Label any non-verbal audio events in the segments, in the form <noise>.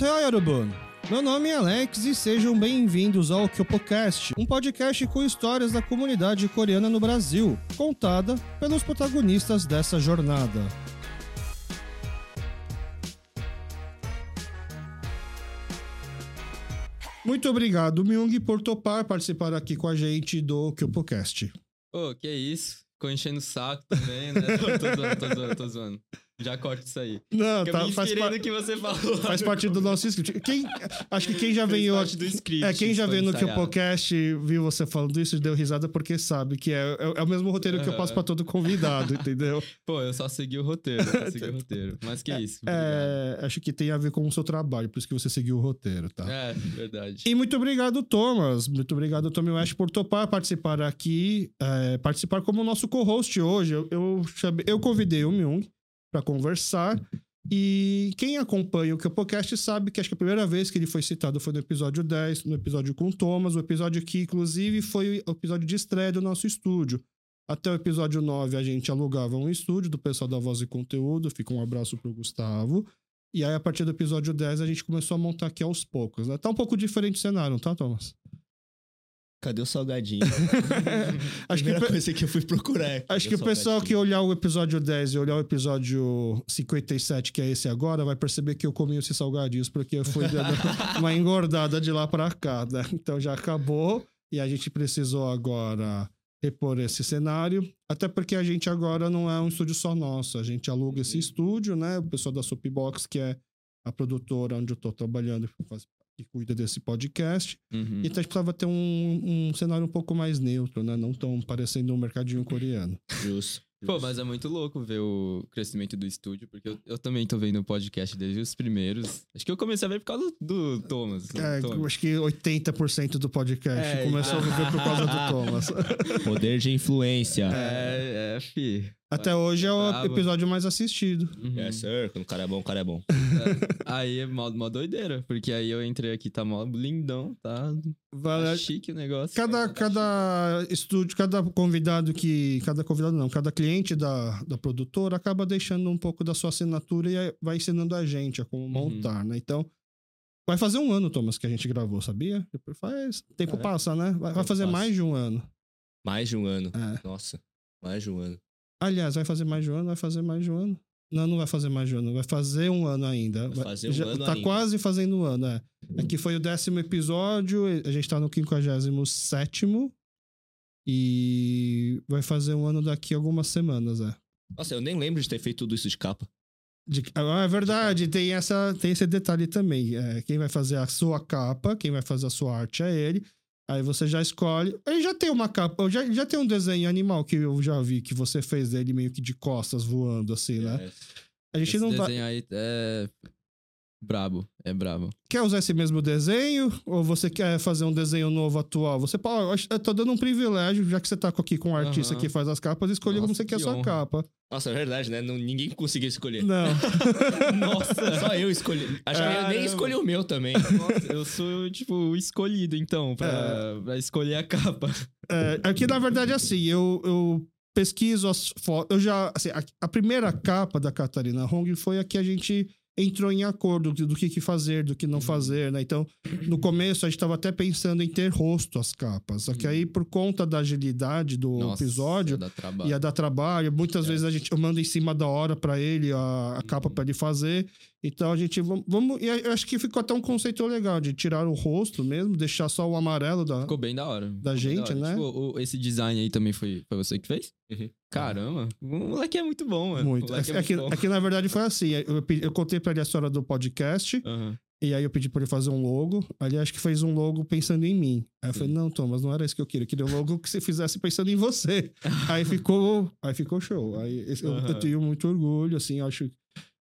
Yorubun! Meu nome é Alex e sejam bem-vindos ao Kyopocast, um podcast com histórias da comunidade coreana no Brasil, contada pelos protagonistas dessa jornada. Muito obrigado, Myung, por topar participar aqui com a gente do Kyopocast. Pô, que isso. Ficou enchendo o saco também, né? tô, <laughs> tô zoando, tô zoando, tô zoando. Já corta isso aí. Não, tá, me faz, inspirei par- no que você falou. faz parte do nosso script. Quem, acho que quem já veio parte do script, É, quem já veio no ensaiado. Kyopocast viu você falando isso deu risada porque sabe que é, é, é o mesmo roteiro que eu passo pra todo convidado, entendeu? <laughs> Pô, eu só segui o roteiro, só segui o <laughs> roteiro. Mas que isso, obrigado. É, acho que tem a ver com o seu trabalho, por isso que você seguiu o roteiro, tá? É, verdade. E muito obrigado, Thomas. Muito obrigado, Tommy West, por topar participar aqui, é, participar como nosso co-host hoje. Eu, eu, eu convidei o Myung para conversar. E quem acompanha o Kyopocast sabe que acho que a primeira vez que ele foi citado foi no episódio 10, no episódio com o Thomas, o episódio que, inclusive, foi o episódio de estreia do nosso estúdio. Até o episódio 9, a gente alugava um estúdio do pessoal da Voz e Conteúdo. Fica um abraço pro Gustavo. E aí, a partir do episódio 10, a gente começou a montar aqui aos poucos, né? Tá um pouco diferente o cenário, tá, Thomas? Cadê o salgadinho? <laughs> Acho que, Primeira pe- coisa que eu fui procurar. acho que o pessoal que olhar o episódio 10 e olhar o episódio 57, que é esse agora, vai perceber que eu comi esses salgadinhos, porque eu fui dando <laughs> uma engordada de lá pra cá, né? Então já acabou e a gente precisou agora repor esse cenário, até porque a gente agora não é um estúdio só nosso, a gente aluga esse estúdio, né? O pessoal da Soapbox, que é a produtora onde eu tô trabalhando, que faz- que cuida desse podcast, Uhum. então a gente precisava ter um, um cenário um pouco mais neutro, né? Não tão parecendo um mercadinho coreano. Justo. Pô, mas é muito louco ver o crescimento do estúdio, porque eu, eu também tô vendo o podcast desde os primeiros. Acho que eu comecei a ver por causa do, do Thomas. do É, Thomas. acho que 80% do podcast É, começou a viver por causa do <laughs> Thomas. Poder de influência. É, é, fi. Até hoje é o Bravo. episódio mais assistido. Uhum. Yes, sir. Quando o cara é bom, o cara é bom. Aí é mó, mó doideira, porque aí eu entrei aqui, tá mó lindão, tá, Vale- tá chique o negócio. Cada, cada estúdio, cada convidado que. Cada convidado não, cada cliente da, da produtora acaba deixando um pouco da sua assinatura e vai ensinando a gente a como montar, né? Então. Vai fazer um ano, Thomas, que a gente gravou, sabia? Depois faz. Tempo Caraca. passa, né? Vai, vai fazer passa. mais de um ano. Mais de um ano. É. Nossa, mais de um ano. Aliás, vai fazer mais de um ano? Vai fazer mais de um ano? Não, não vai fazer mais de um ano. Vai fazer um ano ainda. Vai fazer um ano Tá ainda. quase fazendo um ano, é. Aqui foi o décimo episódio, a gente tá no 57 e vai fazer um ano daqui algumas semanas, é. Nossa, eu nem lembro de ter feito tudo isso de capa. De- ah, é verdade, tem, essa, tem esse detalhe também. É, quem vai fazer a sua capa, quem vai fazer a sua arte é ele. Aí você já escolhe. Ele já tem uma capa, já, já tem um desenho animal que eu já vi que você fez dele meio que de costas voando, assim, né? A gente Esse não vai. desenho aí é brabo, é brabo. Quer usar esse mesmo desenho? Ou você quer fazer um desenho novo atual? Você pode. eu tô dando um privilégio, já que você tá aqui com um artista Aham. que faz as capas, escolher como você quer a sua honra. capa. Nossa, é verdade, né? Não, ninguém conseguiu escolher. Não. <laughs> Nossa! Só eu escolhi. Acho que eu nem escolhi o meu também. Nossa, eu sou, tipo, o escolhido, então, pra, É. pra escolher a capa. É, aqui, na verdade, assim, eu, eu pesquiso as fotos. Eu já. Assim, a, a primeira capa da Catarina Hong foi a que a gente entrou em acordo do, que, fazer, do que não fazer, né? Então, no começo, a gente tava até pensando em ter rosto as capas. Só que aí, por conta da agilidade do Nossa, episódio. dá trabalho. ia dar trabalho. Muitas É. vezes a gente eu mando em cima da hora pra ele a, a capa Uhum. pra ele fazer. Então a gente vamos, e eu acho que ficou até um conceito legal de tirar o rosto mesmo, deixar só o amarelo da Ficou bem da hora. Ficou bem gente, hora. né? Tipo, o- esse design aí também foi, foi você que fez? Uhum. Caramba, o moleque é muito bom, mano. muito. O moleque É, que, muito bom. é que, na verdade foi assim, eu, eu contei pra ele a história do podcast Aham. e aí eu pedi pra ele fazer um logo. Ali acho que fez um logo pensando em mim. Aí eu falei: "Não, Thomas, não era isso que eu queria. Eu queria um logo que você fizesse pensando em você". <laughs> aí ficou, aí ficou show. Aí eu, eu Aham. tenho muito orgulho assim, eu acho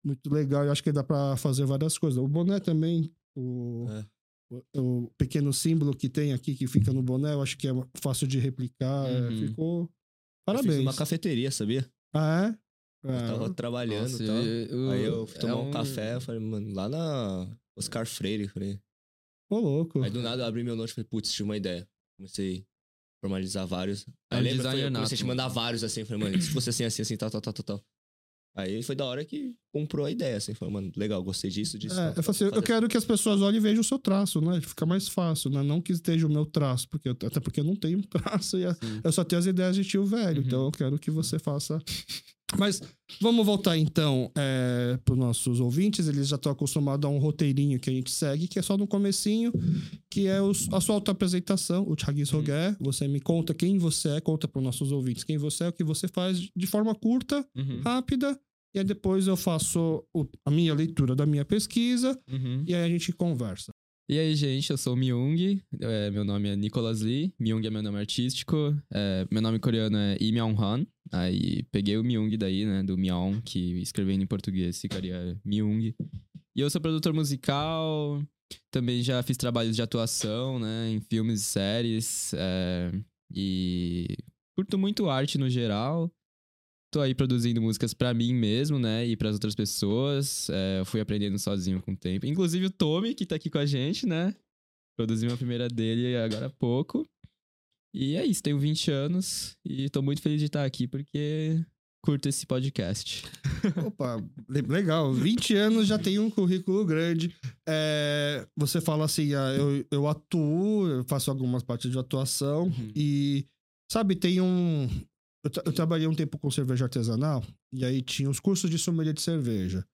muito legal. Eu acho que dá pra fazer várias coisas. O boné também, o, É. o, o pequeno símbolo que tem aqui que fica no boné, eu acho que é fácil de replicar. é, Uhum. ficou. Eu Parabéns. fiz uma cafeteria, sabia? Ah, é? Eu Ah, tava trabalhando Nossa, e tal. eu- Aí eu fui é tomar um... um- café, eu falei, mano, lá na Oscar Freire, eu falei. Ô, louco. Aí do nada eu abri meu note e falei, putz, tive uma ideia. Comecei a formalizar vários. É Aí um lembra, foi, eu comecei a te mandar vários assim, eu falei, mano, se fosse assim, assim, assim, tal, tal, tal, tal. Aí foi da hora que comprou a ideia, assim, falou, mano, legal, gostei disso, disso. É, eu, assim, eu quero que as pessoas olhem e vejam o seu traço, né? Fica mais fácil, né? Não que esteja o meu traço, porque eu- até porque eu não tenho <laughs> traço e a- eu só tenho as ideias de tio velho, Uhum. então eu quero que você faça. Mas vamos voltar então para os nossos ouvintes, eles já estão acostumados a um roteirinho que a gente segue, que é só no comecinho, que é os- a sua autoapresentação, o Thiago Rogué. Você me conta quem você é, conta para os nossos ouvintes quem você é, o que você faz de forma curta, Uhum, rápida, e aí depois eu faço o- a minha leitura da minha pesquisa uhum. e aí a gente conversa. E aí, gente, eu sou o Myung, é, meu nome é Nicholas Lee, Myung é meu nome artístico, é, meu nome coreano é Lee Myung-han, aí peguei o Myung daí, né, do Myung, que escrevendo em português ficaria Myung. E eu sou produtor musical, também já fiz trabalhos de atuação, né, em filmes e séries, é, e curto muito arte no geral. Tô aí produzindo músicas pra mim mesmo, né? E pras outras pessoas. É, eu fui aprendendo sozinho com o tempo. Inclusive o Tommy, que tá aqui com a gente, né? Produzi uma primeira dele agora há pouco. E é isso, tenho 20 anos e tô muito feliz de estar aqui porque curto esse podcast. <laughs> Opa, le- legal. 20 anos já tem um currículo grande. É, você fala assim, ah, eu, eu atuo, eu faço algumas partes de atuação Uhum. e, sabe, tem um... Eu, tra- eu trabalhei um tempo com cerveja artesanal e aí tinha os cursos de sommelier de cerveja.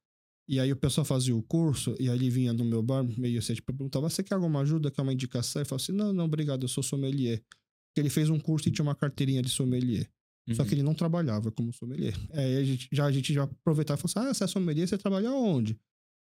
E aí o pessoal fazia o curso e aí ele vinha no meu bar meio assim, tipo, perguntava, você quer alguma ajuda, quer uma indicação? Eu falava assim, não, não, obrigado, eu sou sommelier. Porque ele fez um curso e tinha uma carteirinha de sommelier. Só Uhum. que ele não trabalhava como sommelier. É, aí a gente, já, a gente já aproveitava e falou assim: ah, você é sommelier, você trabalha onde?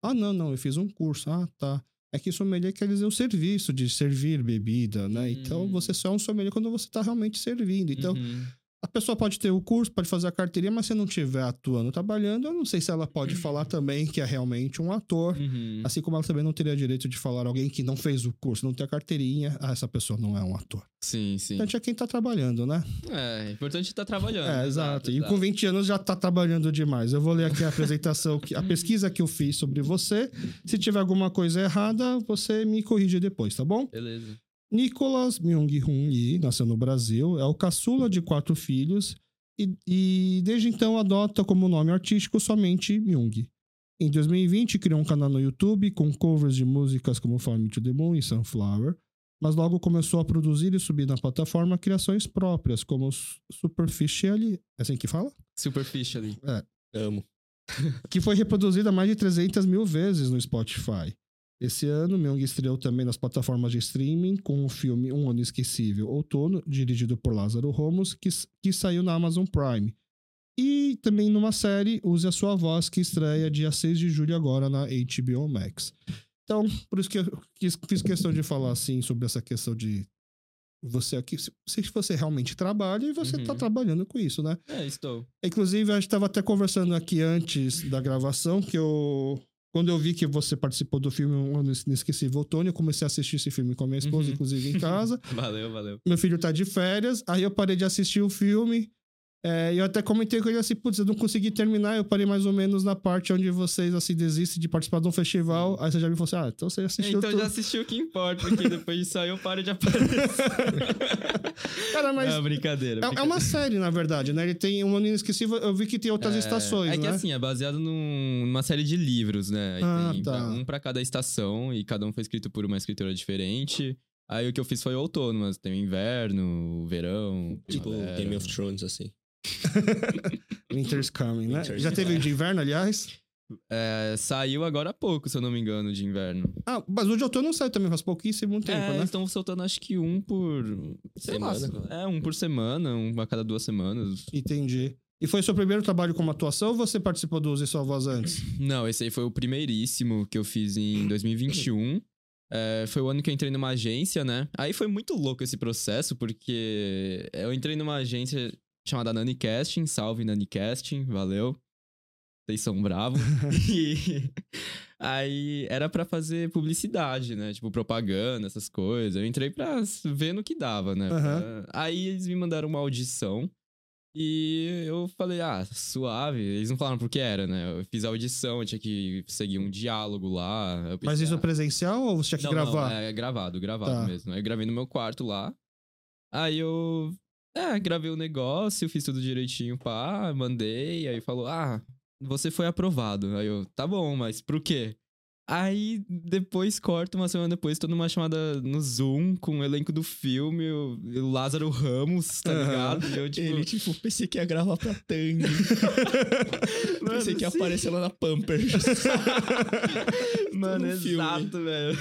Ah, não, não, eu fiz um curso. Ah, tá. É que sommelier quer dizer o serviço de servir bebida, né? Então Hum. você só é um sommelier quando você tá realmente servindo. Então Uhum. A pessoa pode ter o curso, pode fazer a carteirinha, mas se não estiver atuando, trabalhando, eu não sei se ela pode falar também que é realmente um ator. Uhum. Assim como ela também não teria direito de falar alguém que não fez o curso, não tem a carteirinha, ah, essa pessoa não é um ator. Sim, sim. Então é quem tá trabalhando, né? É, é importante estar trabalhando. É, exato. E com 20 anos já tá trabalhando demais. Eu vou ler aqui a apresentação, que- a pesquisa que eu fiz sobre você. Se tiver alguma coisa errada, você me corrige depois, tá bom? Beleza. Nicolas Myung-hun Lee nasceu no Brasil, é o caçula de quatro filhos e, e desde então adota como nome artístico somente Myung. Em 2020, criou um canal no YouTube com covers de músicas como Fly Me to the Moon e Sunflower, mas logo começou a produzir e subir na plataforma criações próprias, como Superficially, é assim que fala? Superficially. Amo. que foi reproduzida mais de 300 mil vezes no Spotify. Esse ano, Myung estreou também nas plataformas de streaming com o filme Um Ano Esquecível, Outono, dirigido por Lázaro Ramos, que, que saiu na Amazon Prime. E também numa série Use a Sua Voz, que estreia dia 6 de julho agora na HBO Max. Então, por isso que eu quis- fiz questão de falar assim sobre essa questão de você aqui, se se você realmente trabalha e você está Uhum. trabalhando com isso, né? É, estou. Inclusive, a gente estava até conversando aqui antes da gravação que eu. Quando eu vi que você participou do filme Um Ano Inesquecível Outono, eu comecei a assistir esse filme com a minha esposa, Uhum. inclusive em casa. <laughs> Valeu, valeu. Meu filho tá de férias, aí eu parei de assistir o filme. É, e eu até comentei com ele assim, putz, eu não consegui terminar, eu parei mais ou menos na parte onde vocês, assim, desistem de participar de um festival. Aí você já me falou assim, ah, então você assistiu Então tudo. já assistiu o que importa, porque depois disso aí eu paro de aparecer. <laughs> Cara, mas Não, brincadeira. é, é brincadeira. uma série, na verdade, né? Ele tem Um Ano Inesquecível, eu vi que tem outras É, estações, É que né? assim, é baseado num- numa série de livros, né? Aí Ah, tem tá. um pra cada estação e cada um foi escrito por uma escritora diferente. Aí o que eu fiz foi o outono, mas tem o inverno, o verão. Tipo. Game of Thrones, assim. <laughs> Winter's Coming, né? Winter's Já teve o de inverno, aliás? É, saiu agora há pouco, se eu não me engano, de inverno. Ah, mas o de outono não saiu também, faz pouquíssimo tempo, é, né? estão soltando acho que um por. Lá, Semana. é, um por semana, um a cada duas semanas. Entendi. E foi seu primeiro trabalho como atuação ou você participou do Use Sua Voz antes? Não, esse aí foi o primeiríssimo que eu fiz em 2021. É, foi o ano que eu entrei numa agência, né? Aí foi muito louco esse processo, porque eu entrei numa agência chamada Nani Casting, salve Nani Casting, valeu. Vocês são bravos. <laughs> e <laughs> aí era pra fazer publicidade, né? Tipo, propaganda, essas coisas. Eu entrei pra ver no que dava, né? Pra- Aí eles me mandaram uma audição. E eu falei, ah, suave. Eles não falaram por que era, né? Eu fiz a audição, eu tinha que seguir um diálogo lá. Eu Mas pensei, isso ah, presencial ou você tinha que não, gravar? Não, é gravado, gravado Tá. mesmo. Aí eu gravei no meu quarto lá. Aí eu. É, gravei o negócio, fiz tudo direitinho, pá, mandei. Aí falou: ah, você foi aprovado. Aí eu, tá bom, mas pro quê? Aí depois corta, uma semana depois, tô numa chamada no Zoom com o elenco do filme, o, o Lázaro Ramos, tá Aham. ligado? E eu, tipo, Ele, tipo, pensei que ia gravar pra Tang. <laughs> Mano, pensei que ia sim. aparecer lá na Pampers. <laughs> mano, exato, velho.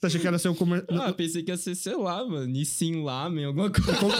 Você achou que era seu comer... Ah, pensei que ia ser, sei lá, mano, Nissin Lamen, alguma <laughs> coisa. Como-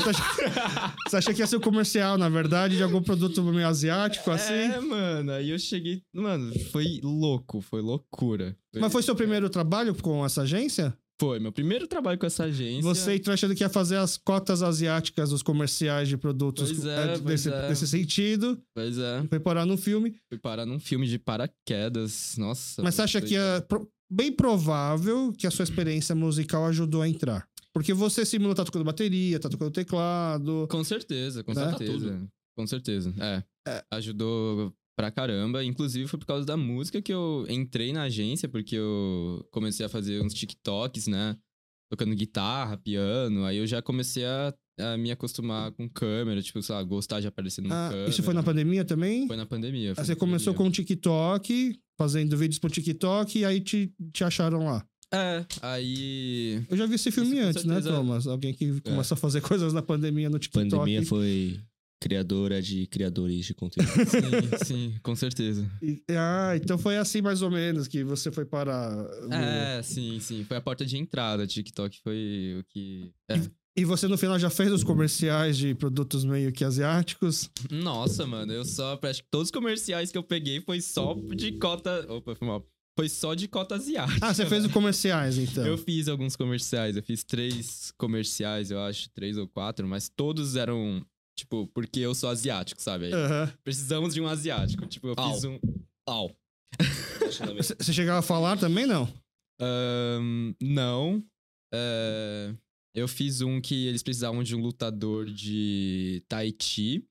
Você achou que ia ser o comercial, na verdade, de algum produto meio asiático, assim? É, mano, aí eu cheguei, mano, foi louco, foi loucura. Mas foi seu primeiro trabalho com essa agência? Foi, meu primeiro trabalho com essa agência. Você entrou achando que ia fazer as cotas asiáticas dos comerciais de produtos Pois é, pois desse, é. desse sentido. Pois é, Foi parar no filme. fui parar num filme de paraquedas, nossa. Mas você acha foi que é pro- bem provável que a sua experiência musical ajudou a entrar? Porque você simula tá tocando bateria, tá tocando teclado. Com certeza, com Né? certeza. Com certeza, é. Ajudou pra caramba. Inclusive foi por causa da música que eu entrei na agência, porque eu comecei a fazer uns TikToks, né? Tocando guitarra, piano. Aí eu já comecei a, a me acostumar com câmera, tipo, sei lá, gostar de aparecer no Ah, câmera. isso foi na pandemia também? Foi na pandemia. Aí foi você na começou pandemia. com o TikTok, fazendo vídeos pro TikTok, e aí te, te acharam lá. É, aí. Eu já vi esse filme Isso, antes, né. Thomas? Alguém que começa a fazer <laughs> coisas na pandemia no TikTok. Pandemia foi criadora de criadores de conteúdo. <laughs> Sim, sim, com certeza. E- ah, então foi assim mais ou menos que você foi parar. no- É, sim, sim. Foi a porta de entrada. TikTok foi o que. É. E você no final já fez os comerciais de produtos meio que asiáticos? Nossa, mano, eu só. Acho que todos os comerciais que eu peguei foi só de cota. Opa, foi mal. Foi só de cota asiática. Ah, você fez os comerciais então. Eu fiz alguns comerciais, eu fiz três comerciais, eu acho, três ou quatro, mas todos eram, tipo, porque eu sou asiático, sabe? Aham. Precisamos de um asiático. Tipo, eu Au. fiz um. Au. Você chegava a falar também, não? Ahn, não. É, eu fiz um que eles precisavam de um lutador de Tai Chi.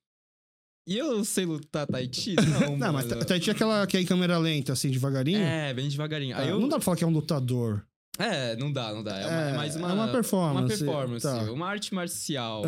E eu sei lutar Tai Chi? <laughs> Não, Não, mas tá- tinha aquela que é em câmera lenta, assim, devagarinho. É, bem devagarinho. Aí Ah, eu... Não dá pra falar que é um lutador. É, não dá, não dá. É, uma- é mais uma... é uma performance. Uma performance, Tá. uma arte marcial,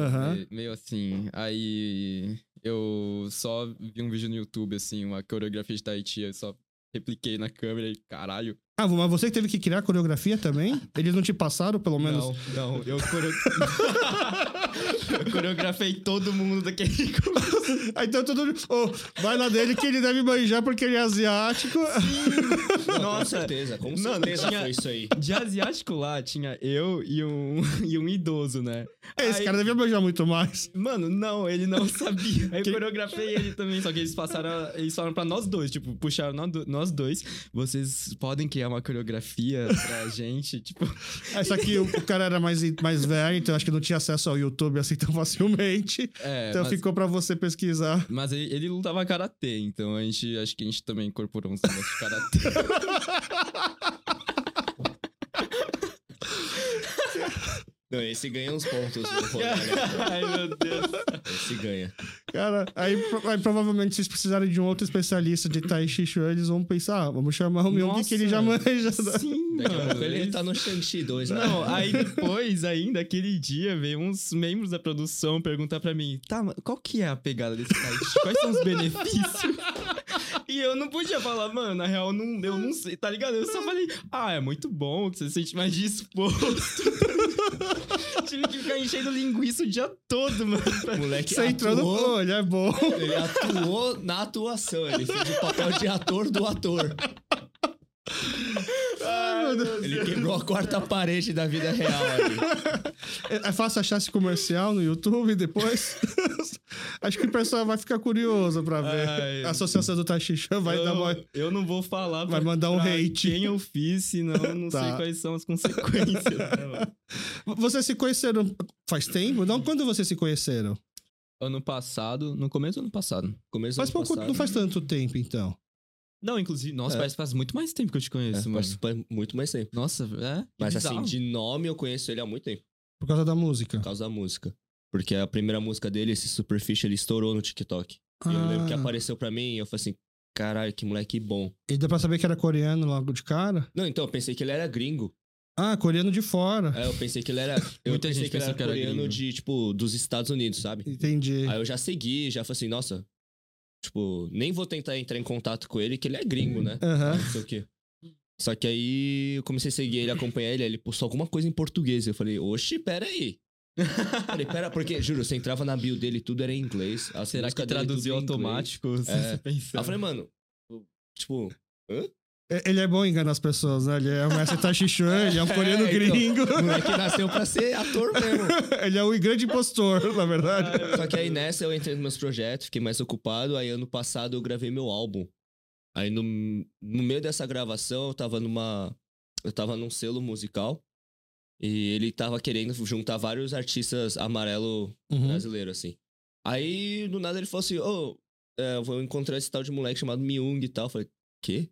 meio assim. Aí eu só vi um vídeo no YouTube, assim, uma coreografia de Tai Chi, eu só repliquei na câmera e caralho. Ah, mas você que teve que criar a coreografia também? Eles não te passaram, pelo menos? Não, não, eu, coreo... <laughs> eu coreografei todo mundo daquele <laughs> Ah, então tudo. Ô, vai lá dele que ele deve manjar porque ele é asiático. <laughs> Com Nossa, certeza, com certeza tinha- foi isso aí. de asiático lá tinha eu e um, <laughs> e um idoso, né? Esse Aí- cara devia manjar muito mais. Mano, não, ele não <laughs> sabia. Aí eu coreografei ele também, só que eles passaram, eles falaram pra nós dois, tipo, puxaram nó- nós dois, vocês podem criar uma coreografia pra gente, tipo, É, só que o, o cara era mais, mais velho, então acho que não tinha acesso ao YouTube assim tão facilmente. é, então mas, ficou pra você pesquisar. Mas ele, ele lutava karatê, então a gente, acho que a gente também incorporou uns negócios de karatê. <laughs> Não, esse ganha uns pontos <laughs> né? Ai, meu Deus. Esse ganha. Cara, aí, pro- aí provavelmente vocês precisarem de um outro especialista de Tai Chi Chuan, eles vão pensar, ah, vamos chamar o Myung que ele já manja. Sim, Daqui a mano. pouco ele tá no Shang-Chi 2 lá. Não, aí depois, ainda, aquele dia, veio uns membros da produção perguntar pra mim, tá, mas qual que é a pegada desse site? Quais são os benefícios? <laughs> E eu não podia falar, mano, na real, não, eu não sei, tá ligado? Eu só falei, ah, é muito bom, que você se sente mais disposto. <laughs> <laughs> Tive que ficar enchendo linguiça o dia todo, mano. Moleque Você entrou no. ele é bom. ele atuou na atuação. Ele fez o papel de ator do ator. Ai, meu Deus. Ele quebrou a quarta parede da vida real ali. É é fácil achar esse comercial no YouTube depois? <laughs> Acho que o pessoal vai ficar curioso pra ver. Ai. a Associação do Tai Chi Chuan vai eu, dar uma. eu não vou falar Vai pra- mandar um pra hate. quem eu fiz, senão eu não Tá. sei quais são as consequências. né? <laughs> Vocês se conheceram faz tempo? Não, quando vocês se conheceram? Ano passado, no começo do ano passado. Começo Faz do pouco, passado. não faz tanto tempo, então. Não, inclusive, nossa, É. parece que faz muito mais tempo que eu te É, conheço, mano. faz muito mais tempo. Nossa, é? que Mas bizarro. assim, de nome eu conheço ele há muito tempo. Por causa da música. Por causa da música. Porque a primeira música dele, esse Superficie, ele estourou no TikTok. E eu lembro que Ah, apareceu pra mim e eu falei assim, caralho, que moleque bom. E deu pra saber que era coreano logo de cara? Não, então, eu pensei que ele era gringo. Ah, coreano de fora. Aí eu pensei que ele era. Eu Muita pensei gente que ele pensou era que era coreano gringo. de, tipo, dos Estados Unidos, sabe? Entendi. Aí eu já segui, já falei assim, nossa. Tipo, nem vou tentar entrar em contato com ele, que ele é gringo, né? Aham. Não sei o quê. Só que aí eu comecei a seguir ele, acompanhar ele, ele postou alguma coisa em português. Eu falei, oxi, pera aí. falei, pera, porque, juro, você entrava na bio dele, tudo era em inglês. as Será que tudo traduziu automático? <laughs> É. Eu falei, mano, tipo, hã? É- Ele é bom em enganar as pessoas, né? Ele é o mestre Tai Chuan, ele é um <laughs> coreano É, então, gringo. O moleque nasceu pra ser ator mesmo. <laughs> ele é o grande impostor, na verdade. Só que aí nessa eu entrei nos meus projetos, fiquei mais ocupado. Aí ano passado eu gravei meu álbum. Aí no, no meio dessa gravação eu tava numa. Eu tava num selo musical. E ele tava querendo juntar vários artistas amarelo Uhum. brasileiro, assim. Aí do nada ele falou assim: Ô, é, eu vou encontrar esse tal de moleque chamado Myung e tal. Eu falei, quê?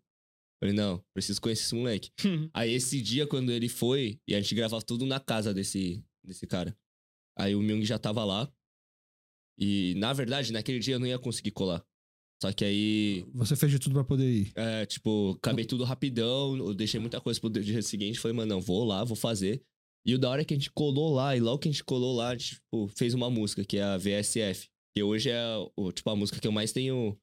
Eu falei, não, preciso conhecer esse moleque. Aí esse dia, quando ele foi, e a gente gravava tudo na casa desse, desse cara. Aí o Myung já tava lá. E, na verdade, naquele dia eu não ia conseguir colar. Só que aí, Você fez de tudo pra poder ir. é, tipo, acabei tudo rapidão. Eu deixei muita coisa pro dia seguinte. Falei, mano, não, vou lá, vou fazer. E o da hora é que a gente colou lá. E logo que a gente colou lá, a gente, tipo, fez uma música, que é a VSF. Que hoje é, o, tipo, a música que eu mais tenho...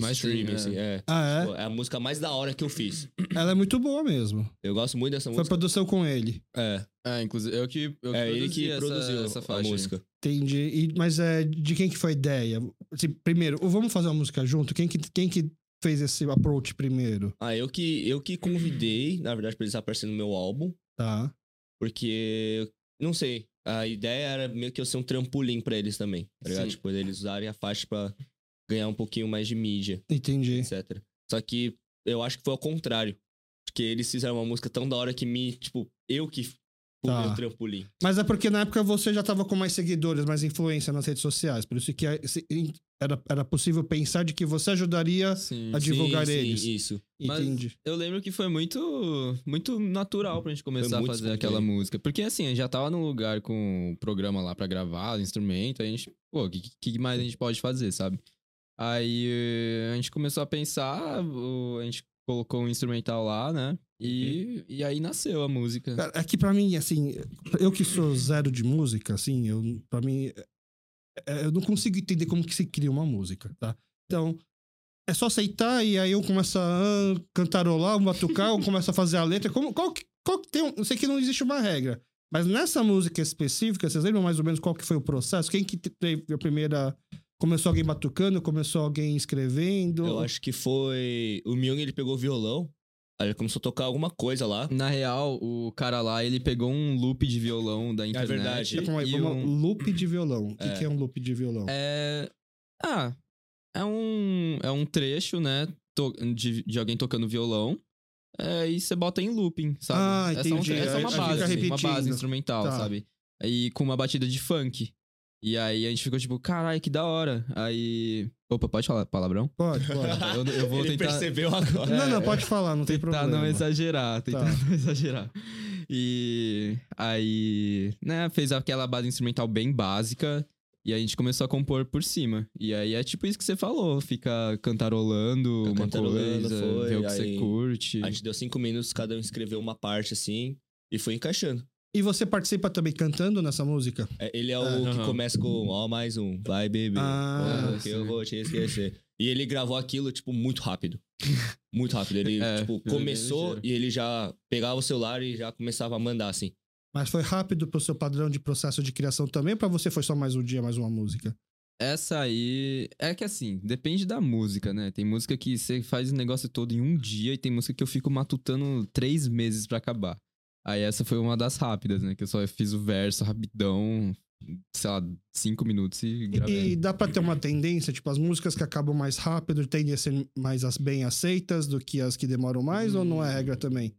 Mais streaming, tem, é. assim, é. Ah, Tipo, é a música mais da hora que eu fiz. é? Ela é muito boa mesmo. Eu gosto muito dessa Foi música. produção com ele. É, É, inclusive, eu que, eu é ele produzi que essa, produziu essa a faixa. aí. música. Entendi. E- mas é, de quem que foi a ideia? Assim, primeiro, vamos fazer uma música junto? Quem que, quem que fez esse approach primeiro? Ah, eu que, eu que convidei, na verdade, pra eles aparecerem no meu álbum, Tá. porque, não sei, a ideia era meio que eu ser um trampolim pra eles também, tá ligado? Sim. Tipo, eles usarem a faixa pra ganhar um pouquinho mais de mídia, Entendi. etc. Só que eu acho que foi ao contrário, porque eles fizeram uma música tão da hora que me, tipo, eu que Tá. meu trampolim. Mas é porque na época você já tava com mais seguidores, mais influência nas redes sociais. Por isso que é- era, era possível pensar de que você ajudaria Sim. a divulgar sim, eles. Sim, isso. Mas- Entendi. Eu lembro que foi muito, muito natural pra gente começar a fazer espontâneo. aquela música. Porque assim, a gente já tava num lugar com o programa lá pra gravar, o instrumento, aí a gente, pô, o que, que mais a gente pode fazer, sabe? Aí eh, a gente começou a pensar, a gente colocou um instrumental lá, né? E, e aí nasceu a música. Cara, é que pra mim, assim, eu que sou zero de música, assim, eu, pra mim, é- é- eu não consigo entender como que se cria uma música, tá? Então, é só aceitar e aí eu começo a cantarolar, um batucar, eu começo a fazer a letra. Como, qual, que- qual que tem um, eu sei que não existe uma regra, mas nessa música específica, vocês lembram mais ou menos qual que foi o processo? Quem que te- teve a primeira... Começou alguém batucando, começou alguém escrevendo? Eu acho que foi... O Myung, ele pegou o violão, aí ele começou a tocar alguma coisa lá. Na real, o cara lá, ele pegou um loop de violão da internet. verdade. Calma aí, e vamos um- Loop de violão. O que, É. que é um loop de violão? É. Ah, é um, é um trecho, né? de, de alguém tocando violão. É, e você bota em looping, sabe? Ah, É só um- entendi. É só, uma base, uma base instrumental, Tá. sabe? E com uma batida de funk. E aí a gente ficou tipo, caralho, que da hora. Aí. Opa, pode falar palavrão? Pode, pode. <laughs> Eu, eu vou ele tentar. percebeu agora. Não, não, pode falar, não tem Tentar problema. não exagerar, tentar Tá. não <laughs> exagerar. E aí, né, fez aquela base instrumental bem básica e a gente começou a compor por cima. E aí é tipo isso que você falou, fica cantarolando Fica uma cantarolando, coisa, foi, ver o que aí você curte. A gente deu cinco minutos, cada um escreveu uma parte assim, e foi encaixando. E você participa também cantando nessa música? É, Ele é o Ah, que começa com ó, mais um, vai beber, Ah, que eu vou te esquecer. E ele gravou aquilo, tipo, muito rápido. Muito rápido. Ele, <laughs> É, tipo, começou e ele já pegava o celular e já começava a mandar, assim. Mas foi rápido pro seu padrão de processo de criação também, pra você foi só mais um dia, mais uma música? Essa aí. É que assim, depende da música, né? Tem música que você faz o negócio todo em um dia e tem música que eu fico matutando três meses pra acabar. Aí essa foi uma das rápidas, né? Que eu só fiz o verso rapidão, sei lá, cinco minutos e gravei. e dá pra ter uma tendência, tipo, as músicas que acabam mais rápido tendem a ser mais as bem aceitas do que as que demoram mais, ou não é regra também?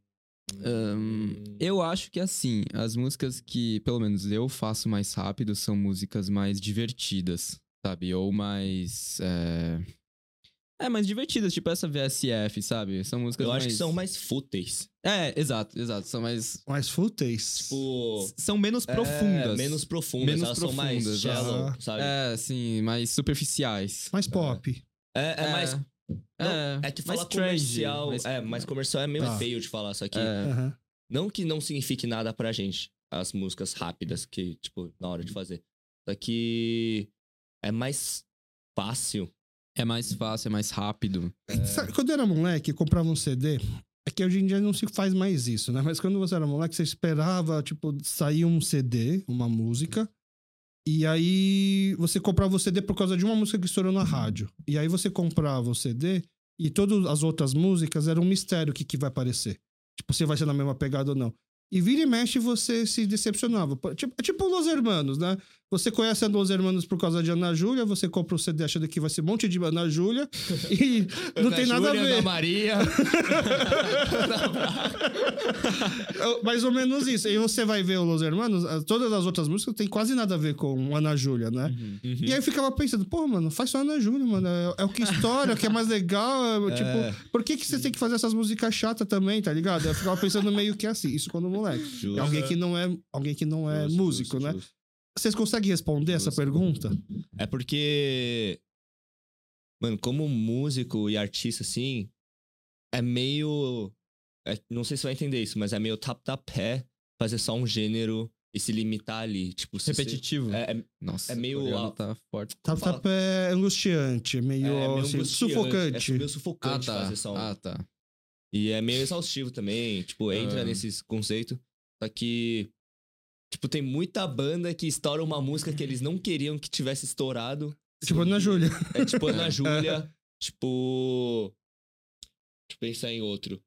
Ahn, eu acho que assim, as músicas que, pelo menos eu faço mais rápido, são músicas mais divertidas, sabe? Ou mais. É, é mais divertidas, tipo essa VSF, sabe? São músicas Eu mais. acho que são mais fúteis. É, exato, exato. São mais. Mais fúteis? Tipo. São menos profundas. É, menos profundas. Menos elas são mais profundas, shallow, ah. sabe? É, sim, mais superficiais. Mais pop. É, é mais. É, É que falar comercial. mais- É, mas comercial é meio Tá. feio de falar, só que. É. Não que não signifique nada pra gente, as músicas rápidas, que, tipo, na hora de fazer. Só que é mais fácil É mais fácil, é mais rápido. Sabe, quando eu era moleque, eu comprava um CD. É que hoje em dia não se faz mais isso, né? Mas quando você era moleque, você esperava, tipo, sair um CD, uma música. E aí você comprava o CD por causa de uma música que estourou na rádio. E aí você comprava o CD e todas as outras músicas eram um mistério o que, que vai aparecer. Tipo, se vai ser na mesma pegada ou não. E vira e mexe você se decepcionava. Tipo, é tipo Los Hermanos, né? Você conhece a Los Hermanos por causa de Ana Júlia, você compra o CD achando que vai ser um monte de Ana Júlia e <laughs> não Ana tem nada a Júlia, ver. Ana Maria. <laughs> É Mais ou menos isso. E você vai ver o Los Hermanos, as- todas as outras músicas tem quase nada a ver com Ana Júlia, né? Uhum. E aí eu ficava pensando, pô, mano, faz só Ana Júlia, mano. É, é o que estoura, é o que é mais legal. <laughs> é, tipo, por que, que você tem que fazer essas músicas chatas também, tá ligado? Eu ficava pensando meio que assim, isso quando moleque. Justo. É alguém que não é, alguém que não é Justo, músico, justo, né? Vocês conseguem responder essa pergunta? É porque. Mano, como músico e artista, assim, é meio. é- não sei se você vai entender isso, mas é meio tap-tap-pé fazer só um gênero e se limitar ali. Tipo, se você- Repetitivo. É, é, Nossa, é meio a- tá forte. Tap Fala. tap é angustiante, é meio, é meio assim, angustiante, sufocante. É meio Ah, sufocante tá. fazer só um. Ah, tá. E é meio exaustivo também, tipo, entra Ah. nesses conceitos. Só que, tipo, tem muita banda que estoura uma música que eles não queriam que tivesse estourado. Tipo Ana Júlia. É tipo Ana <laughs> Júlia, tipo... Deixa eu pensar em outro.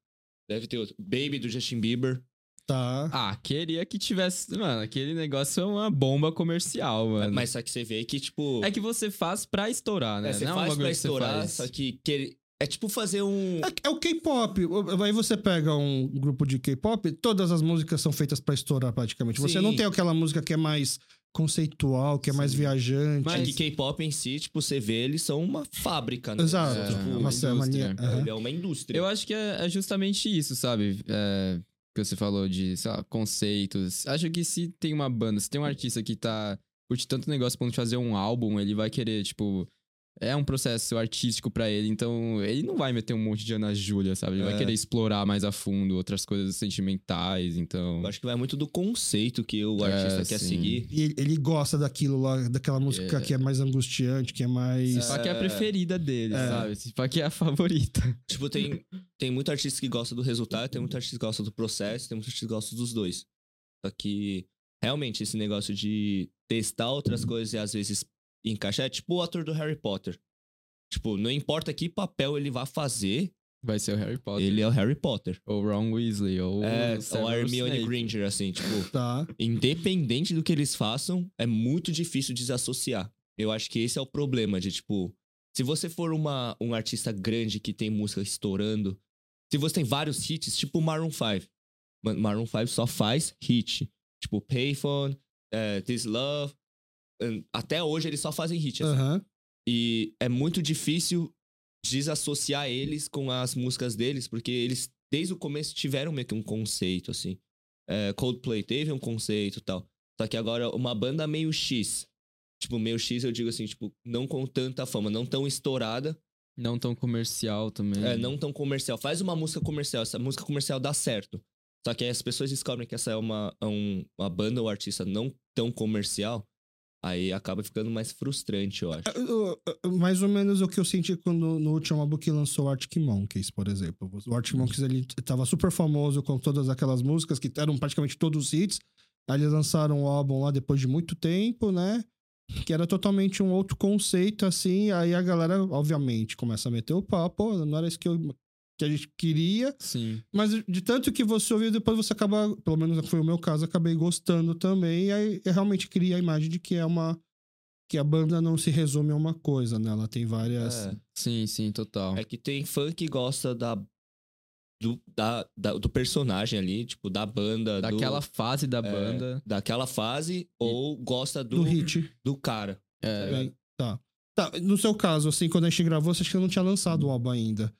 Deve ter outro. Baby, do Justin Bieber. Tá. Ah, queria que tivesse. Mano, aquele negócio é uma bomba comercial, mano. Mas só que você vê que, tipo... É que você faz pra estourar, né? é, você Não é faz bagulho pra estourar, faz. só que... que- É tipo fazer um... É, é o K-pop. Aí você pega um grupo de K-pop, todas as músicas são feitas pra estourar praticamente. Você Sim. não tem aquela música que é mais conceitual, que é mais Sim. viajante. É Mas- K-pop em si, tipo, você vê, eles são uma fábrica, né? Exato. É, Tipo, é uma, uma indústria. Ele é uma indústria. Eu acho que é, é justamente isso, sabe? É, que você falou de, sei lá, conceitos. Acho que se tem uma banda, se tem um artista que tá curte tanto negócio pra fazer um álbum, ele vai querer, tipo. É um processo artístico pra ele, então ele não vai meter um monte de Ana Júlia, sabe? Ele vai É. querer explorar mais a fundo outras coisas sentimentais, então. Eu acho que vai muito do conceito que o É, artista quer sim. seguir. E ele, gosta daquilo lá, daquela música É. que é mais angustiante, que é mais. Se pá que é a preferida dele, É. sabe? Se pá que é a favorita. Tipo, tem, tem muito artista que gosta do resultado, tem muito artista que gosta do processo, tem muito artista que gosta dos dois. Só que, realmente, esse negócio de testar outras coisas e às vezes encaixar, é tipo o ator do Harry Potter. Tipo, não importa que papel ele vá fazer, Vai ser o Harry Potter. ele é o Harry Potter. Ou Ron Weasley, ou. É, o ou a Hermione Snape. Granger, assim, tipo, <laughs> Tá. independente do que eles façam, é muito difícil desassociar. Eu acho que esse é o problema de, tipo, se você for uma, um artista grande que tem música estourando, se você tem vários hits, tipo Maroon 5. Mano, Maroon 5 só faz hit. Tipo, Payphone, eh, This Love. Até hoje eles só fazem hit. assim. Aham. E é muito difícil desassociar eles com as músicas deles, porque eles, desde o começo, tiveram meio que um conceito, assim. É, Coldplay teve um conceito e tal. Só que agora, uma banda meio X. Tipo, meio X, eu digo assim, tipo, não com tanta fama, não tão estourada, Não tão comercial também. é, não tão comercial. Faz uma música comercial, essa música comercial dá certo. Só que aí as pessoas descobrem que essa é uma, um- uma banda ou artista não tão comercial, aí acaba ficando mais frustrante, eu acho. Eu- Mais ou menos o que eu senti quando no último álbum que lançou o Arctic Monkeys, por exemplo. O Arctic Monkeys ele tava super famoso com todas aquelas músicas que eram praticamente todos hits. Aí eles lançaram o álbum lá depois de muito tempo, né? Que era totalmente um outro conceito, assim. Aí a galera, obviamente, começa a meter o papo. Não era isso que, eu, que a gente queria. Sim. Mas de tanto que você ouviu, depois você acaba, pelo menos foi o meu caso, acabei gostando também. E aí realmente cria a imagem de que é uma. Que a banda não se resume a uma coisa, né? Ela tem várias. É. Sim, sim, total. É que tem fã que gosta da do, da, da- do personagem ali, tipo, da banda, do- Daquela fase da é, banda. daquela fase, ou gosta do, do hit. do cara. É? Bem, tá. Tá, no seu caso, assim, quando a gente gravou, você acha que não tinha lançado o álbum ainda?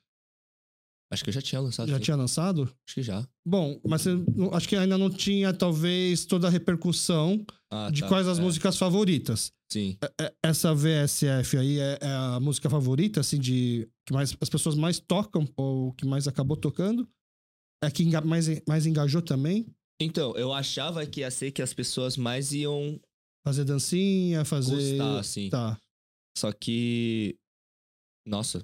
Acho que eu já tinha lançado. Já sim. tinha lançado? Acho que já. Bom, mas você acho que ainda não tinha, talvez, toda a repercussão Ah, de tá. quais as É, músicas favoritas. Sim. É- Essa VSF aí é, é a música favorita, assim, de. que mais, as pessoas mais tocam, ou que mais acabou tocando? É que mais, mais engajou também? Então, eu achava que ia ser que as pessoas mais iam Fazer dancinha, fazer. gostar, assim. Tá. Só que. Nossa,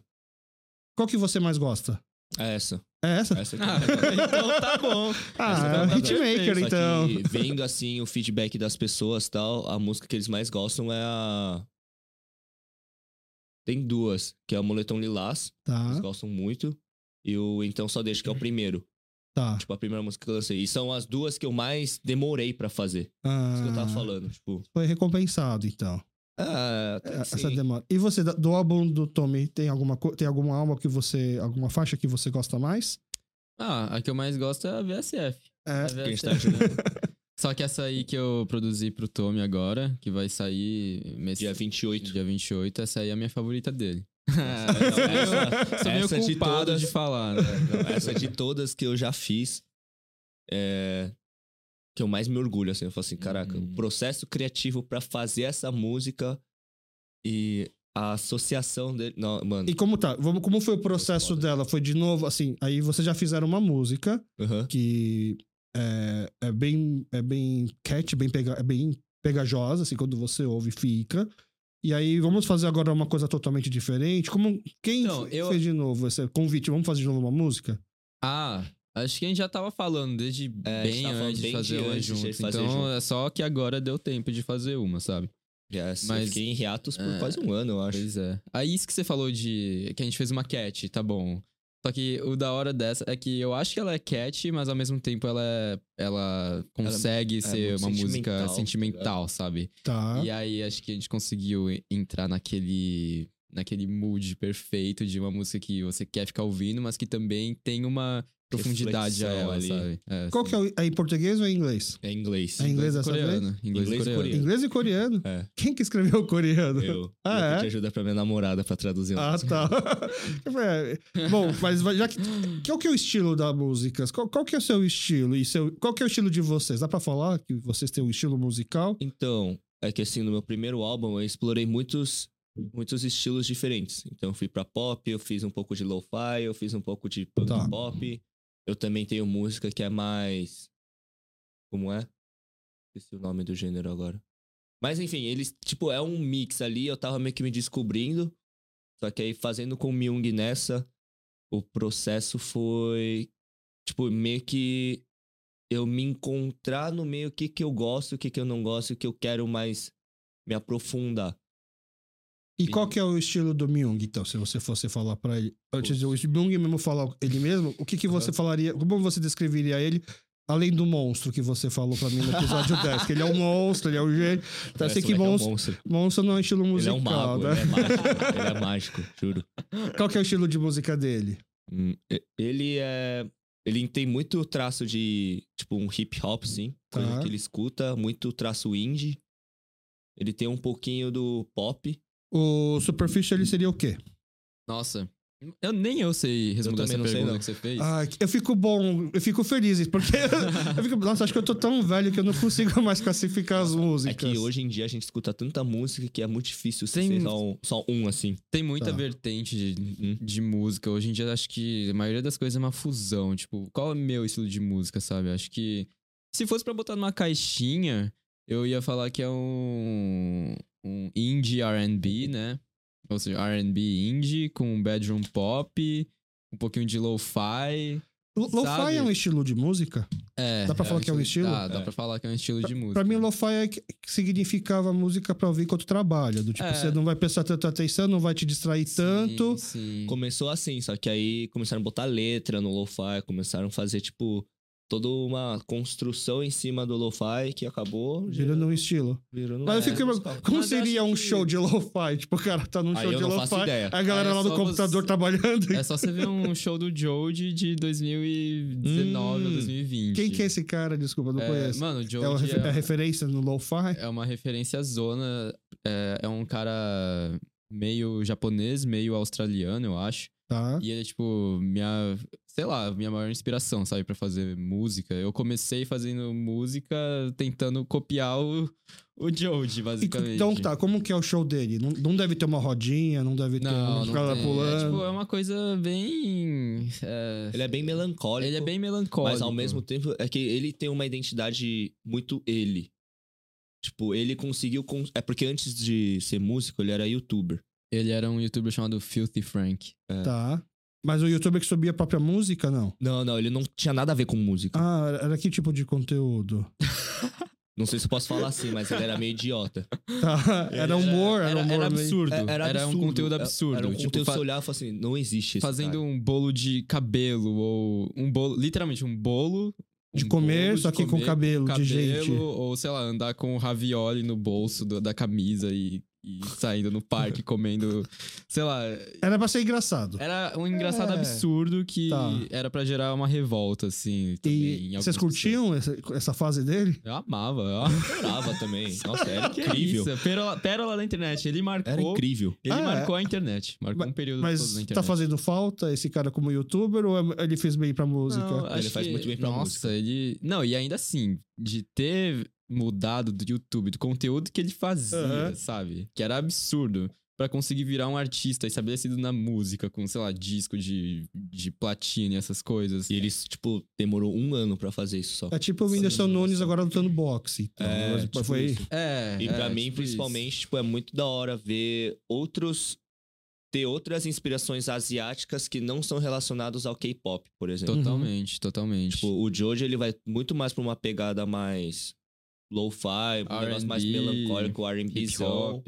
Qual que você mais gosta? É essa. É essa? Essa aqui. Ah, então tá bom. <laughs> Ah, é tá hitmaker, então. Que vendo assim o feedback das pessoas e tal, a música que eles mais gostam é a. Tem duas, que é o Moletom Lilás, Tá, eles gostam muito. E o Então Só Deixa, que é o primeiro. tá. Tipo, a primeira música que eu lancei. E são as duas que eu mais demorei pra fazer. Isso que eu tava Ah, falando. Tipo. Foi recompensado, então. Ah, que Essa demora. E você, do álbum do Tommy, tem alguma, tem alguma álbum que você. alguma faixa que você gosta mais? Ah, a que eu mais gosto é a VSF. É. A VSF, tá né? <laughs> Só que essa aí que eu produzi pro Tommy agora, que vai sair mês, Dia 28. dia 28, essa aí é a minha favorita dele. <laughs> essa- Sou meio essa de culpado todas- de falar, né? Não, essa de todas que eu já fiz é que eu mais me orgulho, assim. Eu falo assim, caraca, Hum. o processo criativo pra fazer essa música e a associação dele. Não, mano. E como tá? Vamos, como foi o processo Foda. dela? Foi de novo, assim, aí vocês já fizeram uma música aham. que é, é bem é bem cat, bem, pega, é bem pegajosa, assim, quando você ouve, fica. E aí, vamos fazer agora uma coisa totalmente diferente. Como quem Então, eu- fez de novo esse convite? Vamos fazer de novo uma música? Ah, acho que a gente já tava falando desde É, bem antes de fazer uma junto. fazer Então junto. é só que agora deu tempo de fazer uma, sabe? Já, Mas- eu fiquei em hiatos por é, quase um ano, eu acho. Pois é. Aí isso que você falou de que a gente fez uma cat, tá bom. Só que o da hora dessa é que eu acho que ela é cat, mas ao mesmo tempo ela é, ela consegue ser muito uma música sentimental, tá sentimental, sabe? Tá. E aí acho que a gente conseguiu entrar naquele naquele mood perfeito de uma música que você quer ficar ouvindo, mas que também tem uma profundidade a Reflexão ela, ali. sabe? É, Qual que é, o- é em português ou é em inglês? É em inglês. É em inglês e coreano. Inglês, Inglês e coreano. coreano. Inglês e coreano? É. Quem que escreveu o coreano? Eu. Ah, eu é? pedi ajuda pra minha namorada pra traduzir. Ah, tá. <laughs> É, Bom, mas vai- já que. Qual que é o estilo da música? Qual, qual que é o seu estilo? E seu, qual que é o estilo de vocês? Dá pra falar que vocês têm um estilo musical? Então, é que assim, no meu primeiro álbum eu explorei muitos, muitos estilos diferentes. Então, eu fui pra pop, eu fiz um pouco de lo-fi, eu fiz um pouco de punk Tá. pop. Eu também tenho música que é mais. Como é? Esqueci o nome do gênero agora. Mas enfim, eles, tipo, é um mix ali, eu tava meio que me descobrindo. Só que aí, fazendo com o Myung nessa, o processo foi. Tipo, meio que eu me encontrar no meio o que, que eu gosto, o que, que eu não gosto, o que eu quero mais me aprofundar. E qual que é o estilo do Myung, então, se você fosse falar pra ele? Antes de o Myung mesmo falar ele mesmo, o que, que você Aham. falaria, como você descreveria ele, além do monstro que você falou pra mim no episódio <laughs> 10? Que ele é um monstro, ele é um gênio. Então, eu sei que moleque é um monstro, monstro. monstro não é estilo Ele é musical, um mago, né? ele é mágico. <laughs> ele é mágico, juro. Qual que é o estilo de música dele? Hum, Ele é. Ele tem muito traço de. Tipo, um hip hop, sim. Tá. que ele escuta. Muito traço indie. Ele tem um pouquinho do pop. O Superficial ele seria o quê? Nossa, eu nem eu sei responder também essa não sei, pergunta não. que você fez. Ai, eu fico bom, eu fico feliz, porque eu fico, nossa, acho que eu tô tão velho que eu não consigo mais classificar as É músicas. que hoje em dia a gente escuta tanta música que é muito difícil Tem- ser só um, só um, assim. Tem muita Tá. vertente de, Uhum. de música. Hoje em dia, acho que a maioria das coisas é uma fusão. Tipo, qual é o meu estilo de música, sabe? Acho que se fosse pra botar numa caixinha, eu ia falar que é um, um indie R&B, né? Ou seja, R&B indie com bedroom pop, um pouquinho de lo-fi. Lo- Lo-fi é um estilo de música? É, Dá pra falar que é um estilo? Dá, dá É. pra falar que é um estilo de música. Pra mim, lo-fi é que que significava música pra ouvir enquanto trabalha. Do tipo, É. você não vai prestar tanta atenção, não vai te distrair Sim, tanto. Sim. Começou assim, só que aí começaram a botar letra no lo-fi, começaram a fazer, tipo, toda uma construção em cima do lo-fi que acabou Girando um estilo. virando Mas eu é, fico. musical. Como Mas eu seria um que- show de lo-fi? Tipo, o cara tá num Aí show eu de lo-fi. A galera Aí é lá do computador você- trabalhando. É só você ver um show do Joji de 2019 ou Hum. 2020. Quem que é esse cara? Desculpa, não É, conheço. Mano, o É, uma é é, referência no lo-fi? é uma referência zona. É, é um cara meio japonês, meio australiano, eu acho. Tá. E ele é, tipo, minha. Sei lá, minha maior inspiração, sabe, pra fazer música. Eu comecei fazendo música tentando copiar o, o Joji, E, basicamente. então tá, como que é o show dele? Não, não deve ter uma rodinha, não deve ter Não, tem. pulando. É, tipo, é uma coisa bem. é, Ele é bem melancólico. ele é bem melancólico. Mas ao mesmo tempo, é que ele tem uma identidade muito ele. Tipo, ele conseguiu. cons- É porque antes de ser músico, ele era youtuber. Ele era um youtuber chamado Filthy Frank. Tá. Mas o youtuber que subia a própria música, não? Não, não, ele não tinha nada a ver com música. Ah, era- era que tipo de conteúdo? <laughs> Não sei se eu posso falar assim, mas ele era meio idiota. <laughs> Tá. Era humor, era, era, humor era meio- absurdo. É, Era, um absurdo. conteúdo É- absurdo. Era um tipo, conteúdo fa- olhava e falava assim, não existe esse fazendo cara. um bolo de cabelo ou um bolo, literalmente um bolo de um comer, bolo só que com comer cabelo, de gente. ou sei lá, andar com ravioli no bolso do- da camisa e, e saindo no parque <laughs> comendo, sei lá, Era pra ser engraçado. era um engraçado É. absurdo que Tá. era pra gerar uma revolta assim, também, E vocês curtiam essa, essa fase dele? Eu amava. Eu adorava <laughs> também. Nossa, era incrível. isso, pérola, pérola da internet. Ele marcou, Era incrível. ele Ah, é. marcou a internet, marcou Ma- um período todo Mas na internet. tá fazendo falta esse cara como youtuber ou é- ele fez bem pra música? Não, Ele faz que- muito bem pra Nossa, música. ele. Não, e ainda assim, de ter mudado do YouTube, do conteúdo que ele fazia, Aham. sabe? Que era absurdo. Pra conseguir virar um artista estabelecido na música, com, sei lá, disco de, de platina e essas coisas. E eles, tipo, demorou um ano pra fazer isso só. É tipo o Whindersson Nunes agora lutando boxe. Então, É, mas tipo foi... isso. É. E pra é, mim, tipo principalmente, tipo, é muito da hora ver outros. ter outras inspirações asiáticas que não são relacionadas ao K-pop, por isso. exemplo. Totalmente, totalmente. Tipo, o Jojo, ele vai muito mais pra uma pegada mais lo-fi, um negócio mais melancólico, R&Bzão.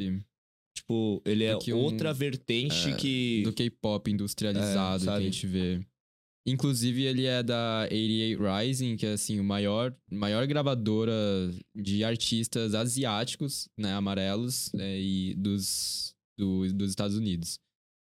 Tipo, ele é que um- outra vertente é, que... do K-pop industrializado É, que a gente vê. Inclusive, ele é da 88 Rising, que é assim, o maior, maior gravadora de artistas asiáticos, né, amarelos, né, e dos, do- dos Estados Unidos.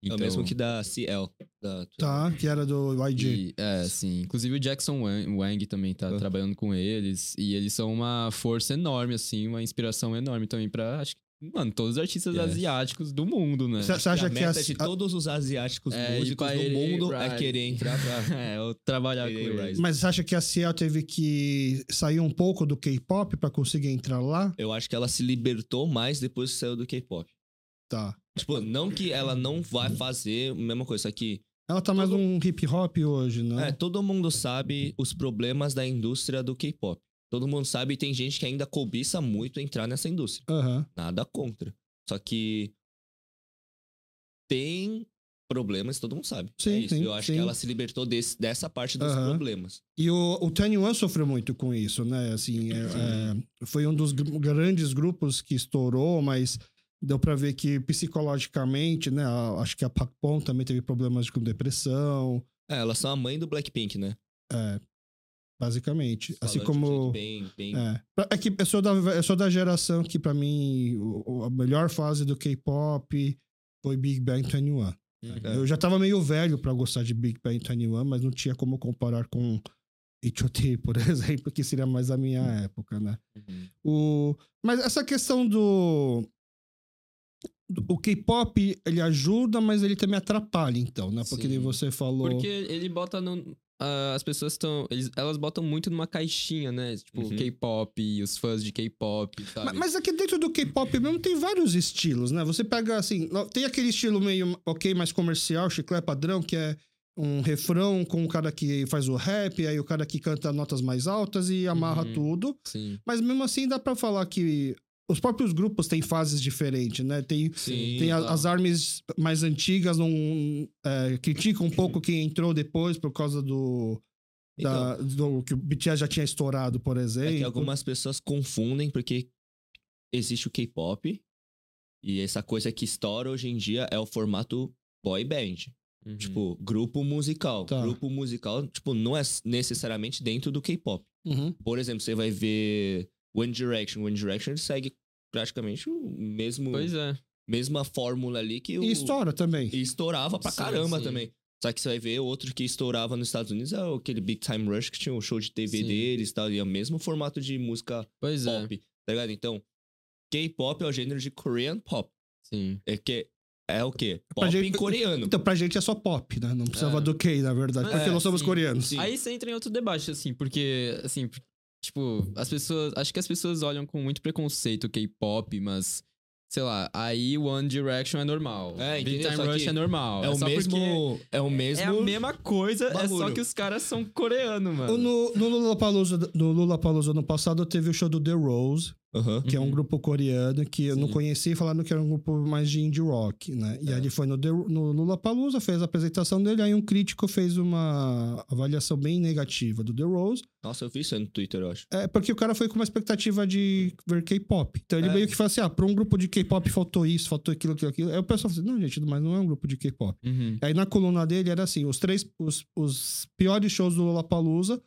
É o mesmo que da CL. Da... Tá, que era do YG. E, é, sim. Inclusive o Jackson Wang, Wang também tá Ah. trabalhando com eles. E eles são uma força enorme, assim, uma inspiração enorme também pra, acho que, mano, todos os artistas Yes. asiáticos do mundo, né? Você acha a que meta a- de todos os asiáticos É, músicos do ele, mundo é right. querer entrar pra... <laughs> É, eu trabalhar com Ele- eles. Mas você acha que a Ciel teve que sair um pouco do K-pop pra conseguir entrar lá? Eu acho que ela se libertou mais depois que saiu do K-pop. Tá. Tipo, não que ela não vai fazer a mesma coisa, só que Ela tá mais Todo- num hip hop hoje, né? é, todo mundo sabe os problemas da indústria do K-pop. Todo mundo sabe e tem gente que ainda cobiça muito entrar nessa indústria. Aham. Nada contra. Só que tem problemas, todo mundo sabe. Sim, é isso. sim, Eu acho sim. que ela se libertou desse, dessa parte dos Aham. problemas. E o, o Tiny One sofreu muito com isso, né? Assim, é- é, foi um dos gr- grandes grupos que estourou, mas deu pra ver que psicologicamente, né? a- acho que a Pacpon também teve problemas com depressão, É, elas são a mãe do Blackpink, né? basicamente. assim Falando jeito como. Bem, bem... É. É que eu sou da, eu sou da geração que, pra mim, a melhor fase do K-pop foi Big Bang 21. É. Eu já tava meio velho pra gostar de Big Bang 21, mas não tinha como comparar com H.O.T., <laughs> por exemplo, que seria mais a minha época, né? Uhum. O... Mas essa questão do... O K-pop, ele ajuda, mas ele também atrapalha, então, né? Porque Sim. você falou... Porque ele bota no. ah, as pessoas estão. Elas botam muito numa caixinha, né? Tipo, Uhum. K-pop e os fãs de K-pop, Ma- sabe? Mas aqui dentro do K-pop mesmo tem vários estilos, né? Você pega assim, tem aquele estilo meio ok, mais comercial, chiclete padrão, que é um refrão com o cara que faz o rap, aí o cara que canta notas mais altas e amarra Uhum. tudo. Sim. Mas mesmo assim dá pra falar que os próprios grupos têm fases diferentes, né? Tem, Sim, tem a- tá. as armas mais antigas, não é, criticam um pouco quem entrou depois por causa do, Então, da- do que o BTS já tinha estourado, por exemplo. É que algumas pessoas confundem porque existe o K-pop e essa coisa que estoura hoje em dia é o formato boy band. Uhum. Tipo, grupo musical. Tá. Grupo musical, tipo, não é necessariamente dentro do K-pop. Uhum. Por exemplo, você vai ver One Direction. One Direction segue praticamente o mesmo Pois é. mesma fórmula ali que o E estoura também. e estourava pra Sim, caramba sim. também. Só que você vai ver outro que estourava nos Estados Unidos é aquele Big Time Rush que tinha um show de TV Sim. deles e tal. E é o mesmo formato de música Pois é. pop, tá ligado? Então, K-pop é o gênero de Korean pop. Sim. É que é o quê? Pra Pop gente- em coreano. Então, pra gente é só pop, né? Não precisava É. do K, na verdade. É, Porque nós somos sim, coreanos. sim. Aí você entra em outro debate, assim, porque, assim, tipo, as pessoas. Acho que as pessoas olham com muito preconceito o K-pop, mas. Sei lá, aí One Direction é normal. É, Big? Time Rush é normal. é o só mesmo, é o mesmo É a mesma coisa, é só bagulho. que os caras são coreanos, mano. No, no Lollapalooza, no Lollapalooza ano passado teve o show do The Rose, Aham. que é um Uhum. grupo coreano que eu não Sim. conhecia, falando que era um grupo mais de indie rock, né? E É. aí ele foi no, The- no Lollapalooza, fez a apresentação dele, aí um crítico fez uma avaliação bem negativa do The Rose, Nossa, eu vi isso aí no Twitter, eu acho. é porque o cara foi com uma expectativa de ver K-pop. Então ele É. meio que fala assim, ah, pra um grupo de K-pop faltou isso, faltou aquilo, aquilo, aquilo. Aí o pessoal falou assim, não, gente, mas não é um grupo de K-pop. Uhum. Aí na coluna dele era assim, os três, os, os piores shows do Lollapalooza,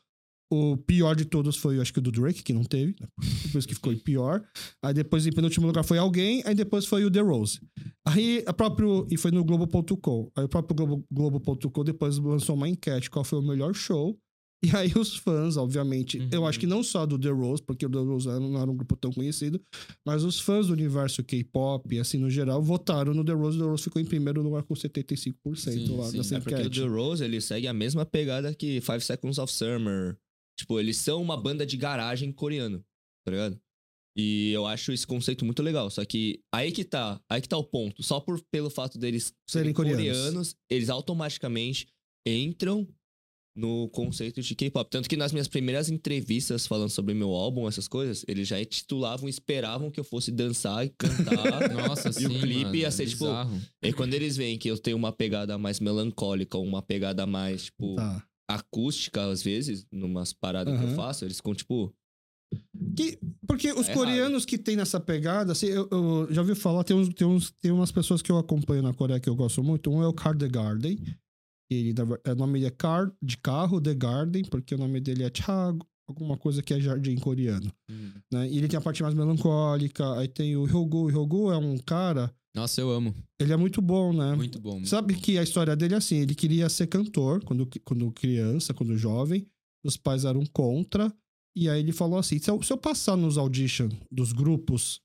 o pior de todos foi, eu acho que o do Drake, que não teve, né? depois que ficou pior. Aí depois, em penúltimo lugar, foi alguém, aí depois foi o The Rose. Aí, a próprio, e foi no Globo.com. Aí o próprio Globo, Globo.com depois lançou uma enquete, qual foi o melhor show. E aí os fãs, obviamente, Uhum. eu acho que não só do The Rose, porque o The Rose não era um grupo tão conhecido, mas os fãs do universo K-pop, assim, no geral, votaram no The Rose. O The Rose ficou em primeiro lugar com 75% Sim, lá sim. nessa É porque o enquete. The Rose, ele segue a mesma pegada que Five Seconds of Summer. Tipo, eles são uma banda de garagem coreano, tá ligado? E eu acho esse conceito muito legal. Só que aí que tá, aí que tá o ponto. Só por, pelo fato deles Serem coreanos. eles automaticamente entram no conceito de K-pop. Tanto que nas minhas primeiras entrevistas falando sobre meu álbum, essas coisas, eles já titulavam, esperavam que eu fosse dançar e cantar. <laughs> Nossa, E sim, o clipe mano, ia é ser, tipo, bizarro. E quando eles veem que eu tenho uma pegada mais melancólica, uma pegada mais, tipo, Tá. Acústica, às vezes, numas paradas que eu faço, eles ficam, tipo, Que- porque os É coreanos que tem nessa pegada, assim, eu, eu já ouvi falar, tem, uns, tem, uns, tem umas pessoas que eu acompanho na Coreia que eu gosto muito. Um é o Car The Garden. Ele, é, o nome dele é Car de carro The Garden, porque o nome dele é Thiago, alguma coisa que é jardim coreano. Uhum. Né? E ele tem a parte mais melancólica. Aí tem o Hyogo. O Hyogo é um cara, Nossa, eu amo. ele é muito bom, né? Muito bom. muito Sabe bom. que a história dele é assim: ele queria ser cantor quando, quando criança, quando jovem. Os pais eram contra. E aí ele falou assim: se eu, se eu passar nos audition dos grupos,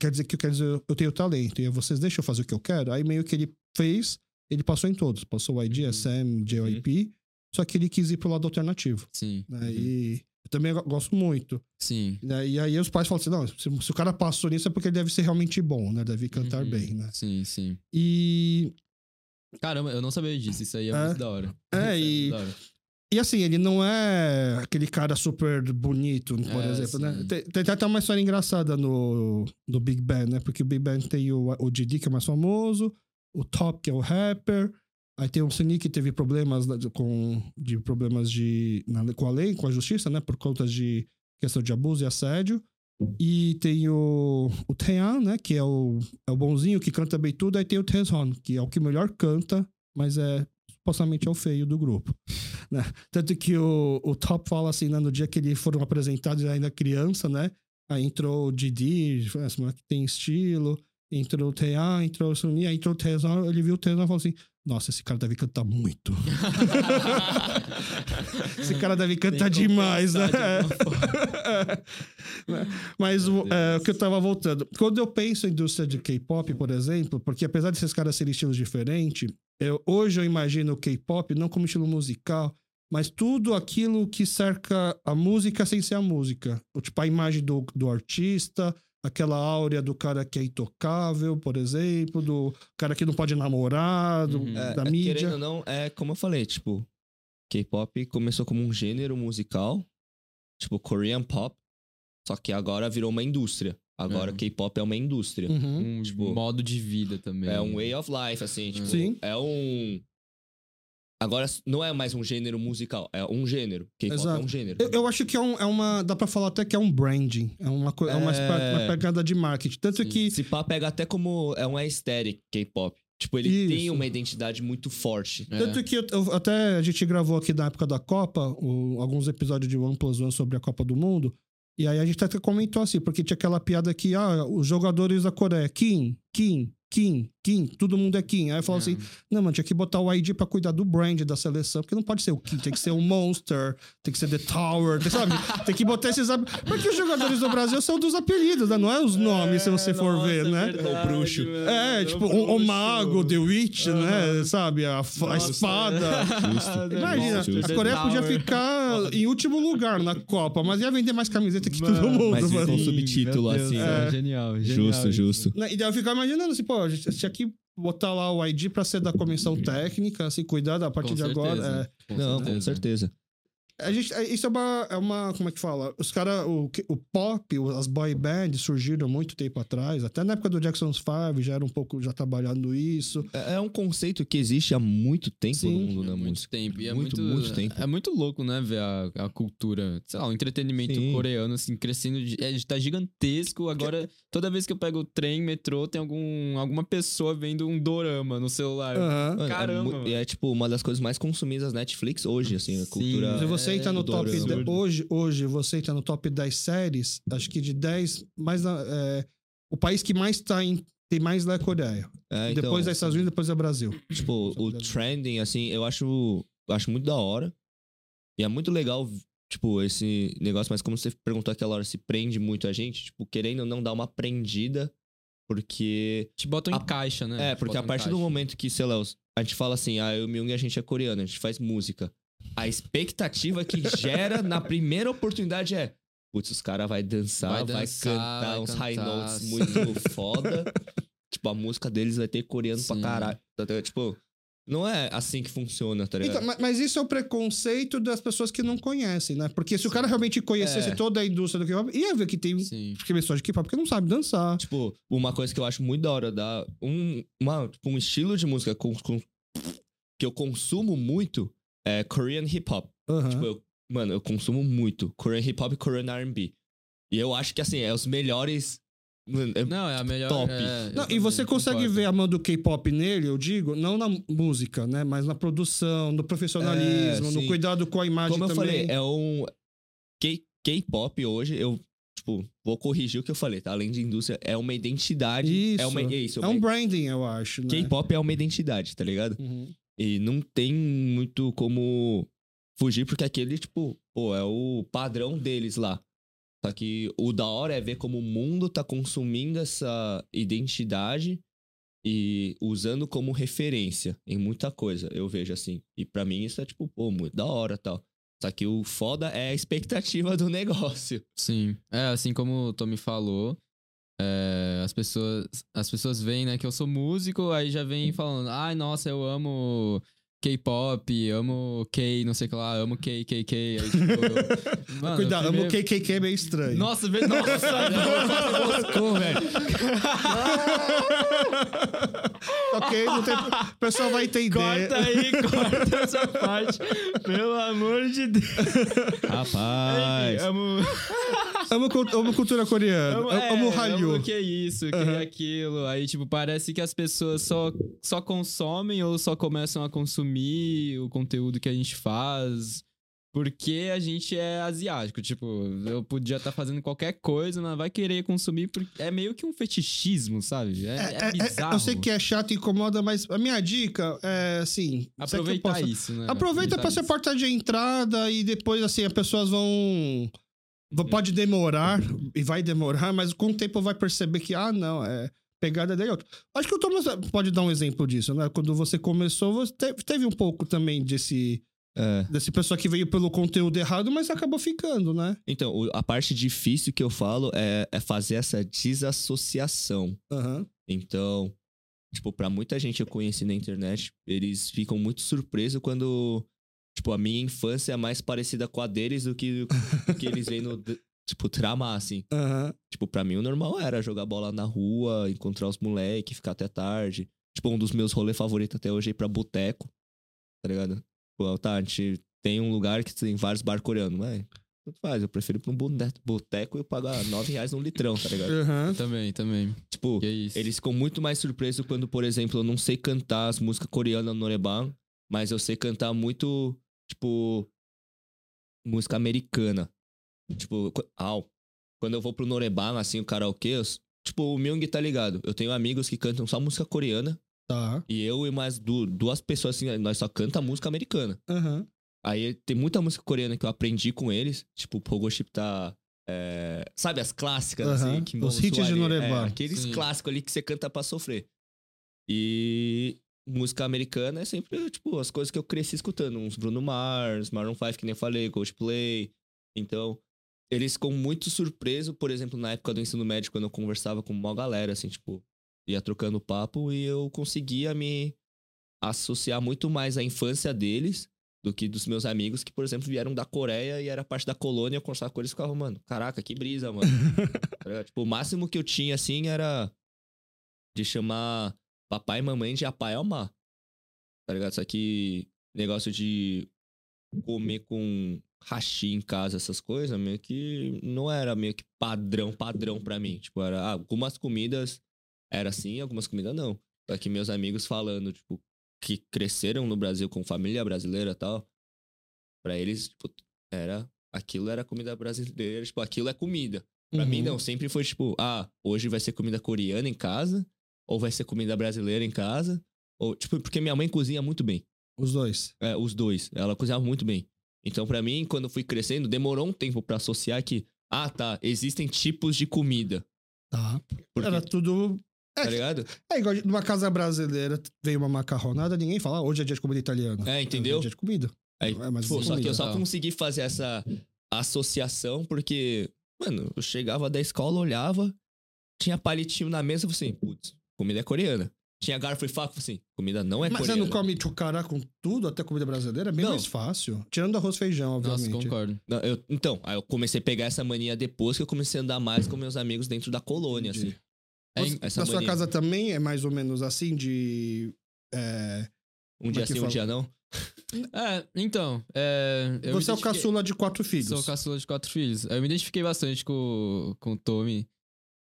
quer dizer que quer dizer, eu tenho talento. E vocês deixam eu fazer o que eu quero. Aí meio que ele fez, ele passou em todos. Passou o ID, Uhum. SM, JYP. Só que ele quis ir pro lado alternativo. Sim. Né? uhum. Eu também go- gosto muito. Sim. né? E aí os pais falam assim: não, se, se o cara passou nisso é porque ele deve ser realmente bom, né? Deve cantar Uhum. bem, né? Sim, sim. E. Caramba, eu não sabia disso. Isso aí é, É. muito da hora. É, <laughs> e- hora. E assim, ele não é aquele cara super bonito, por É, exemplo, né? sim. Tem, tem até uma história engraçada no, no Big Bang, né? Porque o Big Bang tem o, o Didi, que é mais famoso, o Top, que é o rapper, aí tem o Sunny, que teve problemas com, de problemas de, na- com a lei, com a justiça, né? Por conta de questão de abuso e assédio. E tem o, o Taeyeon, né? Que é o, é o bonzinho, que canta bem tudo. Aí tem o Taeyeon, que é o que melhor canta, mas é supostamente é o feio do grupo. <laughs> né? Tanto que o, o Top fala assim, né, no dia que eles foram apresentados ainda criança, né? Aí entrou o Didi, moleque tem estilo. Entrou o Taeyeon, entrou o Sunny, aí entrou o Taeyeon, ele viu o Taeyeon e falou assim, nossa, esse cara deve cantar muito. <laughs> esse cara deve cantar demais, né? <laughs> Mas o, é, o que eu tava voltando. Quando eu penso em indústria de K-pop, por exemplo, porque apesar desses caras serem estilos diferentes, eu, hoje eu imagino o K-pop não como estilo musical, mas tudo aquilo que cerca a música sem ser a música. Tipo, a imagem do, do artista, aquela áurea do cara que é intocável, por exemplo, do cara que não pode namorar, do- Uhum. é, da é, mídia. querendo ou não, é como eu falei, tipo, K-pop começou como um gênero musical, tipo, Korean pop, só que agora virou uma indústria. Agora É. K-pop é uma indústria. Uhum. Um Tipo, modo de vida também. É um way of life, assim, tipo, Sim. é um. Agora não é mais um gênero musical, é um gênero. K-pop é um gênero. Eu, eu acho que é, um- é uma. Dá pra falar até que é um branding. É uma, co- é uma, É. uma pegada de marketing. Tanto Sim. que. Se pá, pega até como. É um aesthetic K-pop. Tipo, ele Isso. tem uma identidade muito forte. É. Tanto que eu- eu- até a gente gravou aqui na época da Copa o- alguns episódios de One Plus One sobre a Copa do Mundo. E aí a gente até comentou assim, porque tinha aquela piada que, ah, os jogadores da Coreia, Kim, Kim, Kim, Kim, todo mundo é Kim. Aí falou assim, não, mano, tinha que botar o ID pra cuidar do brand da seleção, porque não pode ser o Kim, tem que ser o Monster, tem que ser The Tower, tem, sabe? Tem que botar esses. Porque os jogadores do Brasil são dos apelidos, né? Não é os nomes, se você for ver, né? O bruxo. É, tipo, o, o mago, The Witch, né? Sabe? A, fa- a Nossa. espada. <laughs> Imagina, Justo. a Coreia podia ficar em último lugar na Copa, mas ia vender mais camiseta que todo mundo, mas mano. com subtítulo, Deus, assim, é. né? Genial, genial. Justo, isso. justo. Né, E daí eu ficava imaginando assim, pô, a gente tinha que botar lá o ID pra ser da comissão técnica, assim, cuidar da partir Com de agora. certeza, é. com Não, com certeza. A gente, é, isso é uma, é uma. Como é que fala? Os caras. O, o pop, as boy bands surgiram muito tempo atrás. Até na época do Jackson's Five já era um pouco já trabalhando isso. É é um conceito que existe há muito tempo Sim. no mundo da Há muito música. tempo. E é Muito, muito, muito tempo. É muito louco, né? Ver a, a cultura, sei lá, o entretenimento Sim. coreano, assim, crescendo. De, é, tá gigantesco. Agora, toda vez que eu pego o trem, metrô, tem algum, alguma pessoa vendo um dorama no celular. Mano, Caramba, É, e é tipo uma das coisas mais consumidas da Netflix hoje, assim, a Sim. cultura. Se você entra no top. de- hoje, hoje, você entra no top 10 séries, acho que de 10. Mais na- é, o país que mais tá em, tem mais lá é a Coreia. É, então, depois é Estados Unidos, depois é Brasil. Tipo, o trending, assim, eu acho, acho muito da hora. E é muito legal, tipo, esse negócio, mas como você perguntou aquela hora, se prende muito a gente, tipo, querendo ou não dar uma prendida, porque. Te botam em A- caixa, né? É, porque a em partir do momento que, sei lá, a gente fala assim, ah, eu, Myung e a gente é coreano, a gente faz música. A expectativa que gera na primeira oportunidade é. Putz, os caras vai dançar, Vai vai, dançar, cantar vai uns high cantar, notes sim. muito foda. <laughs> tipo, a música deles vai ter coreano pra Sim. caralho. Tá? Tipo, não é assim que funciona, tá ligado? Então, ma- mas isso é o preconceito das pessoas que não conhecem, né? Porque se o cara realmente conhecesse É. toda a indústria do K-pop, ia ver que tem Sim. pessoas de K-pop que não sabem dançar. Tipo, uma coisa que eu acho muito da hora, da, um, uma, tipo, um estilo de música com- com- que eu consumo muito é Korean Hip Hop. Tipo, eu, mano, eu consumo muito Korean Hip Hop e Korean R&B. E eu acho que, assim, é os melhores... é- Não, é a melhor. Top. é, eu Não, e você consegue concordo. ver a mão do K-pop nele, eu digo, não na música, né? Mas na produção, no profissionalismo, É, no cuidado com a imagem Como eu também. falei, é um... K- K-pop hoje, eu, tipo, vou corrigir o que eu falei, tá? Além de indústria, é uma identidade. Isso. É, uma, é isso. É um branding, eu acho, né? K-pop é uma identidade, tá ligado? Uhum. E não tem muito como fugir, porque aquele, tipo, pô, é o padrão deles lá. Só que o da hora é ver como o mundo tá consumindo essa identidade e usando como referência em muita coisa, eu vejo assim. E pra mim isso é, tipo, pô, muito da hora tal. Só que o foda é a expectativa do <laughs> negócio. Sim. É, assim como o Tommy falou, é, as, pessoas, as pessoas veem, né, que eu sou músico, aí já vem falando, ai, nossa, eu amo K-pop, amo K, não sei o que lá, amo K, K, K. Aí, tipo, eu- <laughs> Mano, Cuidado, primeiro- o KKK é meio estranho. Nossa, ve- nossa, <laughs> Moscou, velho. <laughs> ok, não tem... o pessoal vai entender. Corta aí, corta essa parte. Pelo amor de Deus. Rapaz. Enfim, amo, Amo, amo cultura coreana. Amo, é, amo Hallyu. amo que é isso, que é aquilo. Aí, tipo, parece que as pessoas só, só consomem ou só começam a consumir o conteúdo que a gente faz. Porque a gente é asiático. Tipo, eu podia estar fazendo qualquer coisa, mas vai querer consumir porque é meio que um fetichismo, sabe? É, é, É, é, é, bizarro. eu sei que é chato e incomoda, mas a minha dica é assim. é Aproveitar posso- isso, né? Aproveita pra ser porta de entrada e depois, assim, as pessoas vão. Pode demorar, e vai demorar, mas com o tempo vai perceber que, ah, não, é pegada dele. é outra. Acho que o Thomas pode dar um exemplo disso, né? Quando você começou, você teve, um pouco também desse, É. desse pessoa que veio pelo conteúdo errado, mas acabou ficando, né? Então, a parte difícil que eu falo é, é fazer essa desassociação. Aham. Então, tipo, pra muita gente eu conheci na internet, eles ficam muito surpresos quando, tipo, a minha infância é mais parecida com a deles do que o que eles veem no, tipo, tramar, assim. Aham. Tipo, pra mim o normal era jogar bola na rua, encontrar os moleques, ficar até tarde. Tipo, um dos meus rolês favoritos até hoje é ir pra boteco, tá ligado? Pô, tá, a gente tem um lugar que tem vários bar coreanos, mas tudo faz, eu prefiro ir pra um bote- boteco e eu pagar 9 reais num litrão, tá ligado? Aham. Também, também. Tipo, é eles ficam muito mais surpresos quando, por exemplo, eu não sei cantar as músicas coreanas no Noreban, mas eu sei cantar muito, tipo, música americana. Tipo, au. Quando eu vou pro Noreban, assim, o karaokê, eu tipo, o Myung tá ligado. Eu tenho amigos que cantam só música coreana, Tá. e eu e mais du- duas pessoas, assim, nós só canta música americana. Aham. Aí tem muita música coreana que eu aprendi com eles, tipo, Pogo Chip tá. é, sabe as clássicas, Aham, assim? Que os hits de Noreban. É, aqueles Sim. clássicos ali que você canta pra sofrer. E música americana é sempre, tipo, as coisas que eu cresci escutando. Uns Bruno Mars, Maroon 5, que nem eu falei, Coldplay. Então, eles ficam muito surpresos, por exemplo, na época do ensino médio, quando eu conversava com uma galera, assim, tipo, ia trocando papo e eu conseguia me associar muito mais à infância deles do que dos meus amigos que, por exemplo, vieram da Coreia e era parte da colônia, eu conversava com eles e ficava, mano, caraca, que brisa, mano. <laughs> Tá tipo, o máximo que eu tinha, assim, era de chamar papai e mamãe de apai e amar. Tá ligado? Só que negócio de comer com hashi em casa, essas coisas, meio que não era meio que padrão, padrão pra mim. Tipo, era ah, algumas comidas era assim, algumas comidas não. Só que meus amigos falando, tipo, que cresceram no Brasil com família brasileira e tal, pra eles, tipo, era. Aquilo era comida brasileira, tipo, aquilo é comida. Pra Uhum. mim, não, sempre foi tipo, ah, hoje vai ser comida coreana em casa, ou vai ser comida brasileira em casa, ou, tipo, porque minha mãe cozinha muito bem. Os dois. É, os dois. Ela cozinhava muito bem. Então, pra mim, quando eu fui crescendo, demorou um tempo pra associar que, ah, tá, existem tipos de comida. Tá. Porque, Era tudo. tá ligado? É igual numa casa brasileira, veio uma macarronada, ninguém fala, ah, hoje é dia de comida italiana. É, entendeu? É dia de comida. Aí, É, mas Pô, assim, só que eu comida. só tá. consegui fazer essa associação porque, mano, eu chegava da escola, olhava, tinha palitinho na mesa, eu falei assim, putz, comida é coreana. Tinha garfo e faca, assim, comida não é Mas você coreana. não come chocará com tudo, até comida brasileira? É bem Não. mais fácil. Tirando arroz e feijão, Nossa, obviamente. concordo. Não, eu- então, aí eu comecei a pegar essa mania depois que eu comecei a andar mais com meus amigos dentro da colônia, Entendi. assim. É, Você- essa na sua mania. casa também é mais ou menos assim de. é, Um Como dia é sim, um fala? dia não. <laughs> É, então. É, Você é o caçula de quatro filhos. Sou caçula de quatro filhos. Eu me identifiquei bastante com, com o Tommy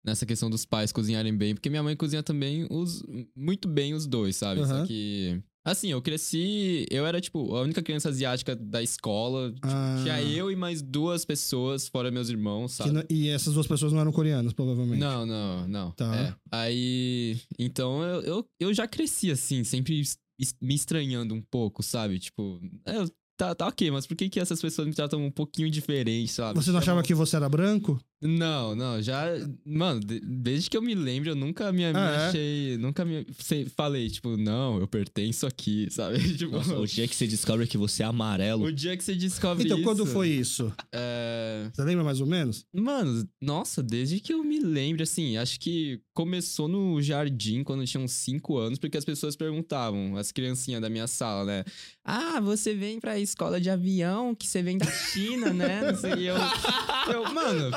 nessa questão dos pais cozinharem bem, porque minha mãe cozinha também os, muito bem os dois, sabe? Só Aham. que. Assim, eu cresci. Eu era, tipo, a única criança asiática da escola. Tipo, Ah, Tinha eu e mais duas pessoas, fora meus irmãos, sabe? não- e essas duas pessoas não eram coreanas, provavelmente. Não, não, não. Tá. É. Aí. Então eu, eu, eu já cresci assim, sempre me estranhando um pouco, sabe? Tipo, é, tá, tá ok, mas por que, que essas pessoas me tratam um pouquinho diferente, sabe? Você não achava que você era branco? Não, não, já. Mano, de- desde que eu me lembro, eu nunca me, me Ah, é? achei. Nunca me sei- falei, tipo, não, eu pertenço aqui, <laughs> sabe? Tipo, Nossa, o dia que você descobre que você é amarelo. o dia que você descobre Então, isso. quando foi isso? É. Você lembra mais ou menos? Mano, nossa, desde que eu me lembro, assim, acho que começou no jardim quando eu tinha uns 5 anos, porque as pessoas perguntavam, as criancinhas da minha sala, né? Ah, você vem pra escola de avião, que você vem da China, né? Não sei, e eu, eu, mano,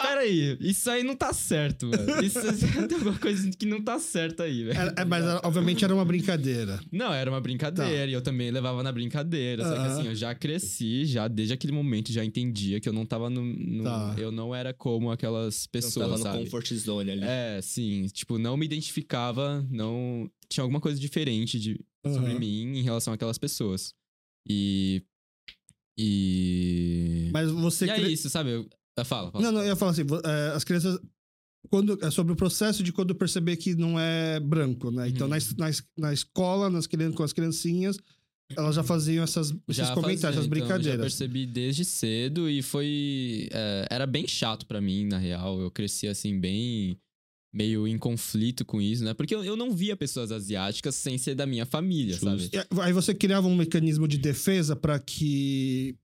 peraí, isso aí não tá certo, mano. Isso <laughs> tem alguma coisa que não tá certa aí, velho. Era- é, mas era- obviamente era uma brincadeira. Não, era uma brincadeira, e eu também levava na brincadeira. Só que assim, eu já cresci, já desde aquele momento já entendia que eu não tava no. no- Tá. Eu não era como aquelas pessoas. tava no sabe? comfort zone ali. É, sim. Tipo, não me identificava, não. Tinha alguma coisa diferente de, sobre Aham. mim em relação àquelas pessoas. E. E. Mas você. e é cre- isso, sabe? Eu, fala, fala. Não, não, eu ia falar assim, é, as crianças. Quando, é sobre o processo de quando perceber que não é branco, né? Então, Uhum. na, es- na, na escola, nas, crian- com as criancinhas, elas já faziam essas, esses Já comentários, fazia, essas então, eu brincadeiras. percebi desde cedo e foi. é, era bem chato pra mim, na real. Eu cresci assim, bem. Meio em conflito com isso, né? Porque eu, eu não via pessoas asiáticas sem ser da minha família, Justo. sabe? E Aí você criava um mecanismo de defesa para que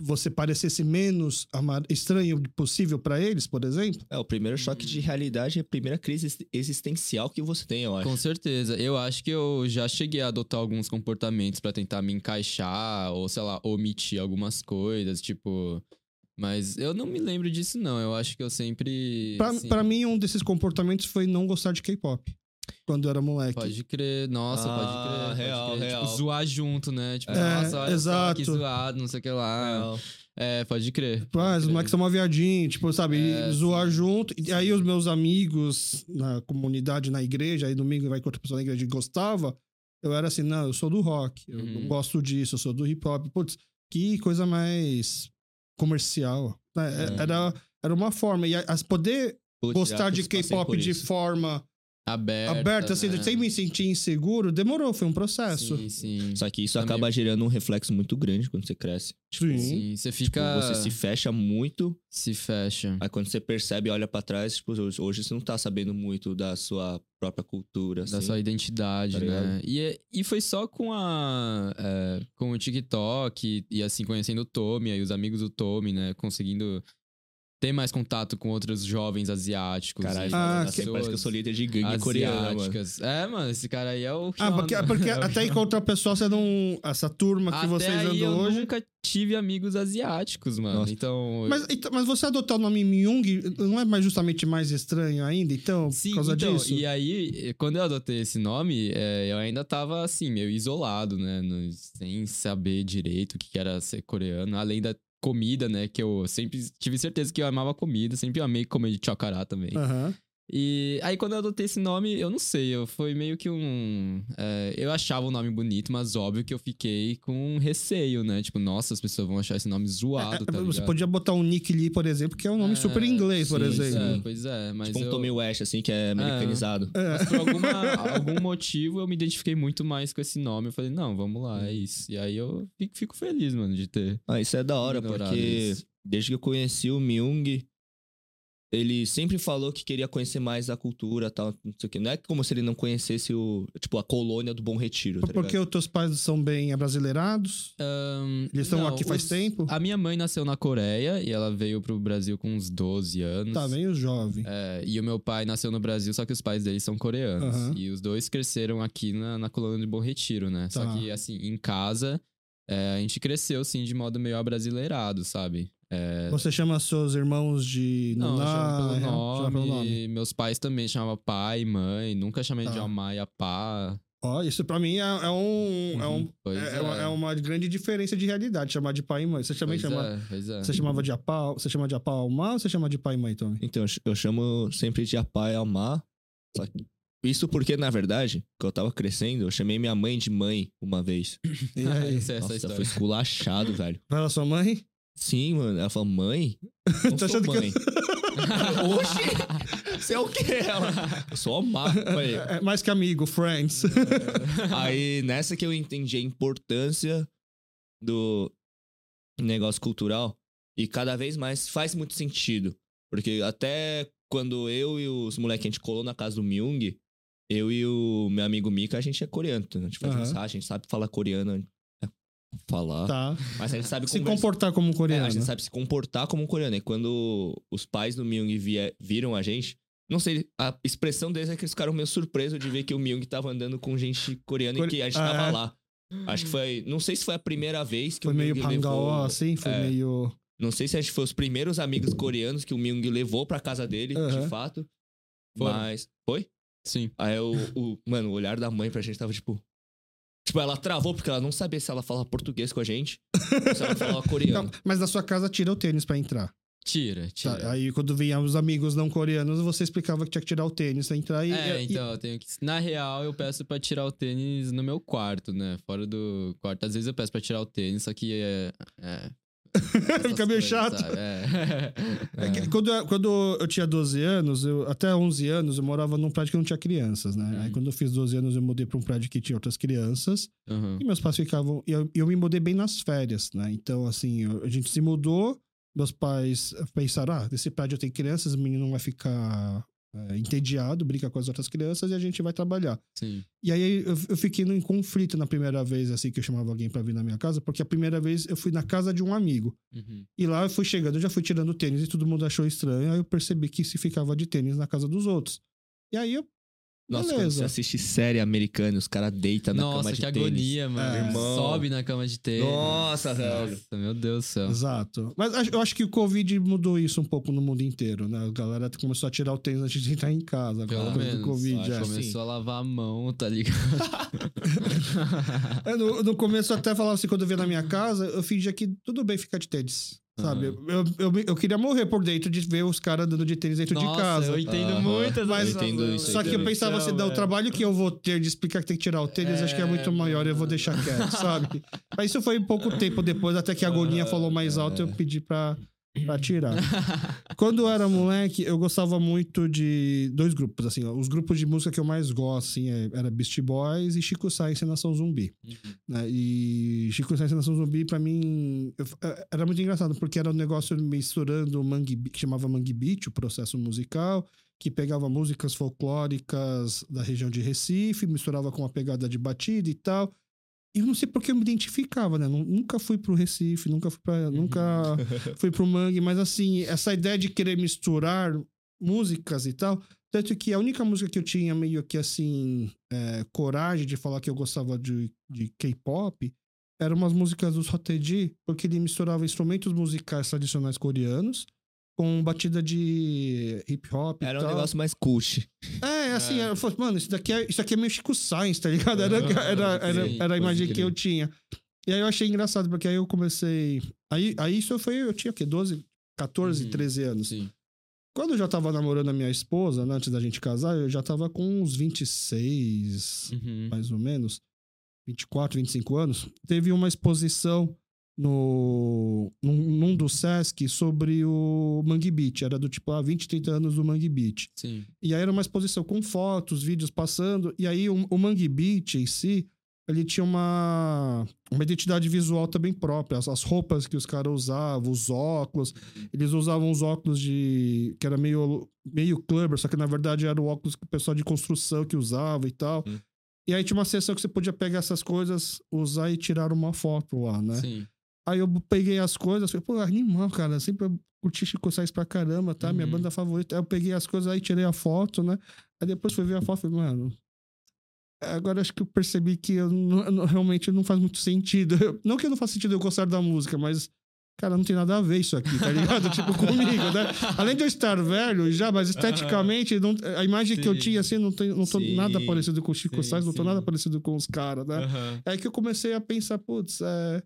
você parecesse menos estranho possível para eles, por exemplo? É, o primeiro choque de realidade é a primeira crise ex- existencial que você tem, eu acho. Com certeza. Eu acho que eu já cheguei a adotar alguns comportamentos pra tentar me encaixar, ou sei lá, omitir algumas coisas, tipo. Mas eu não me lembro disso, não. Eu acho que eu sempre. Pra, assim, pra mim, um desses comportamentos foi não gostar de K-pop. Quando eu era moleque. Pode crer, nossa, Ah, pode crer. pode real, crer. real. Tipo, zoar junto, né? Tipo, É, nossa, olha exato. só que zoado, não sei o que lá. Não. É, pode crer. Tipo, ah, os moleques são mó viadinho, tipo, sabe? É, zoar junto. E aí os meus amigos na comunidade, na igreja, aí domingo vai com outra pessoa na igreja e gostava, eu era assim, não, eu sou do rock, eu Uhum. gosto disso, eu sou do hip hop. Putz, que coisa mais comercial. né? É. Era, era uma forma. E as poder Putz, gostar de K-pop de forma Aberta. aberta, assim, né? sem me sentir inseguro, demorou, foi um processo. Sim, sim. Só que isso Também. acaba gerando um reflexo muito grande quando você cresce. Sim. Sim, você Tipo, fica. você se fecha muito, se fecha. aí quando você percebe e olha pra trás, tipo, hoje, você não tá sabendo muito da sua própria cultura, da assim. sua identidade, Tá né? E, é- e foi só com a é, com o TikTok e, e, assim conhecendo o Tommy e os amigos do Tommy, né? Conseguindo ter mais contato com outros jovens asiáticos. Caralho, Ah, parece, que- parece que eu sou líder de gangue coreana, mano. asiáticas. É, mano, esse cara aí é o. Ah, porque, Sean. porque <laughs> até encontrar o pessoal, você não. Essa turma que Até vocês aí andam eu hoje. nunca tive amigos asiáticos, mano. Nossa. Então. Mas, então, mas você adotar o nome Myung não é mais justamente mais estranho ainda, então? Sim, por causa então, disso? e aí, quando eu adotei esse nome, é, eu ainda tava, assim, meio isolado, né? no- sem saber direito o que que era ser coreano, além da comida, né? Que eu sempre tive certeza que eu amava comida, sempre amei comer de chocará também. Aham. E aí, quando eu adotei esse nome, eu não sei, eu foi meio que um. é, eu achava o nome bonito, mas óbvio que eu fiquei com um receio, né? Tipo, nossa, as pessoas vão achar esse nome zoado, tá É, você ligado? podia botar um Nick Lee, por exemplo, que é um nome É, super inglês, por sim, exemplo. É, pois é, mas Tipo um eu... Tommy West, assim, que é americanizado. É. Mas por alguma- <laughs> algum motivo eu me identifiquei muito mais com esse nome. Eu falei, não, vamos lá, é isso. E aí eu fico, fico feliz, mano, de ter. Ah, isso é da hora, porque isso. desde que eu conheci o Myung, ele sempre falou que queria conhecer mais da cultura tal, não sei o quê. Não é como se ele não conhecesse o, tipo, a colônia do Bom Retiro, tá Porque os teus pais são bem abrasileirados? Ahn, Eles estão não, aqui faz os- tempo? A minha mãe nasceu na Coreia e ela veio pro Brasil com uns 12 anos. Tá bem jovem. É, e o meu pai nasceu no Brasil, só que os pais dele são coreanos. Aham. E os dois cresceram aqui na, na colônia de Bom Retiro, né? Só Tá. que, assim, em casa, é, a gente cresceu, assim, de modo meio abrasileirado, sabe? É, Você chama seus irmãos de Não, eu Nuná, chamo pelo é, nome, chama pelo nome. Meus pais também chamavam pai, mãe. Nunca chamei de Tá. Amar e Apá. Ó, isso pra mim é, é um, é, um, Pois é, é uma, é uma grande diferença de realidade, chamar de pai e mãe. Você também Pois chama, é, pois é. você chamava de apá, você chama de apá almar ou você chama de pai e mãe, Tommy? Então, eu ch- eu chamo sempre de Apá e Almar. Isso porque, na verdade, que eu tava crescendo, eu chamei minha mãe de mãe uma vez. <laughs> E aí? Essa é essa Nossa, história. foi esculachado, velho. Fala sua mãe? Sim, mano. Ela falou, mãe? <laughs> Não Tá sou achando que- mãe. <laughs> Oxi! Você é o quê? Ela, eu sou Omar. <laughs> Falei, É mais que amigo, friends. Aí, nessa que eu entendi a importância do negócio cultural. E cada vez mais faz muito sentido. Porque até quando eu e os moleques, a gente colou na casa do Myung, eu e o meu amigo Mika, a gente é coreano. A gente faz Aham. mensagem, a gente sabe falar coreano. É, Falar. tá. Mas a gente sabe Se conversar. comportar como É, coreano. a gente sabe se comportar como um coreano. E quando os pais do Myung vie- viram a gente, não sei, a expressão deles é que eles ficaram meio surpresos de ver que o Myung tava andando com gente coreana Core- e que a gente Ah, tava é. lá. Acho que foi. Não sei se foi a primeira vez que Foi o meio Myung pangaó, levou. assim? Foi é. meio... Não sei se acho que foi os primeiros amigos coreanos que o Myung levou pra casa dele, Aham. de fato. Foram. Mas. Foi? Sim. Aí o, o. Mano, o olhar da mãe pra gente tava tipo. Tipo, ela travou porque ela não sabia se ela falava português com a gente ou se ela falava <laughs> coreano. Não, mas na sua casa tira o tênis pra entrar. Tira, Tá, tira. Aí quando vinham os amigos não coreanos, você explicava que tinha que tirar o tênis pra entrar e... É, e- então, eu tenho que. Na real, eu peço pra tirar o tênis no meu quarto, né? Fora do quarto. Às vezes eu peço pra tirar o tênis, só que é. é <laughs> Fica meio chato. sabe? É. É quando, eu- quando eu tinha 12 anos, eu, até 11 anos, eu morava num prédio que não tinha crianças, né? Aí Uhum. quando eu fiz 12 anos, eu mudei pra um prédio que tinha outras crianças. Uhum. E meus pais ficavam. E eu, eu me mudei bem nas férias, né? Então, assim, eu- a gente se mudou. Meus pais pensaram: ah, nesse prédio tem crianças, o menino não vai ficar é, entediado, brinca com as outras crianças e a gente vai trabalhar. Sim. E aí eu, eu fiquei em conflito na primeira vez, assim, que eu chamava alguém pra vir na minha casa, porque a primeira vez eu fui na casa de um amigo. Uhum. E lá eu fui chegando, eu já fui tirando tênis e todo mundo achou estranho. Aí eu percebi que se ficava de tênis na casa dos outros. E aí eu. Nossa, quando beleza. você assiste série americana, e os caras deitam na Nossa, cama de que tênis. agonia, mano. É. Sobe na cama de tênis. Nossa, velho. Nossa, meu Deus do céu. Exato. Mas eu acho que o Covid mudou isso um pouco no mundo inteiro, né? A galera começou a tirar o tênis antes de entrar em casa. Agora, menos. do Covid. é. que Começou a lavar a mão, tá ligado? <laughs> É, no, no começo eu até falava assim, quando eu via na minha casa, eu fingia que tudo bem ficar de tênis. Sabe? Aham. Eu, eu, eu queria morrer por dentro de ver os caras andando de tênis dentro Nossa, de casa. eu entendo Aham. muito Mas- Eu entendo isso Só que eu pensava assim, não, o trabalho que eu vou ter de explicar que tem que tirar o tênis, acho que é muito maior, eu vou deixar quieto, sabe? Mas isso foi pouco tempo depois, até que a agonia falou mais alto, eu pedi pra, pra <laughs> tirar. Quando eu era moleque, eu gostava muito de dois grupos, assim, ó, os grupos de música que eu mais gosto, assim, é- era Beast Boys e Chico Sainz e Nação Zumbi. né? E Chico Sainz e Nação Zumbi, pra mim, eu- é- era muito engraçado, porque era um negócio misturando o mangue, que chamava Mangue Beat, o processo musical, que pegava músicas folclóricas da região de Recife, misturava com uma pegada de batida e tal. Eu não sei porque eu me identificava, né? Nu- Nunca fui pro Recife, nunca fui pra. Nunca <laughs> fui pro Mangue, mas assim, essa ideia de querer misturar músicas e tal. Tanto que a única música que eu tinha meio que assim, é, coragem de falar que eu gostava de, de K-pop eram umas músicas do Soteji, porque ele misturava instrumentos musicais tradicionais coreanos com batida de hip hop. e Era um tal. negócio mais cult. <laughs> É, assim, É. eu falei, mano, isso daqui, é, isso aqui é meio Chico Science, tá ligado? Era, era, era, sim, era a imagem que eu tinha. E aí eu achei engraçado, porque aí eu comecei. Aí, aí isso foi, eu tinha o quê? 12, 14, Uhum, 13 anos. Sim. Quando eu já tava namorando a minha esposa, né, antes da gente casar, eu já tava com uns 26, Uhum. mais ou menos. 24, 25 anos. Teve uma exposição no, num, num do Sesc sobre o Mangue Beach. Era do tipo, ah, 20, 30 anos do Mangue Beach. Sim. E aí era uma exposição com fotos, vídeos passando. E aí o, o Mangue Beach em si, ele tinha uma, uma identidade visual também própria. As, as roupas que os caras usavam, os óculos. Eles usavam os óculos de... Que era meio, meio clubber, só que na verdade era o óculos que o pessoal de construção que usava e tal. Hum. E aí tinha uma sessão que você podia pegar essas coisas, usar e tirar uma foto lá, né? Sim. Aí eu peguei as coisas, falei, pô, animal, cara, sempre eu curti Chico Sainz pra caramba, tá? Minha Uhum. banda favorita. Aí eu peguei as coisas, aí tirei a foto, né? Aí depois fui ver a foto e falei, mano. Agora acho que eu percebi que eu não- realmente não faz muito sentido. <laughs> Eu- não que não faça sentido eu gostar da música, mas, cara, não tem nada a ver isso aqui, tá ligado? <laughs> tipo, comigo, né? Além de eu estar velho já, mas esteticamente, não- a imagem que eu Sim. tinha, assim, não, tem, não tô Sim. nada parecido com o Chico Sim, Sainz, não tô sim. nada parecido com os caras, né? Aham. É aí que eu comecei a pensar, putz, é...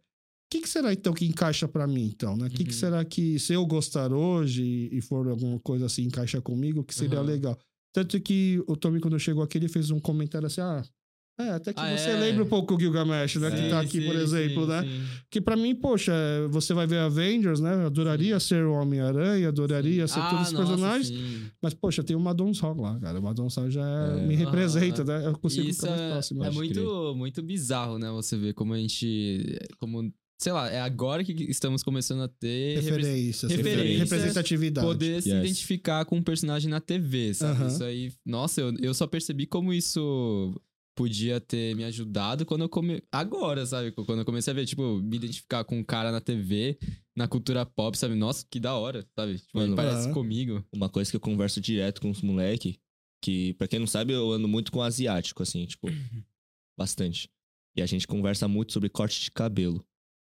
o que, que será então que encaixa pra mim, então, né? O que, que Uhum. será que, se eu gostar hoje e, for alguma coisa assim, encaixa comigo, que seria Aham. legal? Tanto que o Tommy, quando chegou aqui, ele fez um comentário assim, ah... É, até que Ah, você é? lembra um pouco o Gilgamesh, né? que Sim, tá aqui, por sim, exemplo, sim, né? sim. Que pra mim, poxa, você vai ver Avengers, né? Adoraria ser o Homem-Aranha, adoraria ser Ah, todos os personagens. Mas, poxa, tem o Madon Sol lá, cara. O Madon Sol já É. me representa, né? Eu consigo Isso ficar mais é, próximo. é acho. muito, muito bizarro, né? Você ver como a gente. Como, sei lá, é agora que estamos começando a ter Referências, referências, representatividade. poder se Yes. identificar com um personagem na TV, sabe? Isso aí. Nossa, eu, eu só percebi como isso podia ter me ajudado quando eu come... Agora, sabe? Quando eu comecei a ver, tipo, me identificar com um cara na TV, na cultura pop, sabe? Nossa, que da hora, sabe? Tipo, ele Mano, parece comigo. Uma coisa que eu converso direto com os moleque, que, pra quem não sabe, eu ando muito com asiático, assim, tipo, <clears throat> bastante. E a gente conversa muito sobre corte de cabelo.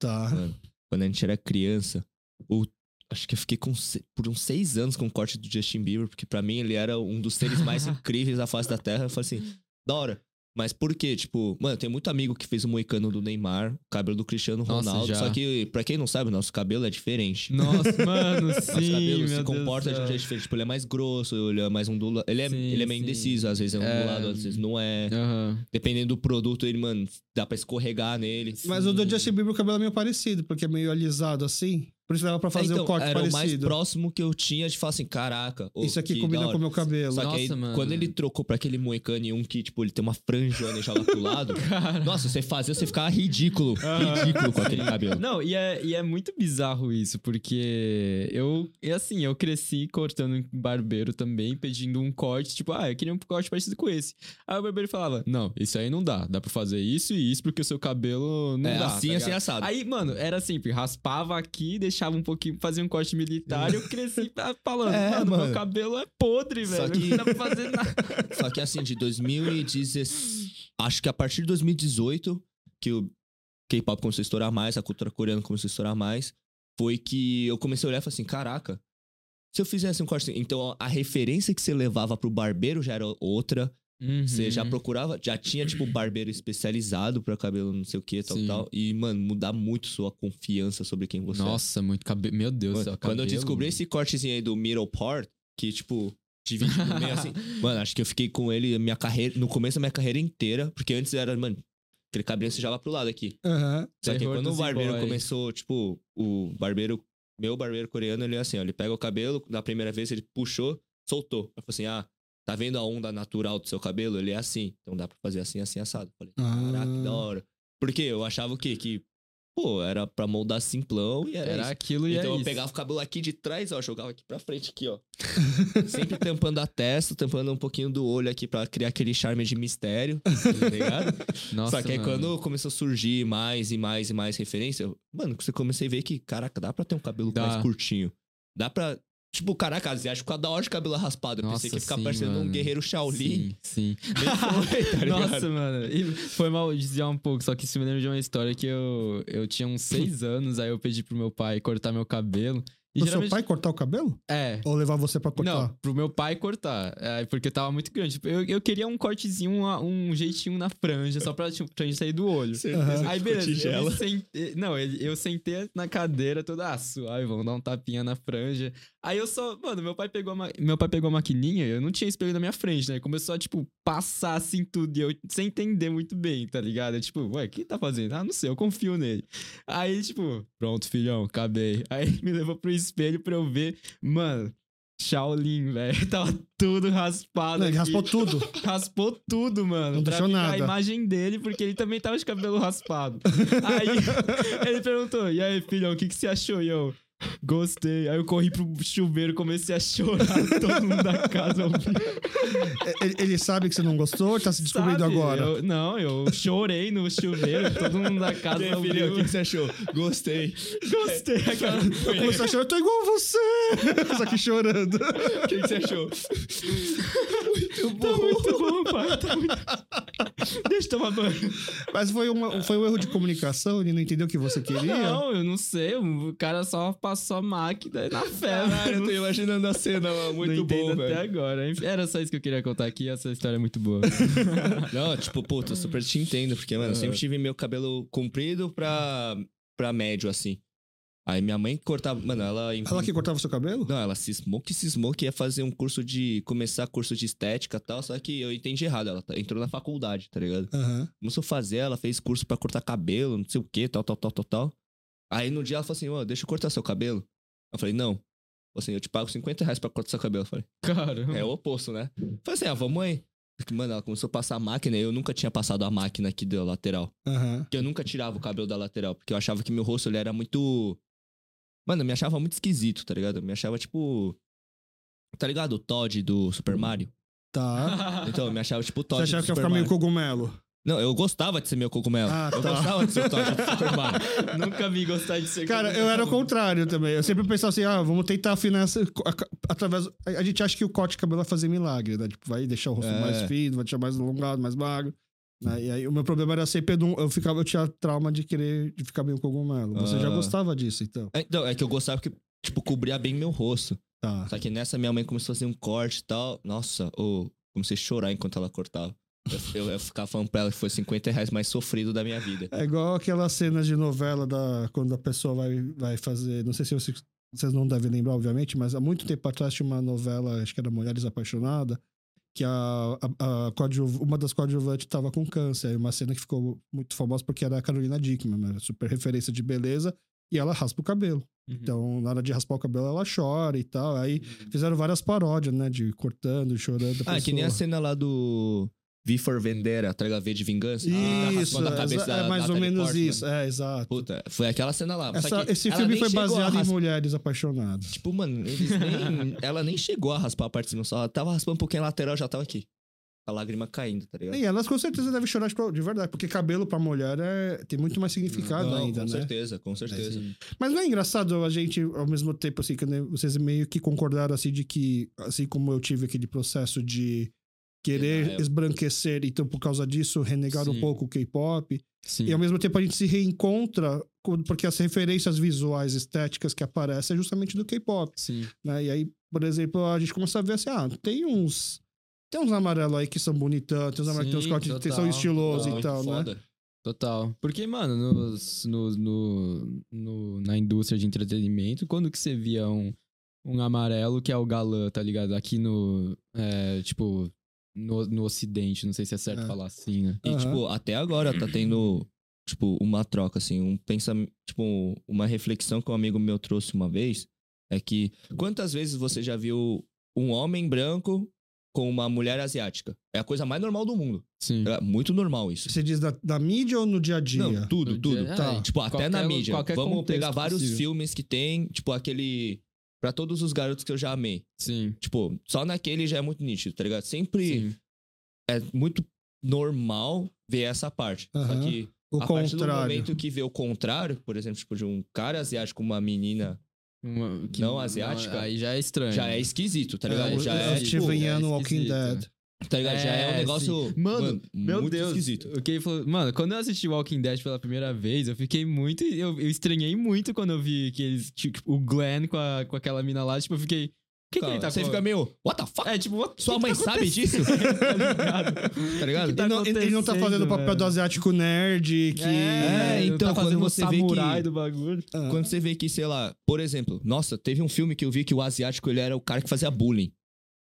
Tá. Mano, quando a gente era criança, o, acho que eu fiquei com, por uns seis anos com o corte do Justin Bieber, porque pra mim ele era um dos seres mais <laughs> incríveis da face da Terra. Eu falei assim, da hora. Mas por quê? Tipo, mano, tem muito amigo que fez o moicano do Neymar, o cabelo do Cristiano Nossa, Ronaldo. já. Só que, pra quem não sabe, nosso cabelo é diferente. Nossa, <laughs> mano, sim. Nosso cabelo meu se Deus comporta de um jeito diferente. Tipo, ele é mais grosso, ele é mais ondulado. Ele é, Sim, ele é meio sim. indeciso, às vezes é É. ondulado, às vezes não é. Aham. Dependendo do produto, ele, mano, dá pra escorregar nele. Mas o do Justin Bieber, o cabelo é meio parecido, porque é meio alisado assim. Por isso dava pra fazer então, o corte era o mais parecido. próximo que eu tinha de falar assim, caraca. ô, Isso aqui combina com o meu cabelo. Só que aí, Nossa, mano. quando ele trocou pra aquele moicano e um que, tipo, ele tem uma franjona e joga pro lado. <laughs> Cara. nossa, você fazia, você ficava ridículo. Ridículo com aquele cabelo. Não, e é, e é muito bizarro isso, porque eu, e assim, eu cresci cortando barbeiro também, pedindo um corte, tipo, ah, eu queria um corte parecido com esse. Aí o barbeiro falava, não, isso aí não dá, dá pra fazer isso e isso, porque o seu cabelo não É, dá. assim, tá assim, ligado? assado. Aí, mano, era sempre, raspava aqui, deixava um pouquinho, fazia um corte militar e eu cresci <laughs> falando, É, mano, mano. meu cabelo é podre, Só velho, que- não dá pra fazer nada. <laughs> Só que assim, de 2016. Acho que a partir de 2018, que o K-pop começou a estourar mais, a cultura coreana começou a estourar mais, foi que eu comecei a olhar e falei assim: caraca, se eu fizesse um corte. assim- Então a referência que você levava pro barbeiro já era outra. Você já Uhum. procurava, já tinha, tipo, barbeiro especializado pra cabelo não sei o que, tal, Sim. tal. E, mano, mudar muito sua confiança sobre quem você é. Nossa, muito cabelo, meu Deus do Mano, céu, quando eu descobri esse cortezinho aí do middle part, que, tipo, divide no meio assim. <laughs> Mano, acho que eu fiquei com ele minha carreira, no começo da minha carreira inteira, porque antes era, mano, aquele cabelo você já lá pro lado aqui. Aham. Só que Terror quando o barbeiro começou, tipo, o barbeiro, meu barbeiro coreano, ele é assim, ó, ele pega o cabelo, da primeira vez ele puxou, soltou. Eu falei assim, ah, tá vendo a onda natural do seu cabelo? Ele é assim, então dá pra fazer assim, assim, assado. Falei, caraca, que da Ah. hora. Porque eu achava o quê? Que pô, era pra moldar simplão e era, Era isso. aquilo e Então é eu isso. pegava o cabelo aqui de trás, ó, jogava aqui pra frente, aqui, ó. Sempre <laughs> tampando a testa, tampando um pouquinho do olho aqui pra criar aquele charme de mistério, tá ligado? <laughs> Nossa, Só que aí mano. quando começou a surgir mais e mais e mais referência, eu- mano, você comecei a ver que, caraca, dá pra ter um cabelo Dá. mais curtinho. Dá pra. Tipo, caraca, asiático fica da hora de cabelo raspado. Eu Nossa, pensei que ia ficar sim, parecendo um mano. guerreiro Shaolin. Sim, sim. <laughs> Foi, tá? Nossa, mano. E foi mal desviar um pouco, só que isso me lembra de uma história que eu, eu tinha uns <laughs> seis anos, aí eu pedi pro meu pai cortar meu cabelo. E O seu geralmente- pai cortar o cabelo? É. Ou levar você pra cortar? Não, pro meu pai cortar. É, porque tava muito grande. Eu, eu queria um cortezinho, uma- um jeitinho na franja, só pra, tipo, gente sair do olho. Certeza Aí beleza, eu sentei, não, eu sentei na cadeira toda ah, suave, vamos dar um tapinha na franja. Aí eu só, mano, meu pai pegou a, ma- meu pai pegou a maquininha, eu não tinha espelho na minha frente, né? Começou a tipo passar assim tudo e eu sem entender muito bem, tá ligado? Eu, tipo, ué, o que tá fazendo? Ah, não sei, eu confio nele. Aí tipo, pronto, filhão, acabei. Aí ele me levou pro espelho pra eu ver, mano, Shaolin, velho, <laughs> tava tudo raspado. Não, ele raspou tudo. <laughs> Raspou tudo, mano. Não deixou ficar nada. a imagem dele, porque ele também tava de cabelo raspado. <laughs> Aí ele perguntou: E aí, filhão, o que, que você achou? E eu. Gostei. Aí eu corri pro chuveiro, comecei a chorar. <laughs> Todo mundo da casa ouviu. ele, ele sabe que você não gostou, tá se descobrindo Sabe? agora. Eu- não, eu chorei no chuveiro. Todo mundo da casa aí, filhão, o que, você achou? Gostei. Gostei. <laughs> Aquela... Como você achou? Eu tô igual você! <laughs> Só que chorando. O que, que você achou? muito Tá muito bom, pai. Tá muito... Deixa eu tomar banho. Mas foi, uma, foi um erro de comunicação, ele não entendeu o que você queria. Não, eu não sei. O cara só passou a máquina na fé. Caralho, eu Não tô imaginando a cena, mano. não Muito entendo bom, até velho. agora. Enfim, Era só isso que eu queria contar aqui. Essa história é muito boa. <laughs> Não, tipo, puta, eu super te entendo, porque, mano, eu sempre tive meu cabelo comprido pra, pra médio, assim. Aí minha mãe cortava. Mano, ela. Ela que cortava seu cabelo? Não, ela cismou que cismou que ia fazer um curso de. começar curso de estética e tal, só que eu entendi errado. Ela tá- entrou na faculdade, tá ligado? Aham. Começou a fazer, ela fez curso pra cortar cabelo, não sei o que, tal, tal, tal, tal, tal. Aí no dia ela falou assim: Ô, deixa eu cortar seu cabelo. Eu falei: Não. Falei assim: Eu te pago 50 reais pra cortar seu cabelo. Eu falei: Cara. É o oposto, né? Falei assim: Ah, vamos aí. Mano, ela começou a passar a máquina e eu nunca tinha passado a máquina aqui da lateral. Aham. Porque eu nunca tirava o cabelo da lateral, porque eu achava que meu rosto ele era muito. Mano, eu me achava muito esquisito, tá ligado? Eu me achava tipo. Tá ligado? O Todd do Super Mario. Tá. Então, eu me achava tipo o Você Todd achava do que ia ficar meio cogumelo? Não, eu gostava de ser meu cogumelo. Ah, eu tá. gostava de ser o. <laughs> Nunca vi gostar de ser. Cara, eu era o contrário também. Eu sempre pensava assim, ah, vamos tentar afinar essa... Através... A gente acha que o corte de cabelo vai fazer milagre, né? Tipo, vai deixar o rosto É. mais fino, vai deixar mais alongado, mais magro. né? E aí o meu problema era sempre... Eu, ficava, eu tinha trauma de querer de ficar meio cogumelo. Você já Ah. gostava disso, então. É, Então, é que eu gostava que, tipo, cobria bem meu rosto. Tá. Só que nessa minha mãe começou a fazer um corte e tal. Nossa, ô, comecei a chorar enquanto ela cortava. Eu, eu, ficava falando pra ela que foi 50 reais mais sofrido da minha vida. É igual aquelas cenas de novela da quando a pessoa vai, vai fazer. Não sei se vocês, vocês não devem lembrar, obviamente, mas há muito tempo atrás tinha uma novela, acho que era Mulheres Apaixonadas, que a, a, a uma das coadjuvantes estava com câncer. Aí Uma cena que ficou muito famosa porque era a Carolina Dickman, né? super referência de beleza, e ela raspa o cabelo. Uhum. Então, na hora de raspar o cabelo, ela chora e tal. Aí fizeram várias paródias, né? De cortando, chorando. Ah, que nem a pessoa. cena lá do V for Vendetta, tá ligado? V de Vingança. tá Isso, a é, cabeça é da mais ou menos Portman. isso. É, exato. Puta, foi aquela cena lá. Essa- esse filme foi baseado em rasp- mulheres apaixonadas. Tipo, mano, nem... <laughs> ela nem chegou a raspar a parte de cima, só ela tava raspando um pouquinho a lateral, já tava aqui. A lágrima caindo, tá ligado? E elas com certeza devem chorar tipo, de verdade, porque cabelo pra mulher é, tem muito mais significado Não, ainda, com né? certeza, com certeza. Mas não é engraçado a gente, ao mesmo tempo, assim, que vocês meio que concordaram, assim, de que, assim como eu tive aquele processo de querer Denial. esbranquecer, então por causa disso renegar um Sim. pouco o K-pop, e ao mesmo tempo a gente se reencontra, porque as referências visuais, estéticas que aparecem é justamente do K-pop. Né? E aí, por exemplo, a gente começa a ver assim, ah, tem uns. Tem uns amarelos aí que são bonitão, tem uns amarelos que tem uns cortes que são estilosos total. e tal, né? Foda. Total. Porque, mano, nos- no, no, no- na indústria de entretenimento, quando que você via um, um amarelo que é o galã, tá ligado? Aqui no. é, tipo, no, no ocidente, não sei se é certo É. falar assim, né? E, tipo, até agora tá tendo, tipo, uma troca, assim, um pensamento, tipo, uma reflexão que um amigo meu trouxe uma vez, é que quantas vezes você já viu um homem branco com uma mulher asiática. É a coisa mais normal do mundo. Sim. É muito normal isso. Você diz da, da mídia ou no dia a dia? Não, tudo, No tudo. dia- Tá. Tipo, até qualquer- na mídia. Vamos pegar vários possível. filmes que tem, tipo, aquele. Pra todos os garotos que eu já amei. Sim. Tipo, só naquele já é muito nítido, tá ligado? Sempre Sim. é muito normal ver essa parte. Só que O a partir do contrário. momento que vê o contrário, por exemplo, tipo, de um cara asiático com uma menina, Uma- que Não asiática? Aí já é estranho. já é esquisito, tá ligado? É, já é, o tipo, Steven Yeun é no Walking. Dead. Tá ligado? já é um É, negócio, sim. Mano, Meu muito Deus. esquisito. O que ele falou. Mano, quando eu assisti Walking Dead pela primeira vez, eu fiquei muito. Eu, eu estranhei muito quando eu vi que eles. Tipo, o Glenn com, a, com aquela mina lá. Tipo, eu fiquei. O que, que ele tá Você com- fica meio, what the fuck? É, tipo, what- Sua que mãe tá sabe disso? <laughs> tá ligado? que tá ele, não, ele não tá fazendo o papel do asiático nerd que. É, não então, tá quando você vê que- do bagulho. Ah. Quando você vê que, sei lá, por exemplo, nossa, teve um filme que eu vi que o asiático ele era o cara que fazia bullying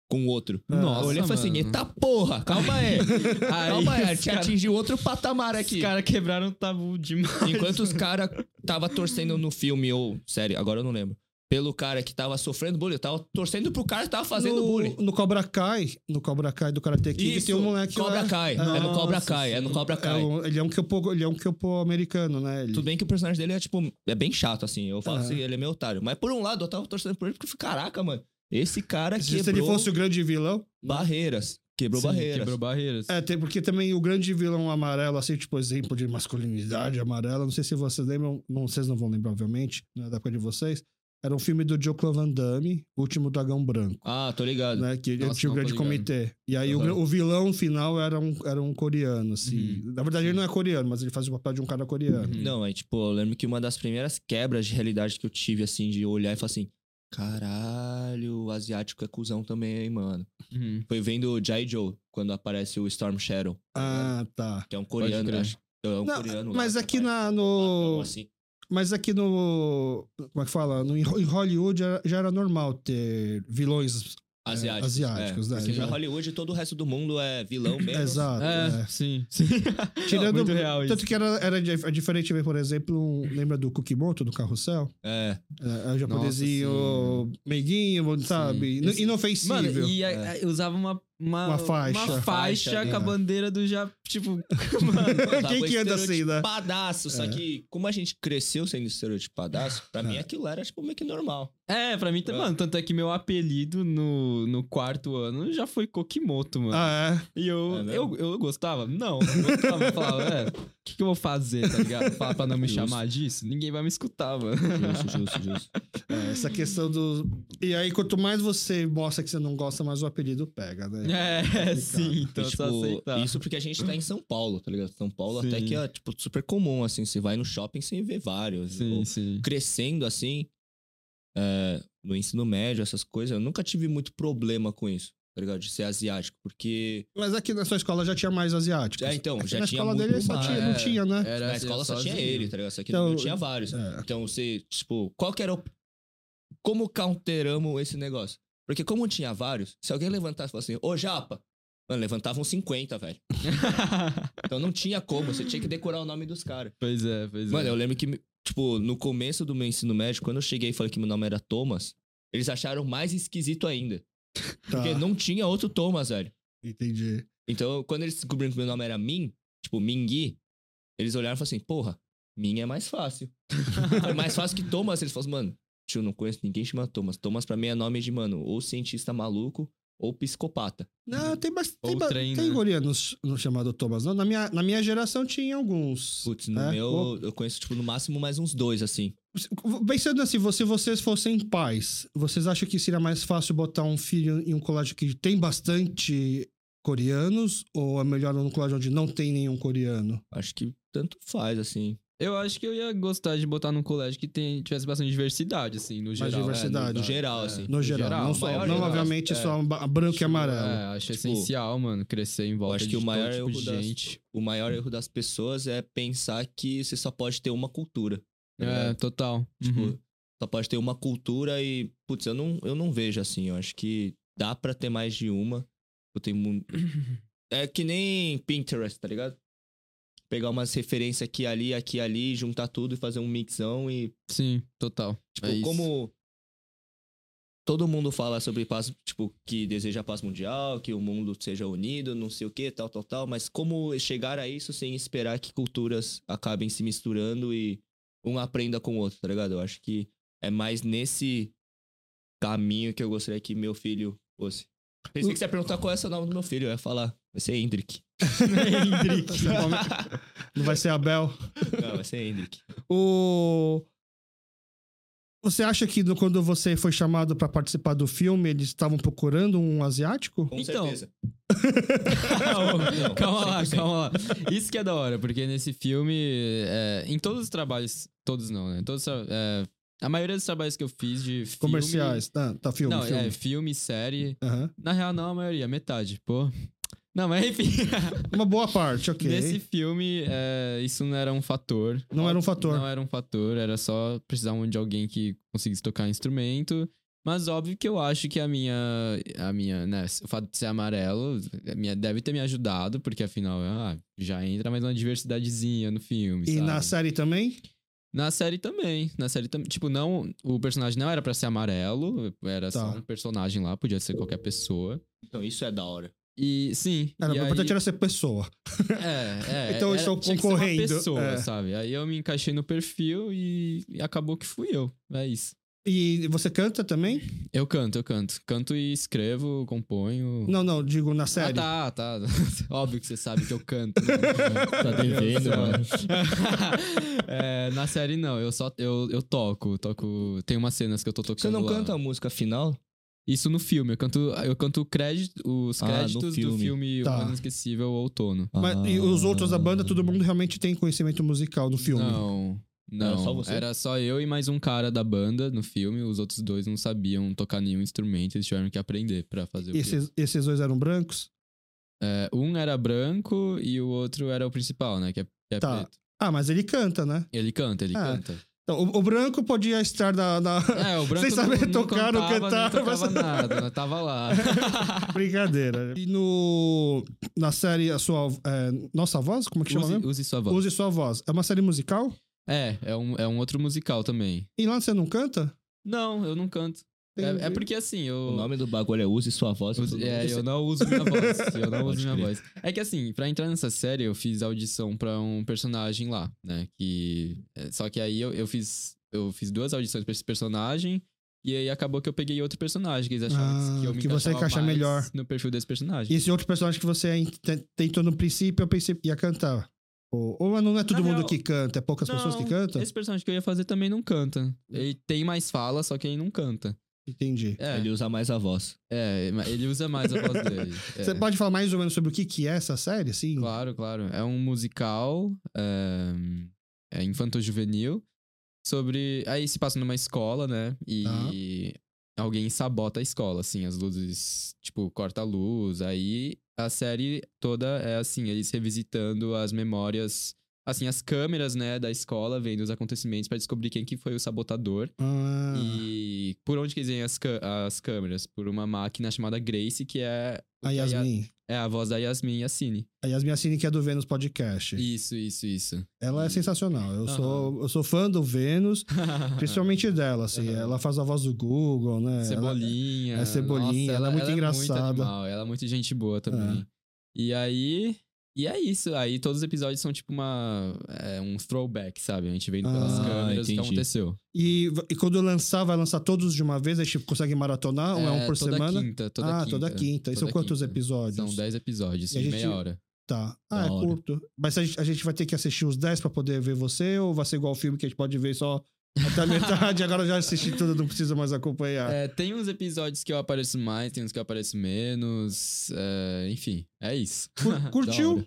com o outro. Nossa, eu olhei e falei assim, mano. eita porra, calma aí. <laughs> calma aí, a gente cara- atingiu outro patamar aqui. Os caras quebraram o tabu demais. Enquanto os <laughs> caras tava torcendo no filme, ou, sério, agora eu não lembro, pelo cara que tava sofrendo bullying, eu tava torcendo pro cara que tava fazendo no, bullying. No Cobra Kai, no Cobra Kai do Karate Kid, Isso, tem um moleque Cobra lá. Kai. É no Cobra Kai, é no sim. Cobra É Kai. um- ele é um Kyopo, ele é um Kyopo americano, né? Ele, Tudo bem que o personagem dele é, tipo, é bem chato, assim. Eu falo Aham. assim, ele é meio otário. Mas por um lado, eu tava torcendo por ele porque caraca, mano, esse cara se quebrou ele fosse o grande vilão. barreiras. Quebrou Sim, barreiras. Quebrou barreiras. É, tem, porque também o grande vilão amarelo, assim, tipo, exemplo de masculinidade amarela, não sei se vocês lembram, não, vocês não vão lembrar, obviamente, na época de vocês, era um filme do Joe Van Damme, O Último Dragão Branco, Ah, tô ligado. né? Que ele Nossa, tinha o grande comitê. E aí o o, vilão final era um, era um coreano, assim. Uhum. Na verdade, ele não é coreano, mas ele faz o papel de um cara coreano. Uhum. Não, aí, tipo, eu lembro que uma das primeiras quebras de realidade que eu tive, assim, de olhar e falar assim, caralho, o asiático é cuzão também, hein, mano. Uhum. Foi vendo o Jai Joe, quando aparece o Storm Shadow, Ah, tá. que é um coreano, acho. É um Não, coreano lá mas que aqui na, no... Assim. Mas aqui no. Como é que fala? No, em Hollywood já, já era normal ter vilões. Asiáticos. asiáticos, é, né? Porque Já- pra Hollywood todo o resto do mundo é vilão mesmo. Exato. É, é. sim. sim. <laughs> Tirando, Muito real isso. Tanto que era, era di- é diferente ver, por exemplo, um- lembra do Kukimoto, do Carrossel? É. É, é o japonesinho meiguinho, sabe? Esse- Inofensível. Mano, e a- a- usava uma, uma, Uma faixa. uma faixa Faixa, com a né? bandeira do já, tipo, <laughs> mano. Quem que anda assim, né? Só É. que, como a gente cresceu sendo estereotipadaço, pra mim É. aquilo era, tipo, meio que normal. É, pra mim, tá- É. mano, tanto é que meu apelido no, no quarto ano já foi Kokimoto, mano. Ah, é. E eu, É eu, eu gostava? Não, não gostava. Eu falava, é, o que, que eu vou fazer, tá ligado? Falar pra não me Justo. chamar disso? Ninguém vai me escutar, mano. Justo, justo, justo. É, essa questão do. E aí, quanto mais você mostra que você não gosta, mais o apelido pega, né? É, sim, então E, é só tipo, aceitar. isso porque a gente tá em São Paulo, tá ligado? São Paulo Sim. até que é, tipo, super comum, assim. Você vai no shopping sem ver vários. Sim, Ou sim. Crescendo, assim, é, no ensino médio, essas coisas, eu nunca tive muito problema com isso, tá ligado? De ser asiático, porque... Mas aqui na sua escola já tinha mais asiáticos. É, então, Aqui já na tinha escola muito dele só tinha, não tinha, né? Era Na assim, escola só tinha ele, tá ligado? Só que Então, não tinha vários. é. Então você, tipo, qual que era o. Como counteramos esse negócio? Porque como tinha vários, se alguém levantasse e falasse assim, ô Japa, mano, levantavam 50, velho. <laughs> Então não tinha como, você tinha que decorar o nome dos caras. pois é, pois Mano, é. eu lembro que, tipo, no começo do meu ensino médio, quando eu cheguei e falei que meu nome era Thomas, eles acharam mais esquisito ainda. Tá, Porque não tinha outro Thomas, velho. entendi. Então, quando eles descobriram que meu nome era Min, tipo, Mingui, eles olharam e falaram assim, porra, Min é mais fácil. <laughs> é mais fácil que Thomas. Eles falaram assim, mano, tio, não conheço ninguém chama Thomas. Thomas pra mim é nome de, mano, ou cientista maluco ou psicopata. Não, tem, bas- tem, Ou trem, tem né? coreanos no chamado Thomas. Não, na, minha, na minha geração tinha alguns. Putz, no É, meu, pô. eu conheço, tipo, no máximo mais uns dois, assim. Pensando assim, se vocês fossem pais, vocês acham que seria mais fácil botar um filho em um colégio que tem bastante coreanos? Ou é melhor num colégio onde não tem nenhum coreano? Acho que tanto faz, assim. Eu acho que eu ia gostar de botar num colégio que tem, tivesse bastante diversidade, assim, no geral. diversidade. É, no, no É, geral, assim. No geral, não, só, não geral, obviamente é. só branco e amarelo. É, acho Tipo, essencial, mano, crescer em volta acho que de o maior todo tipo erro de das- gente. O maior erro das pessoas é pensar que você só pode ter uma cultura. tá É, total. Tipo, Uhum. só pode ter uma cultura e, putz, eu não, eu não vejo assim. Eu acho que dá pra ter mais de uma. Eu tenho muito. <clears throat> É que nem Pinterest, tá ligado? Pegar umas referências aqui, ali, aqui, ali, juntar tudo e fazer um mixão e. Sim, total. Tipo, É como. todo mundo fala sobre paz, tipo, que deseja paz mundial, que o mundo seja unido, não sei o que, tal, tal, tal, mas como chegar a isso sem esperar que culturas acabem se misturando e um aprenda com o outro, tá ligado? Eu acho que é mais nesse caminho que eu gostaria que meu filho fosse. Pensei que você ia perguntar qual é o nome do meu filho, eu ia falar, vai ser Hendrik. Hendrik. <laughs> Não vai ser Abel. Não, vai ser Hendrik. O... Você acha que quando você foi chamado pra participar do filme, eles estavam procurando um asiático? Com Então, certeza. calma, Não, calma lá, 100%. calma lá. Isso que é da hora, porque nesse filme, é, em todos os trabalhos, todos não, né? Todos, é, a maioria dos trabalhos que eu fiz de filme, Comerciais. Tá, tá filme, não, filme. é filme, série. Aham. Na real, não a maioria, metade, pô. Não, mas enfim. <laughs> Uma boa parte, ok. Nesse filme, é, isso não era um fator. Não era um fator. Não era um fator, era só precisavam de alguém que conseguisse tocar instrumento. Mas óbvio que eu acho que a minha. A minha, né? O fato de ser amarelo a minha, deve ter me ajudado, porque afinal, ah, já entra mais uma diversidadezinha no filme. E sabe? na série também? Na série também. Na série também. Tipo, não. O personagem não era pra ser amarelo, era Tá. só um personagem lá, podia ser qualquer pessoa. Então isso é da hora. E sim. Era, e o aí- importante era ser pessoa. É, é. <laughs> Então eu era- estou tinha que ser uma concorrendo, pessoa, é. sabe? Aí eu me encaixei no perfil e, e acabou que fui eu. É isso. E você canta também? Eu canto, eu canto. Canto e escrevo, componho. Não, não, digo na série. Ah, tá, tá. <laughs> Óbvio que você sabe que eu canto. né? <laughs> Tá devendo, mano. É, na série não, eu só eu, eu toco, toco. Tem umas cenas que eu tô tocando. Você não lá. canta a música final? Isso no filme, eu canto, eu canto crédito, os Ah, créditos do filme. filme Tá. O Ano Inesquecível Outono. Mas, e os outros da banda, Ah. todo mundo realmente tem conhecimento musical do filme. Não. Não, Era só você? era só eu e mais um cara da banda no filme. Os outros dois não sabiam tocar nenhum instrumento, eles tiveram que aprender pra fazer o filme. Esses, esses dois eram brancos? É, um era branco e o outro era o principal, né? Que é, que é Tá. preto. Ah, mas ele canta, né? Ele canta, ele Ah, canta. Então, o, o branco podia estar na. na- É, o <laughs> branco Sem saber não, não tocar, não cantava, cantar, tocava <laughs> mas- nada, não tava lá. <laughs> Brincadeira. E no. Na série, a sua. é, Nossa Voz? Como é que chama use, mesmo? use sua voz. Use Sua Voz. É uma série musical? É, é um, é um outro musical também. E lá você não canta? Não, eu não canto. É, é porque assim, eu. O nome do bagulho é Use Sua Voz. Use- É, eu não uso minha <laughs> voz. Eu não Pode uso minha crer. voz. É que assim, pra entrar nessa série, eu fiz audição pra um personagem lá, né? Que. é, Só que aí eu, eu fiz. Eu fiz duas audições pra esse personagem. E aí acabou que eu peguei outro personagem, que eles achavam Ah, que eu me que você encaixa melhor. no perfil desse personagem. E esse outro personagem que você te- tentou no princípio, eu pensei que ia cantar. Ou, ou não é todo Na mundo real- que canta, é poucas pessoas que Não, cantam? Esse personagem que eu ia fazer também não canta. Ele tem mais fala, só que ele não canta. Entendi. É, Ele usa mais a voz. é, ele usa mais a voz dele. <laughs> É. Você pode falar mais ou menos sobre o que, que é essa série, sim? Claro, claro. É um musical é, é infanto-juvenil sobre... Aí se passa numa escola, né? E alguém sabota a escola, assim. As luzes, tipo, corta a luz. Aí a série toda é assim, eles revisitando as memórias... Assim, as câmeras, né, da escola, vendo os acontecimentos pra descobrir quem que foi o sabotador. Ah, E por onde que veem as, as câmeras? Por uma máquina chamada Grace, que é... a Yasmin. É a voz da Yasmin Yassine. A Yasmin Assini, que é do Vênus Podcast. Isso, isso, isso. Ela é sensacional. Eu, Aham. sou, eu sou fã do Vênus, <laughs> principalmente dela, assim. Aham. Ela faz a voz do Google, né? Ela- Cebolinha. é Cebolinha, ela é muito engraçada. animal, ela é muito gente boa também. E aí. E é isso. Aí todos os episódios são tipo uma. é, um throwback, sabe? A gente vendo pelas Ah, câmeras o que entendi. aconteceu. E, e quando lançar, vai lançar todos de uma vez? A gente consegue maratonar ou é um por toda semana? Quinta, toda ah, quinta. toda quinta. E são quantos quinta. episódios? São 10 episódios, de gente- meia hora. Tá. Ah, é hora. curto. Mas a gente, a gente vai ter que assistir os 10 pra poder ver você? Ou vai ser igual o filme que a gente pode ver só até a metade? Agora eu já assisti tudo, não precisa mais acompanhar. É, tem uns episódios que eu apareço mais, tem uns que eu apareço menos. é, enfim, é isso. Cur- <laughs> Curtiu?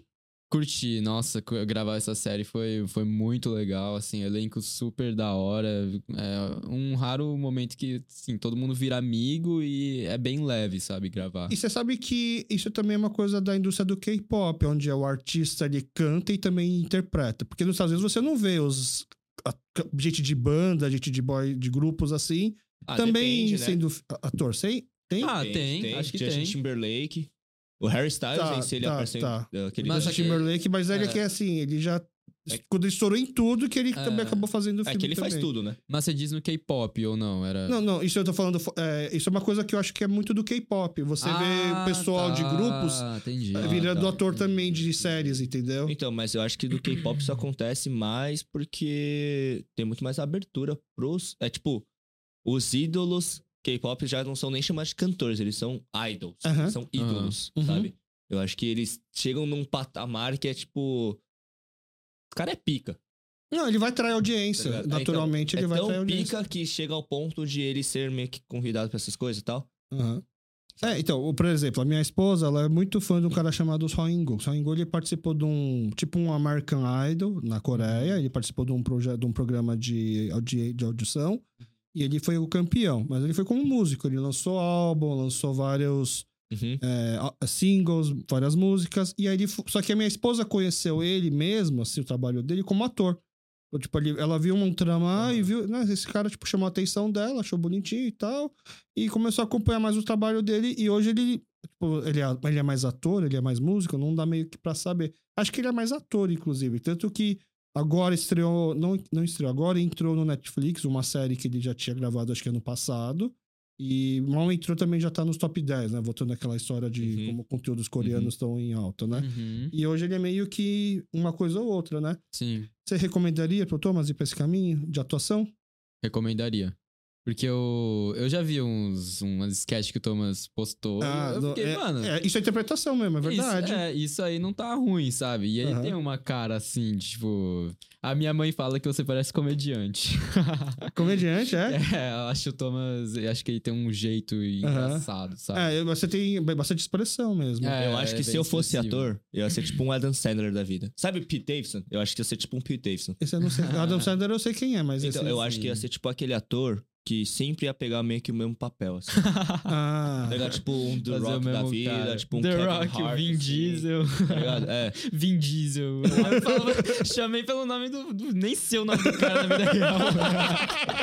Curti, nossa, gravar essa série foi, foi muito legal, assim, elenco super da hora. É um raro momento que, assim, todo mundo vira amigo e é bem leve, sabe, gravar. E você sabe que isso também é uma coisa da indústria do K-pop, onde o artista ele canta e também interpreta. Porque nos Estados Unidos você não vê os gente de banda, gente de boy, de grupos assim, Ah, também depende, né? sendo ator. Sei? Tem? Ah, tem, acho que Justin tem. Timberlake. O Harry Styles, Tá, si, ele tá, apareceu tá. em aquele Mas Timberlake, mas ele é. que é assim, ele já quando ele estourou em tudo, que ele também acabou fazendo o É filme que ele faz também. tudo, né? Mas você diz no K-pop ou não? Era... Não, não, isso eu tô falando. é, isso é uma coisa que eu acho que é muito do K-pop. Você vê Ah, o pessoal de tá, grupos Entendi. é, virando tá, ator entendi. também de séries, entendeu? Então, mas eu acho que do K-pop isso acontece mais porque tem muito mais abertura pros. É tipo, os ídolos K-pop já não são nem chamados de cantores, eles são idols. São ídolos, Uhum. sabe? Eu acho que eles chegam num patamar que é tipo. O cara é pica. Não, ele vai trair tá audiência. ligado? Naturalmente, então, ele vai é trair tão audiência. pica que chega ao ponto de ele ser meio que convidado pra essas coisas e tal. Aham. É, então, por exemplo, a minha esposa, ela é muito fã de um cara chamado Soingo. O Soingo, ele participou de um, tipo um American Idol na Coreia, ele participou de um, projeto, de um programa de, audi de audição, e ele foi o campeão. Mas ele foi como músico, ele lançou álbum, lançou vários Uhum. é, singles, várias músicas, e aí ele... Só que a minha esposa conheceu ele mesmo, assim, o trabalho dele, como ator. Então, Tipo, ele- ela viu um trama e viu, né, esse cara, tipo, chamou a atenção dela, achou bonitinho e tal, e começou a acompanhar mais o trabalho dele, e hoje ele, tipo, ele é, ele é mais ator, ele é mais músico, não dá meio que pra saber. Acho que ele é mais ator, inclusive, tanto que agora estreou, não, não estreou, agora entrou no Netflix uma série que ele já tinha gravado, acho que ano passado, e mal entrou também já tá nos top 10, né, voltando àquela história de Uhum. como conteúdos coreanos estão em alta, né. Uhum, E hoje ele é meio que uma coisa ou outra, né? Sim, Você recomendaria pro Thomas ir pra esse caminho de atuação? recomendaria. Porque eu, eu já vi uns, umas sketches que o Thomas postou. e eu do- fiquei, é, mano. é, isso é interpretação mesmo, é verdade. Isso, é, isso aí não tá ruim, sabe? E ele Aham. tem uma cara assim, tipo. A minha mãe fala que você parece comediante. <laughs> Comediante, é? <laughs> é, eu acho o Thomas. Eu acho que ele tem um jeito engraçado, sabe? É, você tem bastante expressão mesmo. É, eu acho que é se eu fosse expressivo. ator, eu ia ser tipo um Adam <laughs> Sandler da vida. Sabe Pete Davidson? Eu acho que ia ser tipo um Pete Davidson. Esse eu não sei. Adam Sandler eu sei quem é, mas Então, esse... eu acho que ia ser tipo aquele ator que sempre ia pegar meio que o mesmo papel, assim. <laughs> Ah, Tá ligado? Tipo um The Rock da vida, cara. tipo um The Kevin Rock, Hart, Vin assim, Diesel. Tá? É. <laughs> Vin Diesel. Eu falava- chamei pelo nome do, do- Nem sei o nome do cara na vida real. <laughs>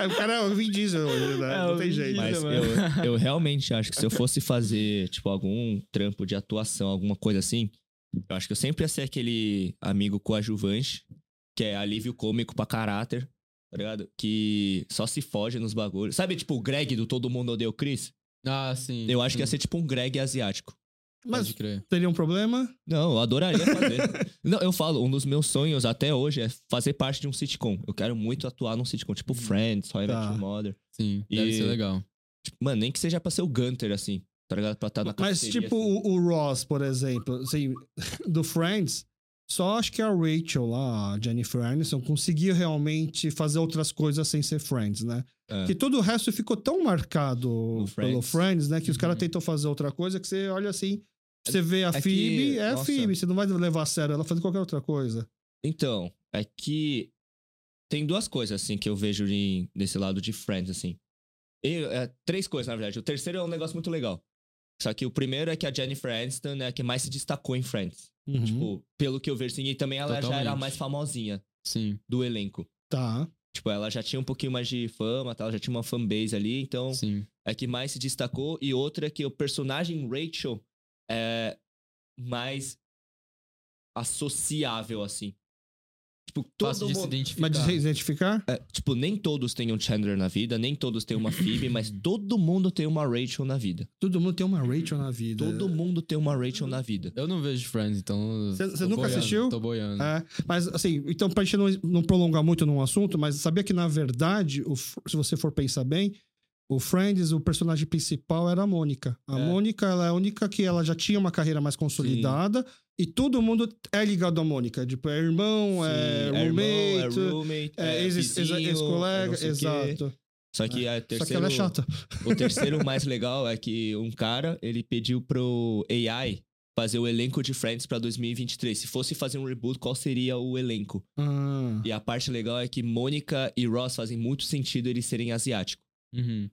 é, o cara é o Vin Diesel, né? É, não tem Vin jeito. Diesel. Mas eu, eu realmente acho que se eu fosse fazer, tipo, algum trampo de atuação, alguma coisa assim, eu acho que eu sempre ia ser aquele amigo coadjuvante, que é alívio cômico pra caráter, tá ligado? Que só se foge nos bagulhos. Sabe, tipo, o Greg do Todo Mundo Odeia o Chris? Ah, sim. Eu acho que ia sim. ser tipo um Greg asiático. Mas Pode crer. teria um problema? Não, eu adoraria fazer. <laughs> Não, eu falo, um dos meus sonhos até hoje é fazer parte de um sitcom. Eu quero muito atuar num sitcom, tipo Friends, How I Met Tá. Your Mother. Sim, E- deve ser legal. Tipo, mano, nem que seja pra ser o Gunter, assim, tá ligado? Pra estar na Mas, tipo, assim. o, o Ross, por exemplo, assim, <laughs> do Friends, só acho que a Rachel lá, a Jennifer Aniston, conseguiu realmente fazer outras coisas sem ser Friends, né? É. Que todo o resto ficou tão marcado No pelo Friends. Friends, né? Que os caras Uhum. tentam fazer outra coisa que você olha assim, você vê a é que- Phoebe, é a. Phoebe, você não vai levar a sério ela fazendo qualquer outra coisa. Então, é que tem duas coisas, assim, que eu vejo em- nesse lado de Friends, assim. E, é, três coisas, na verdade. O terceiro é um negócio muito legal. Só que o primeiro é que a Jennifer Aniston é a que mais se destacou em Friends. Uhum. Tipo, pelo que eu vejo, assim, e também ela já era a Totalmente. mais famosinha Sim, do elenco. Tá. Tipo, ela já tinha um pouquinho mais de fama, tá? ela já tinha uma fanbase ali, então sim. é que mais se destacou. E outra é que o personagem Rachel é mais associável, assim. Tipo, todo Fácil de se mundo... identificar. Mas de se identificar? É, tipo, nem todos têm um Chandler na vida, nem todos têm uma Phoebe, mas todo mundo tem uma Rachel na vida. Todo mundo tem uma Rachel na vida. Todo mundo tem uma Rachel na vida. Eu não vejo Friends, então. Cê- cê tô nunca boiando, assistiu? Tô boiando. É, mas assim, então pra gente não, não prolongar muito num assunto, mas sabia que na verdade, o se você for pensar bem, o Friends, o personagem principal era a Mônica. A É. Mônica, ela é a única que ela já tinha uma carreira mais consolidada e todo mundo é ligado à Mônica. Tipo, é irmão, é Sim, roommate, irmão, é roommate, é, é ex- ex- vizinho, é ex-colega, quê. exato. Só que a Só que terceiro, ela é chata. o terceiro mais legal é que um cara, ele pediu pro AI fazer o elenco de Friends pra 2023. Se fosse fazer um reboot, qual seria o elenco? Ah, E a parte legal é que Mônica e Ross fazem muito sentido eles serem asiáticos. Uhum.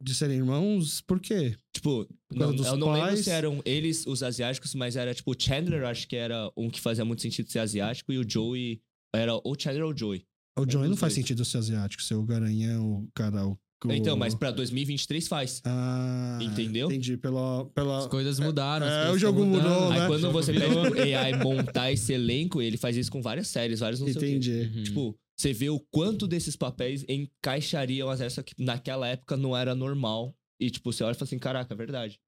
De serem irmãos, por quê? Tipo, Por não, eu não lembro pais? se eram eles os asiáticos, mas era tipo, o Chandler acho que era um que fazia muito sentido ser asiático e o Joey era ou Chandler ou Joey. O Joey não dos faz dois. sentido ser asiático, ser o garanhão, o cara, o. Então, mas pra 2023 faz. Ah, Entendeu? Entendi. Pela, pela... As coisas mudaram. as é, coisas o jogo mudou, Aí né? quando O jogo você pede pro AI montar esse elenco, ele faz isso com várias séries, vários não sei o quê. Entendi. Uhum. Tipo, você vê o quanto desses papéis encaixariam as essa que naquela época não era normal. E, tipo, você olha e fala assim, caraca, é verdade.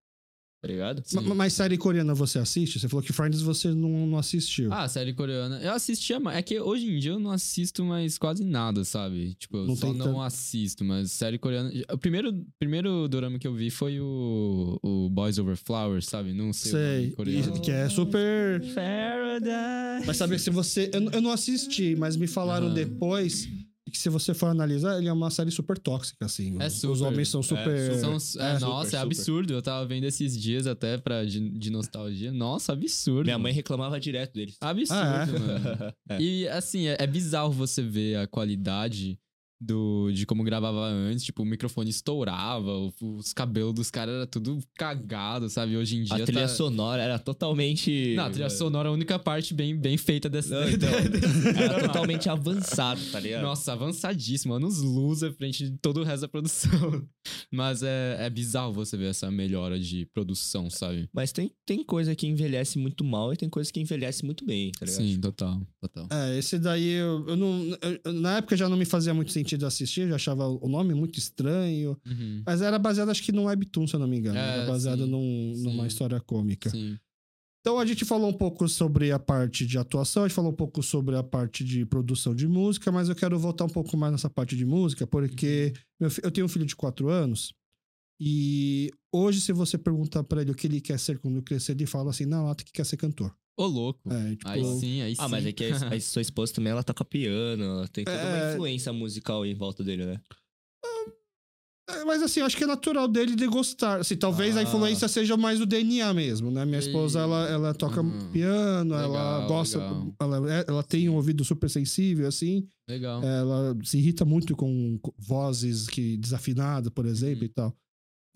Tá ligado? Sim. Ma- Mas série coreana você assiste? Você falou que Friends você não, não assistiu. Ah, série coreana. Eu assistia mais. É que hoje em dia eu não assisto mais quase nada, sabe? Tipo, eu Não só não tanto. assisto, mas série coreana. O primeiro, primeiro dorama que eu vi foi o, o Boys Over Flowers, sabe? Não sei. o nome Sei. coreano. E- que é super. Paradise. Mas sabe se você. Eu, eu não assisti, mas me falaram Aham. depois que se você for analisar, ele é uma série super tóxica, assim. É Os- super. Os homens são super. São- é, super, nossa, é super. absurdo. Eu tava vendo esses dias até pra, de, de nostalgia. Nossa, absurdo. Minha mãe reclamava direto deles. Absurdo, Ah, é? mano. <laughs> É. E assim, é, é bizarro você ver a qualidade do, de como gravava antes. Tipo, o microfone estourava, o- os cabelos dos caras era tudo cagado, sabe? Hoje em dia. A trilha tá... sonora era totalmente. Não, a trilha sonora é a única parte bem, bem feita dessa. Não, então, <laughs> era totalmente avançado, tá ligado? Nossa, avançadíssimo, anos luz à frente de todo o resto da produção. <laughs> Mas é, é bizarro você ver essa melhora de produção, sabe? Mas tem, tem coisa que envelhece muito mal e tem coisa que envelhece muito bem, tá ligado? Sim, total, total. É, esse daí eu, eu não. eu- na época já não me fazia muito sentido assistir, eu já achava o nome muito estranho. Uhum. Mas era baseado, acho que num webtoon, se eu não me engano. É, era baseado sim, num- numa sim. história cômica. Sim. Então a gente falou um pouco sobre a parte de atuação, a gente falou um pouco sobre a parte de produção de música, mas eu quero voltar um pouco mais nessa parte de música, porque fi- eu tenho um filho de quatro anos e hoje, se você perguntar pra ele o que ele quer ser quando crescer, ele fala assim, na lata que quer ser cantor. Ô, louco. É, tipo, Aí sim, aí sim. Ah, mas é que a, a <laughs> sua esposa também, ela toca piano, ela tem toda uma É. influência musical em volta dele, né? é, mas assim, acho que é natural dele de gostar. Assim, talvez a Ah. influência seja mais o DNA mesmo, né? Minha esposa, E- ela, ela toca Hum. piano, ela Legal, gosta, legal. ela, é- ela tem um ouvido super sensível, assim. Legal. Ela se irrita muito com co- vozes que desafinadas, por exemplo, Uhum. e tal.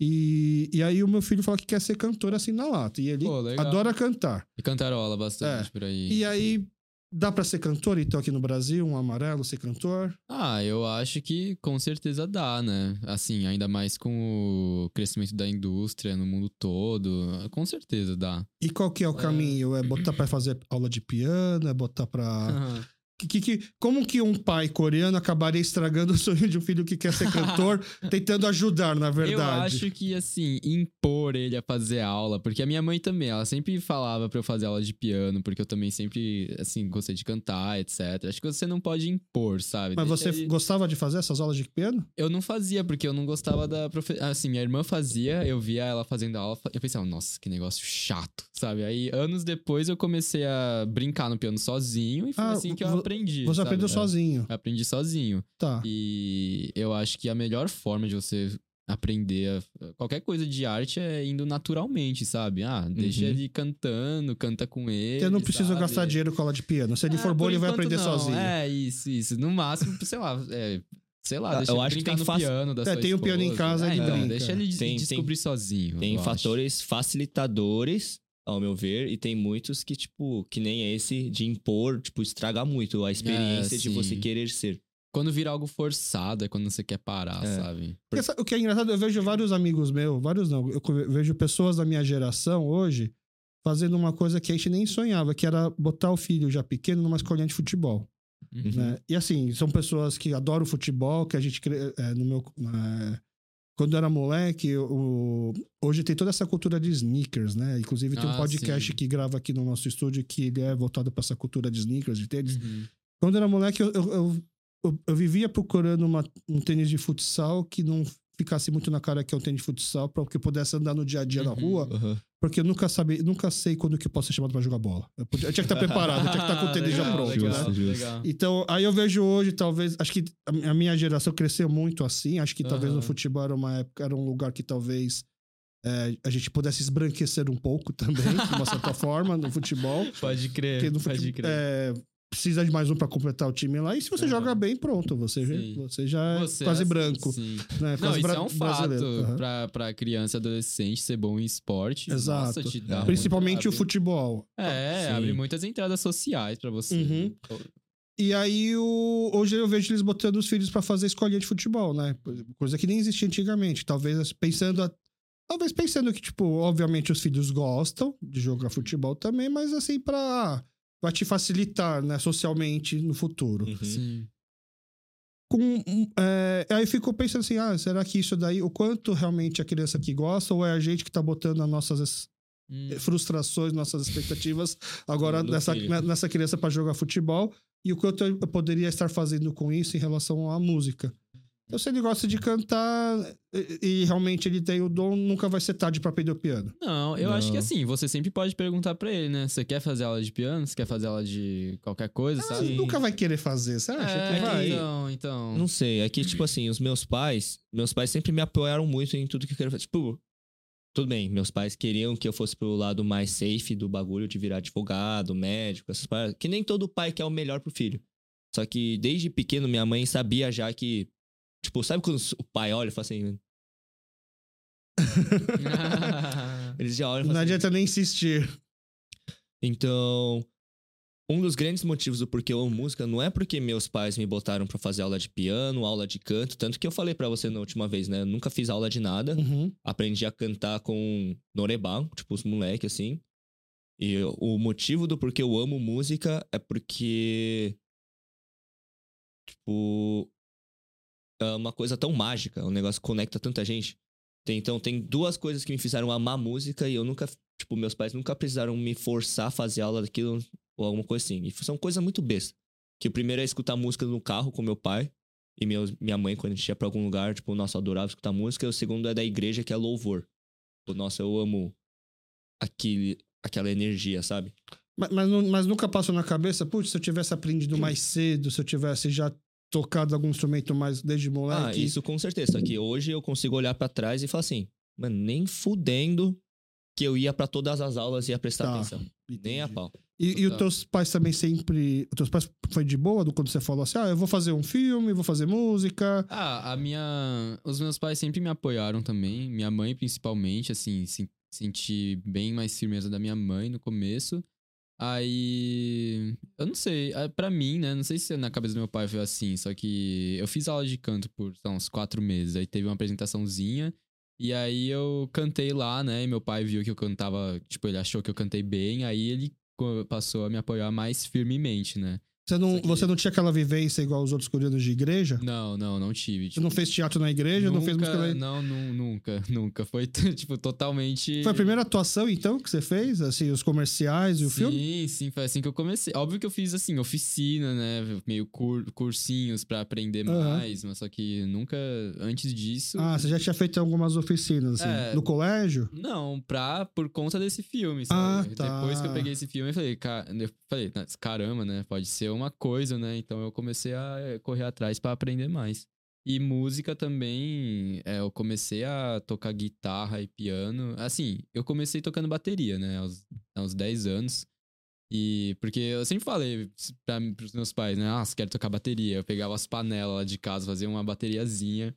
E, e aí o meu filho fala que quer ser cantor assim na lata. E ele Pô, adora cantar. E cantarola bastante por aí. É. E aí, dá pra ser cantor, então, aqui no Brasil, um amarelo, ser cantor? Ah, eu acho que com certeza dá, né? Assim, ainda mais com o crescimento da indústria no mundo todo. Com certeza dá. E qual que é o caminho? É botar pra fazer aula de piano? É botar pra... <laughs> Que, que, que- como que um pai coreano acabaria estragando o sonho de um filho que quer ser <laughs> cantor, tentando ajudar, na Eu verdade? acho que, assim, impor ele a fazer aula, porque a minha mãe também, ela sempre falava pra eu fazer aula de piano, porque eu também sempre, assim, gostei de cantar, etc. Acho que você não pode impor, sabe? Mas Deixa você ele- gostava de fazer essas aulas de piano? Eu não fazia, porque eu não gostava da profe... Assim, minha irmã fazia, eu via ela fazendo aula, eu pensava, nossa, que negócio chato, sabe? Aí, anos depois, eu comecei a brincar no piano sozinho e foi Ah, assim que eu vo- aprendi. Você sabe? aprendeu É. sozinho. Eu aprendi sozinho. Tá. E eu acho que a melhor forma de você aprender a- qualquer coisa de arte é indo naturalmente, sabe? Ah, deixa Uhum. ele cantando, canta com ele. Eu não preciso sabe? gastar dinheiro com aula de piano. Se ele É, for bom, ele vai aprender não. sozinho. É, isso, isso. No máximo, sei lá, é, sei lá, deixa eu ele acho que tem no fac- piano da É, sua tem um piano em casa, é, ele então, brinca. Deixa ele Tem- tem- descobrir sozinho. Tem eu acho. fatores facilitadores, ao meu ver, e tem muitos que, tipo, que nem esse de impor, tipo, estraga muito a experiência de sim. você querer ser. Quando vira algo forçado é quando você quer parar, É. sabe? Porque sa- o que é engraçado, eu vejo vários amigos meus, vários não, eu vejo pessoas da minha geração hoje fazendo uma coisa que a gente nem sonhava, que era botar o filho já pequeno numa escolinha de futebol. Uhum. né? E assim, são pessoas que adoram futebol, que a gente é, no meu é, quando eu era moleque, o, hoje tem toda essa cultura de sneakers, né? Inclusive tem um Ah, podcast sim. que grava aqui no nosso estúdio que ele é voltado para essa cultura de sneakers, de tênis. Uhum. Quando eu era moleque, eu, eu, eu, eu- eu vivia procurando uma- um tênis de futsal que não ficasse muito na cara que é um tênis de futsal, para que eu pudesse andar no dia a dia na Uhum. Porque eu nunca sabia, nunca sei quando que eu posso ser chamado para jogar bola. Eu, podia- eu tinha que estar preparado, eu tinha que estar com o tênis já Legal, pronto, legal, né? Legal. Então, aí eu vejo hoje, talvez, acho que a minha geração cresceu muito assim, acho que talvez no futebol era uma época, era um lugar que talvez é, a gente pudesse esbranquecer um pouco também, de uma certa <laughs> forma, no futebol. Pode crer, no pode crer. é, precisa de mais um pra completar o time lá. E se você Aham. joga bem, pronto. Você, Sim. você já é Você quase assim, branco. Sim. Né? Não, Quase isso bra- é um fato. Aham. Pra, pra criança e adolescente ser bom em esporte. Exato. Nossa, Principalmente o futebol. É, Sim. abre muitas entradas sociais pra você. Uhum. E aí, o, hoje eu vejo eles botando os filhos pra fazer escolinha de futebol, né? Coisa que nem existia antigamente. Talvez pensando. a- talvez pensando que, tipo, obviamente os filhos gostam de jogar futebol também, mas assim, pra. Vai te facilitar, né, socialmente no futuro. Uhum. Sim. Com, é, aí ficou pensando assim, ah, será que isso daí, o quanto realmente a criança que gosta, ou é a gente que tá botando as nossas Hum. frustrações, nossas expectativas agora nessa, nessa criança para jogar futebol e o quanto eu poderia estar fazendo com isso em relação à música. Então, se ele gosta de cantar e, e realmente ele tem o dom, nunca vai ser tarde para aprender o piano. Não, eu acho que Não. assim, você sempre pode perguntar pra ele, né? Você quer fazer aula de piano? Você quer fazer aula de qualquer coisa, Mas sabe? nunca vai querer fazer, você acha É, que vai? então, então. Não sei, é que, tipo assim, os meus pais, meus pais sempre me apoiaram muito em tudo que eu queria fazer. Tipo, tudo bem, meus pais queriam que eu fosse pro lado mais safe do bagulho, de virar advogado, médico, essas paradas. Que nem todo pai quer o melhor pro filho. Só que desde pequeno minha mãe sabia já que. Tipo, sabe quando o pai olha e fala assim. <laughs> Eles já olham e Não falam assim. adianta nem insistir. Então, um dos grandes motivos do porquê eu amo música não é porque meus pais me botaram pra fazer aula de piano, aula de canto, tanto que eu falei pra você na última vez, né? Eu nunca fiz aula de nada. Uhum. Aprendi a cantar com Norebá, tipo os moleque assim. E eu- o motivo do porquê eu amo música é porque tipo é uma coisa tão mágica, um negócio que conecta tanta gente. Tem- então tem duas coisas que me fizeram amar música e eu nunca, tipo, meus pais nunca precisaram me forçar a fazer aula daquilo ou alguma coisa assim. E são coisas muito bestas. Que o primeiro é escutar música no carro com meu pai e meus, minha mãe quando a gente ia pra algum lugar, tipo, nossa, eu adorava escutar música. E o segundo é da igreja, que é louvor. Tipo, nossa, eu amo aquele, aquela energia, sabe? Mas, mas, mas nunca passou na cabeça, putz, se eu tivesse aprendido mais cedo, se eu tivesse já tocado algum instrumento mais desde Ah, moleque. isso com certeza. Só que hoje eu consigo olhar pra trás e falar assim, mano, nem fudendo que eu ia pra todas as aulas e ia prestar Tá, atenção. Nem a Entendi. pau. E, e os teus pais também sempre. Os teus pais foi de boa do quando você falou assim: ah, eu vou fazer um filme, vou fazer música. Ah, a minha. Os meus pais sempre me apoiaram também. Minha mãe, principalmente, assim, se- senti bem mais firmeza da minha mãe no começo. Aí. Eu não sei. ah, Pra mim, né? Não sei se na cabeça do meu pai foi assim. Só que eu fiz aula de canto por uns quatro meses. Aí teve uma apresentaçãozinha. E aí eu cantei lá, né? E meu pai viu que eu cantava. Tipo, ele achou que eu cantei bem. Aí ele passou a me apoiar mais firmemente, né? Você não, você não tinha aquela vivência igual os outros coreanos de igreja? Não, não, não tive. Você não fez teatro na igreja? não fez música na Não, nu- nunca, <laughs> nunca. Foi, <laughs> tipo, totalmente... Foi a primeira atuação, então, que você fez? Assim, os comerciais e o sim, filme? Sim, foi assim que eu comecei. Óbvio que eu fiz, assim, oficina, né? Meio cur- cursinhos pra aprender Aham. mais, mas só que nunca, antes disso... Ah, você já tinha feito algumas oficinas, assim, É. no colégio? Não, pra, por conta desse filme, Ah, sabe? tá. Depois que eu peguei esse filme, eu falei, ca- eu falei, "Nossa, caramba, né? Pode ser uma coisa, né? Então eu comecei a eh, correr atrás pra aprender mais. E música também, é, eu comecei a tocar guitarra e piano. Assim, eu comecei tocando bateria, né? Aos, aos 10 anos. E porque eu sempre falei pra, pros meus pais, né? Ah, você quer tocar bateria? Eu pegava as panelas lá de casa, fazia uma bateriazinha.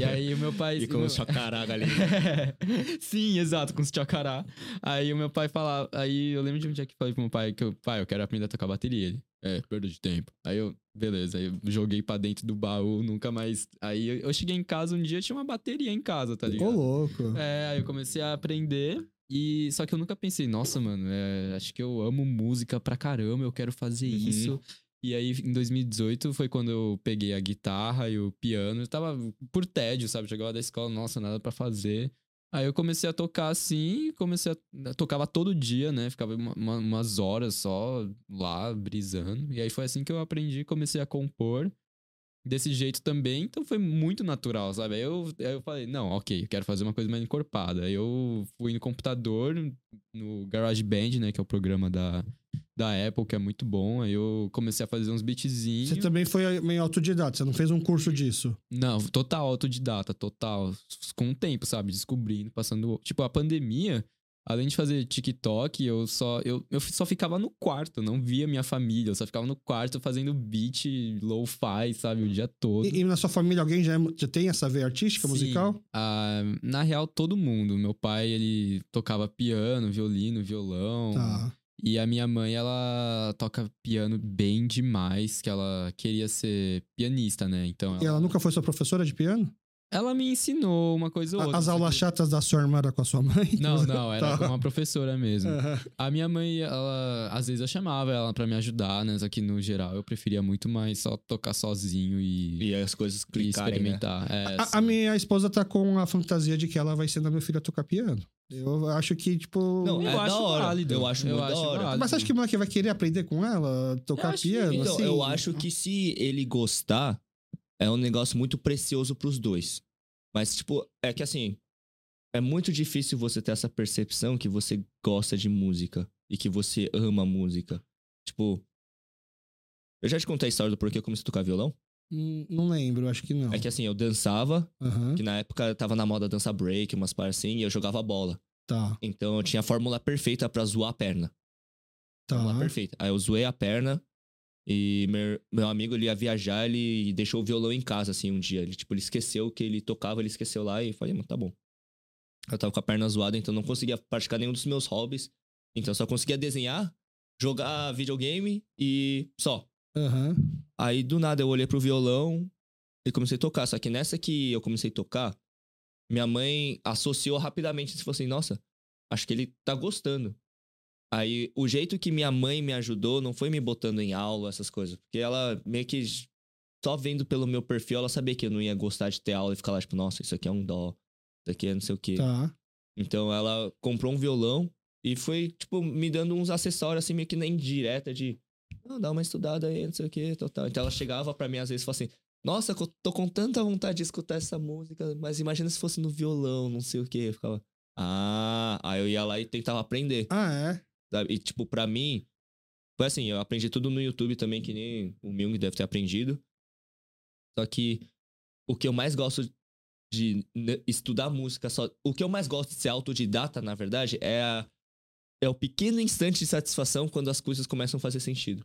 e <laughs> aí o meu pai. E com meu- o chacaraga ali. <laughs> Sim, exato, com os tchacará. Aí o meu pai falava. Aí eu lembro de um dia que falei pro meu pai que eu, pai, eu quero aprender a tocar bateria. Ele, é, perda de tempo. Aí eu, beleza, aí eu joguei pra dentro do baú, nunca mais. Aí eu, eu cheguei em casa um dia tinha uma bateria em casa, tá Ô, ligado? louco. É, aí eu comecei a aprender. E só que eu nunca pensei, nossa, mano, é, acho que eu amo música pra caramba, eu quero fazer Uhum. isso. E aí, em 2018, foi quando eu peguei a guitarra e o piano. Eu tava por tédio, sabe? Chegava da escola, nossa, nada pra fazer. Aí eu comecei a tocar assim, comecei a. eu Tocava todo dia, né? Ficava uma- uma- umas horas só lá, brisando. E aí foi assim que eu aprendi, comecei a compor desse jeito também, então foi muito natural, sabe? Aí eu, aí eu falei, não, ok, eu quero fazer uma coisa mais encorpada. Aí eu fui no computador, no GarageBand, né, que é o programa da, da Apple, que é muito bom. Aí eu comecei a fazer uns beatzinhos. Você também foi meio autodidata, você não fez um curso disso. Não, total autodidata, total. Com o tempo, sabe? Descobrindo, passando. Tipo, a pandemia, além de fazer TikTok, eu só, eu, eu só ficava no quarto, não via minha família. Eu só ficava no quarto fazendo beat low-fi, sabe? O dia todo. E, e na sua família alguém já, é- já tem essa veia artística, Sim. musical? Ah, na real, todo mundo. Meu pai, ele tocava piano, violino, violão. Tá. E a minha mãe, ela toca piano bem demais, que ela queria ser pianista, né? Então E ela nunca foi sua professora de piano? Ela me ensinou uma coisa ou outra. As aulas chatas da sua irmã era com a sua mãe? Não, não, era Tá. com uma professora mesmo. Aham. A minha mãe, ela, às vezes eu chamava ela pra me ajudar, né? Só que no geral eu preferia muito mais só tocar sozinho e, E as coisas e clicarem, né? experimentar. É, A, a assim. minha esposa tá com a fantasia de que ela vai ensinar meu filho a tocar piano. Eu acho que, tipo. Não, Eu é acho da hora. válido. Eu acho Eu muito da acho hora. válido. Mas você acha que o moleque vai querer aprender com ela? Tocar Eu acho que- piano? Então, assim? eu acho que se ele gostar, é um negócio muito precioso pros dois. Mas, tipo, é que assim, é muito difícil você ter essa percepção que você gosta de música e que você ama música. Tipo, eu já te contei a história do porquê eu comecei a tocar violão? Hum, Não lembro, acho que não. É que assim, eu dançava, Aham, que na época tava na moda dança break, umas paradas assim, e eu jogava bola. tá, Então eu tinha a fórmula perfeita pra zoar a perna. Fórmula tá. perfeita. Aí eu zoei a perna e meu, meu amigo ele ia viajar, ele deixou o violão em casa, assim, um dia. Ele, tipo, ele esqueceu que ele tocava, ele esqueceu lá e falei, mano, tá bom. Eu tava com a perna zoada, então não conseguia praticar nenhum dos meus hobbies. Então eu só conseguia desenhar, jogar videogame e só. Aham. Aí do nada eu olhei pro violão e comecei a tocar. Só que nessa que eu comecei a tocar, minha mãe associou rapidamente e falou assim: Nossa, acho que ele tá gostando. Aí o jeito que minha mãe me ajudou não foi me botando em aula, essas coisas. Porque ela meio que só vendo pelo meu perfil, ela sabia que eu não ia gostar de ter aula e ficar lá, tipo, nossa, isso aqui é um dó, isso aqui é não sei o quê. Tá. Então ela comprou um violão e foi, tipo, me dando uns acessórios assim, meio que na indireta de. Não, dá uma estudada aí, não sei o que, total. Então ela chegava pra mim às vezes e falava assim: Nossa, tô com tanta vontade de escutar essa música, mas imagina se fosse no violão, não sei o que. Eu ficava. Ah, aí eu ia lá e tentava aprender. Ah, é? Sabe? E, tipo, pra mim, foi assim, eu aprendi tudo no YouTube também, que nem o Myung deve ter aprendido. Só que o que eu mais gosto de estudar música só. O que eu mais gosto de ser autodidata, na verdade, é, a- é o pequeno instante de satisfação quando as coisas começam a fazer sentido.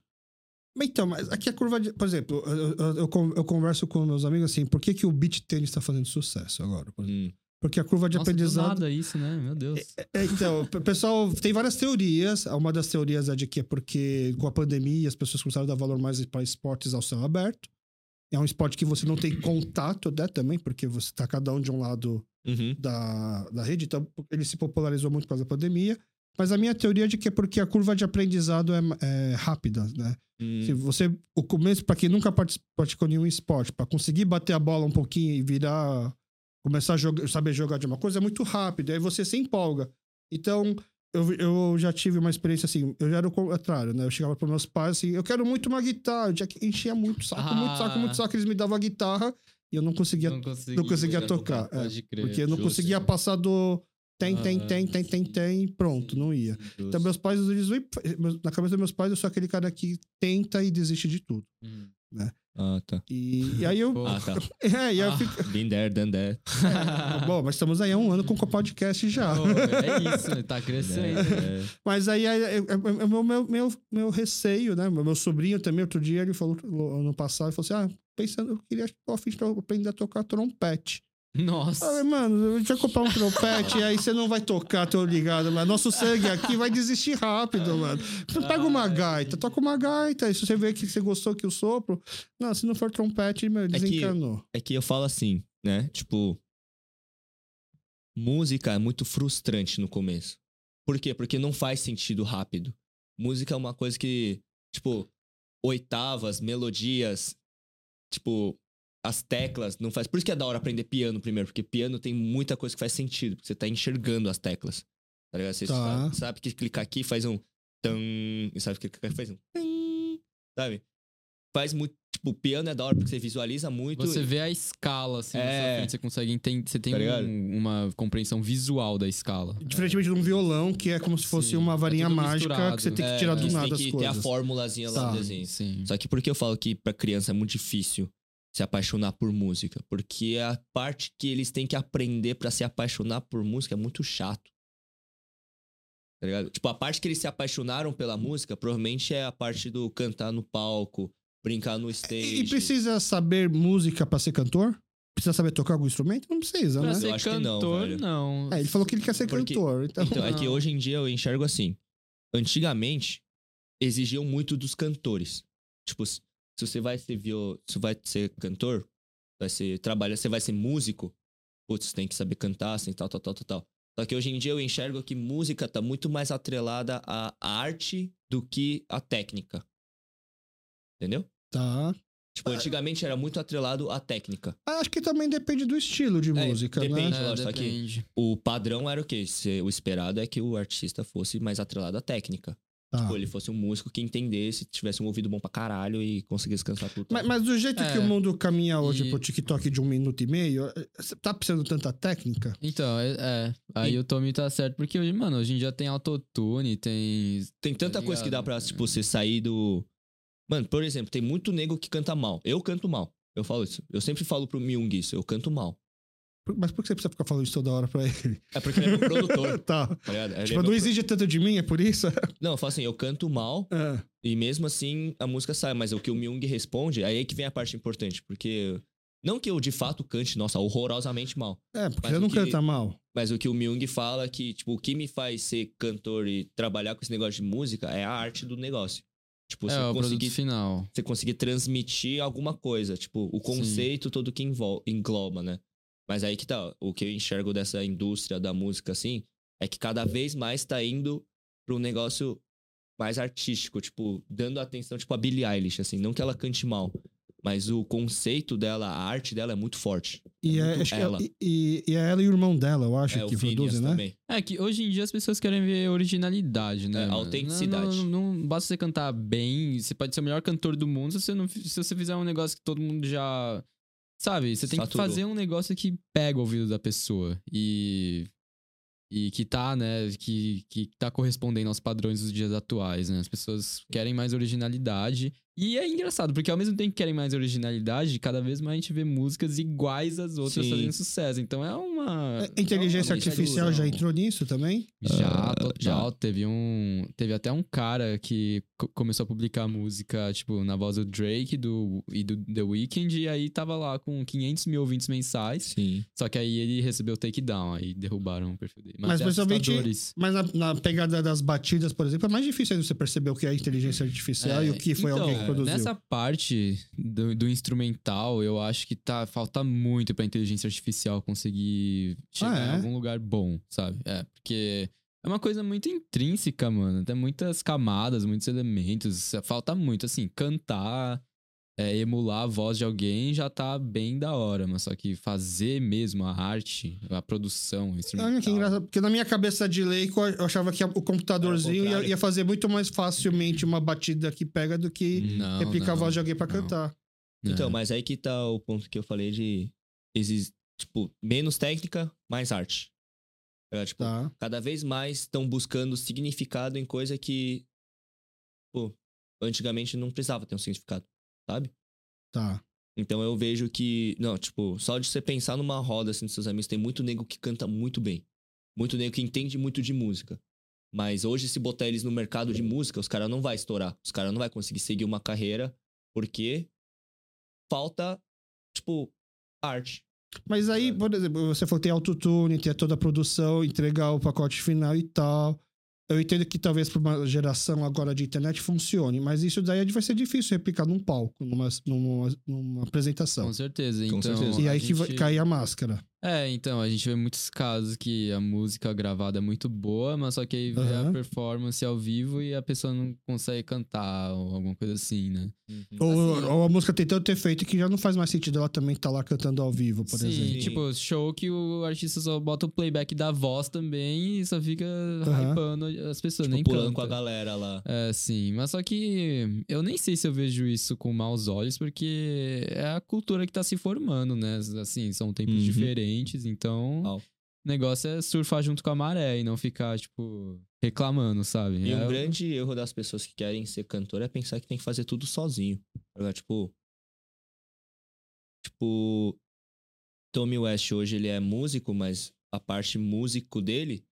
Então, mas aqui a curva de. Por exemplo, eu, eu, eu con- eu converso com meus amigos assim, por que, que o beat tênis tá fazendo sucesso agora? Hum. Porque a curva de Nossa, do aprendizado. nada isso, né? Meu Deus. É, então, o pessoal tem várias teorias. Uma das teorias é de que é porque com a pandemia as pessoas começaram a dar valor mais para esportes ao céu aberto. É um esporte que você não tem contato, né, também, porque você tá cada um de um lado Uhum. da, da rede, então ele se popularizou muito por causa da pandemia. Mas a minha teoria é de que é porque a curva de aprendizado é, é rápida, né? Hum. Se você, o começo, para quem nunca praticou nenhum esporte, para conseguir bater a bola um pouquinho e virar, começar a jogar, saber jogar de uma coisa, é muito rápido. Aí você se empolga. Então, eu, eu já tive uma experiência assim, eu já era o contrário, né? Eu chegava para meus pais assim, eu quero muito uma guitarra, já que enchia muito saco, muito saco, muito Ah. saco, eles me davam a guitarra e eu não conseguia, não conseguia, não conseguia tocar, é, crer. porque eu não justo. conseguia passar do tem, tem, Ah, tem, tem, tem, tem, pronto, não ia. Justo. Então, meus pais, eles, na cabeça dos meus pais, eu sou aquele cara que tenta e desiste de tudo. Hum. Ah, tá. E, e aí eu. Ah, tá. <laughs> É, e aí eu Ah. fico. Been there, done that. Bom, mas estamos aí há um ano com o podcast já. Pô, é isso, tá crescendo. É, é. Mas aí é, é- é o meu, meu, meu, meu receio, né? Meu sobrinho também, outro dia, ele falou, ano passado, ele falou assim: ah, pensando, eu queria, tô afim de aprender a tocar trompete. Eu Nossa. falei, mano, a gente vai comprar um trompete e aí você não vai tocar, tô ligado, mas nosso sangue aqui vai desistir rápido, mano. Você pega uma gaita, toca uma gaita, e se você vê que você gostou que o sopro. Não, se não for trompete, meu, que- desencanou. É que eu falo assim, né? Tipo, música é muito frustrante no começo. Por quê? Porque não faz sentido rápido. Música é uma coisa que, tipo, oitavas, melodias, tipo, as teclas não faz. Por isso que é da hora aprender piano primeiro, porque piano tem muita coisa que faz sentido, porque você tá enxergando as teclas. Tá ligado? Você Tá. sabe, sabe que clicar aqui faz um e sabe que clicar aqui faz um sabe? Faz muito, tipo, piano é da hora porque você visualiza muito. Você vê a escala, assim, na É. sua frente, você consegue entender, você tem Tá um- uma compreensão visual da escala. Diferentemente de um violão, que é como se fosse Sim, uma é varinha tudo mágica misturado. que você tem que É, tirar do você nada tem as que ter coisas. a formulazinha lá Tá. no desenho. Sim. Só que por que eu falo que pra criança é muito difícil se apaixonar por música? Porque a parte que eles têm que aprender pra se apaixonar por música é muito chato. Tá ligado? Tipo, a parte que eles se apaixonaram pela música provavelmente é a parte do cantar no palco, brincar no stage. E precisa saber música pra ser cantor? Precisa saber tocar algum instrumento? Não precisa, Pra né? Eu ser acho que não, cantor, não. É, ele falou que ele quer ser Porque- cantor. Então, Então, é que Não. hoje em dia eu enxergo assim. antigamente, exigiam muito dos cantores. Tipo, se você vai ser viol... se vai ser cantor, vai ser trabalha, você vai ser músico, putz, tem que saber cantar, assim, tal, tal, tal, tal, tal. Só que hoje em dia eu enxergo que música tá muito mais atrelada à arte do que à técnica. Entendeu? Tá. Tipo, antigamente era muito atrelado à técnica. Ah, Acho que também depende do estilo de É, música, depende. né? É, lógico, aqui. depende. O padrão era o quê? O esperado é que o artista fosse mais atrelado à técnica. Tá. Tipo, ele fosse um músico que entendesse, tivesse um ouvido bom pra caralho e conseguisse cantar tudo. Mas, mas do jeito É. que o mundo caminha hoje E- pro TikTok de um minuto e meio, você tá precisando de tanta técnica? Então, é, é. Aí E- o Tommy tá certo, porque hoje, mano, hoje em dia tem autotune, tem. Tem tanta Tá coisa que dá pra, tipo, você sair do. Mano, por exemplo, tem muito nego que canta mal. Eu canto mal. Eu falo isso. Eu sempre falo pro Myung isso. Eu canto mal. Mas por que você precisa ficar falando isso toda hora pra ele? É porque ele é meu produtor, <laughs> tá. tá? Ele é Tipo, meu não exige tanto de mim, é por isso? <laughs> Não, eu falo assim, eu canto mal É. e mesmo assim a música sai. Mas o que o Myung responde, aí é que vem a parte importante. Porque. Não que eu de fato cante, nossa, horrorosamente mal. É, porque o não que- canta mal. Mas o que o Myung fala é que, tipo, o que me faz ser cantor e trabalhar com esse negócio de música é a arte do negócio. Tipo, É, você o produto conseguir, final. você conseguir transmitir alguma coisa. Tipo, o conceito todo que engloba, né? Mas aí que tá, o que eu enxergo dessa indústria da música, assim, é que cada vez mais tá indo pra um negócio mais artístico, tipo, dando atenção, tipo, a Billie Eilish, assim, não que ela cante mal, mas o conceito dela, a arte dela é muito forte. E é, muito acho que ela. e, e- e é ela e o irmão dela, eu acho, É, que produzem, né? também. É que hoje em dia as pessoas querem ver originalidade, né? É, autenticidade. Não, não- não basta você cantar bem, você pode ser o melhor cantor do mundo se você, não, se você fizer um negócio que todo mundo já. Sabe? Você tem que Saturou. fazer um negócio que pega o ouvido da pessoa e. E que tá, né? Que, que tá correspondendo aos padrões dos dias atuais, né? As pessoas querem mais originalidade. E é engraçado, porque ao mesmo tempo que querem mais originalidade, cada vez mais a gente vê músicas iguais às outras Sim. fazendo sucesso. Então é uma. A inteligência é uma artificial já entrou nisso também? Já, Ah, total. Teve um. Teve até um cara que co- começou a publicar música, tipo, na voz do Drake do, e do The Weeknd, e aí tava lá com 500 mil ouvintes mensais. Sim. Só que aí ele recebeu takedown, aí derrubaram o perfil dele. Mas é principalmente-. Mas na, na pegada das batidas, por exemplo, é mais difícil ainda você perceber o que é inteligência artificial e o que foi então, alguém produziu. Nessa parte do, do instrumental, eu acho que tá, falta muito pra inteligência artificial conseguir chegar Ah, é? em algum lugar bom, sabe? É, porque é uma coisa muito intrínseca, mano. Tem muitas camadas, muitos elementos. Falta muito, assim, cantar, é, emular a voz de alguém já tá bem da hora, mas só que fazer mesmo a arte, a produção, o instrumental. Olha que engraçado, porque na minha cabeça de leigo eu achava que o computadorzinho ia, ia fazer muito mais facilmente uma batida que pega do que Não, replicar a não, voz de alguém pra não. cantar. Então, É. mas aí que tá o ponto que eu falei de. Existe, tipo, menos técnica, mais arte. É, tipo, Tá. cada vez mais estão buscando significado em coisa que. Pô, antigamente não precisava ter um significado, sabe? Tá. Então eu vejo que. Não, tipo, só de você pensar numa roda assim dos seus amigos, tem muito nego que canta muito bem. Muito nego que entende muito de música. Mas hoje, se botar eles no mercado de música, os caras não vai estourar. Os caras não vai conseguir seguir uma carreira porque falta, tipo, arte. Mas aí, por exemplo, você falou que tem autotune, tem toda a produção, entregar o pacote final e tal. Eu entendo que talvez para uma geração agora de internet funcione, mas isso daí vai ser difícil replicar num palco, numa, numa, numa apresentação. Com certeza. Com então, certeza. E aí que vai gente- cair a máscara. É, então, a gente vê muitos casos que a música gravada é muito boa, mas só que aí vê a Aham. performance ao vivo e a pessoa não consegue cantar ou alguma coisa assim, né? Ou, Assim- ou a música tem tanto efeito que já não faz mais sentido ela também estar lá cantando ao vivo, por Sim, exemplo. tipo, show que o artista só bota o playback da voz também e só fica Aham. hypando as pessoas, Tipo, nem pulando canta. com a galera lá. É, sim, mas só que eu nem sei se eu vejo isso com maus olhos, porque é a cultura que tá se formando, né? Assim, são tempos Uhum. Diferentes, então o negócio é surfar junto com a maré e não ficar, tipo, reclamando, sabe? E É, um grande erro das pessoas que querem ser cantor é pensar que tem que fazer tudo sozinho. tá? Tipo. Tipo. Tommy West hoje ele é músico, mas a parte músico dele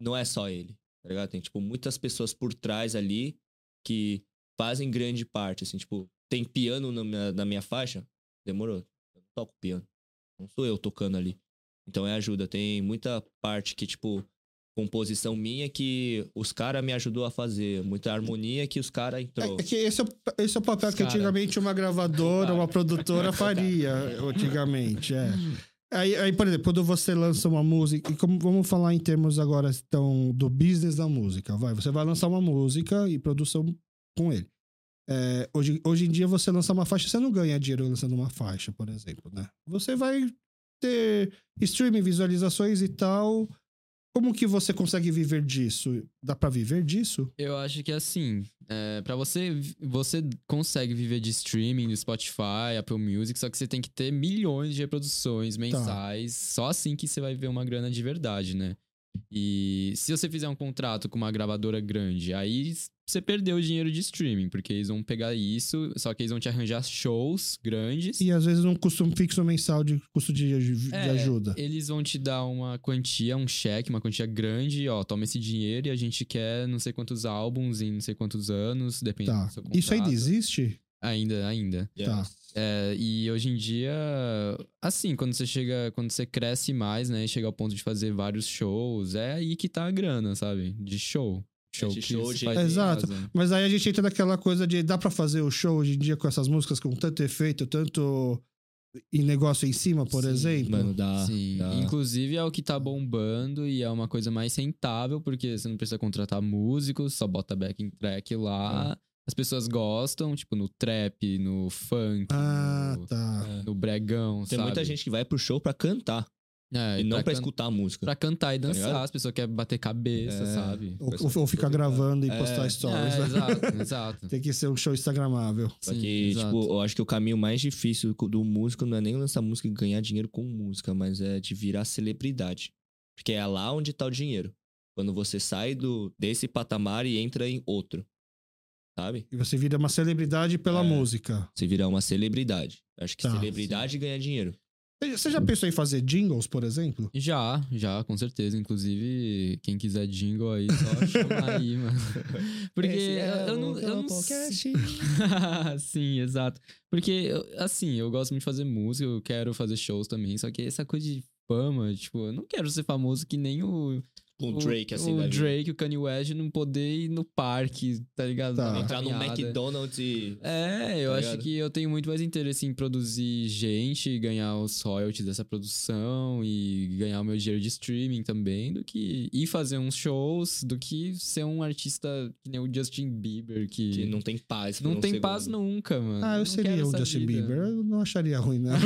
não é só ele. Tá ligado? Tem, tipo, muitas pessoas por trás ali que fazem grande parte. Assim, tipo, tem piano na minha, na minha faixa? Demorou. Eu não toco piano. Não sou eu tocando ali. Então é ajuda. Tem muita parte que, tipo, composição minha que os caras me ajudou a fazer, muita harmonia que os caras entrou. É, é que esse é, o- esse é o papel Os que cara. antigamente uma gravadora, uma produtora faria, antigamente, é. Aí, aí, por exemplo, quando você lança uma música, e como vamos falar em termos agora então, do business da música, vai, você vai lançar uma música e produção com ele. É, hoje, hoje em dia você lança uma faixa, você não ganha dinheiro lançando uma faixa, por exemplo, né? Você vai ter streaming, visualizações e tal. Como que você consegue viver disso? Dá pra viver disso? Eu acho que assim, é, para você, você consegue viver de streaming do Spotify, Apple Music, só que você tem que ter milhões de reproduções mensais. Só assim que você vai ver uma grana de verdade, né? E se você fizer um contrato com uma gravadora grande, aí você perdeu o dinheiro de streaming, porque eles vão pegar isso, só que eles vão te arranjar shows grandes. E às vezes um custo fixo mensal de custo de, de É, ajuda. Eles vão te dar uma quantia, um cheque, uma quantia grande, ó, toma esse dinheiro e a gente quer não sei quantos álbuns em não sei quantos anos, dependendo Tá. do seu Isso ainda contrato. existe? Ainda, ainda. Tá. É, e hoje em dia, assim, quando você chega, quando você cresce mais, né, e chega ao ponto de fazer vários shows, é aí que tá a grana, sabe? De show. Show de que show, de- Exato. Mas aí a gente entra naquela coisa de dá pra fazer o show hoje em dia com essas músicas com tanto efeito, tanto em negócio em cima, por Sim, exemplo. Mano, dá. Sim, dá. inclusive é o que tá bombando e é uma coisa mais rentável, porque você não precisa contratar músicos, só bota backing track lá. As pessoas gostam, tipo, no trap, no funk, Ah, no, tá. no bregão, Tem sabe? muita gente que vai pro show pra cantar É, e não pra, can- escutar a música. Pra cantar e Tá dançar, ligado? as pessoas querem bater cabeça, É. sabe? Ou, ou- ficar gravando e É. postar stories. É, né? exato, <laughs> exato. Tem que ser um show instagramável. Só Sim, que, exato. tipo, eu acho que o caminho mais difícil do músico não é nem lançar música e ganhar dinheiro com música, mas é de virar celebridade. Porque é lá onde tá o dinheiro. Quando você sai do, desse patamar e entra em outro. Sabe? E você vira uma celebridade pela É. música. Você virar uma celebridade. Acho que Tá, celebridade ganha dinheiro. Você já pensou em fazer jingles, por exemplo? Já, já, com certeza. Inclusive, quem quiser jingle aí, só <laughs> chamar aí, mano. Porque é eu, não. Eu não Podcast. <laughs> Sim, exato. Porque, assim, eu gosto muito de fazer música, eu quero fazer shows também. Só que essa coisa de fama, tipo, eu não quero ser famoso que nem o. Com o Drake, assim, O vida. Drake, o Kanye West, não poder ir no parque, tá ligado? Tá. Entrar no. McDonald's e. É, eu Tá acho ligado? que eu tenho muito mais interesse em produzir gente, ganhar os royalties dessa produção e ganhar o meu dinheiro de streaming também, do que ir fazer uns shows, do que ser um artista que nem o Justin Bieber, que, Que não tem paz. por não um tem segundo. paz nunca, mano. Ah, eu Não seria o Justin vida. Bieber. Eu não acharia ruim, não. <laughs>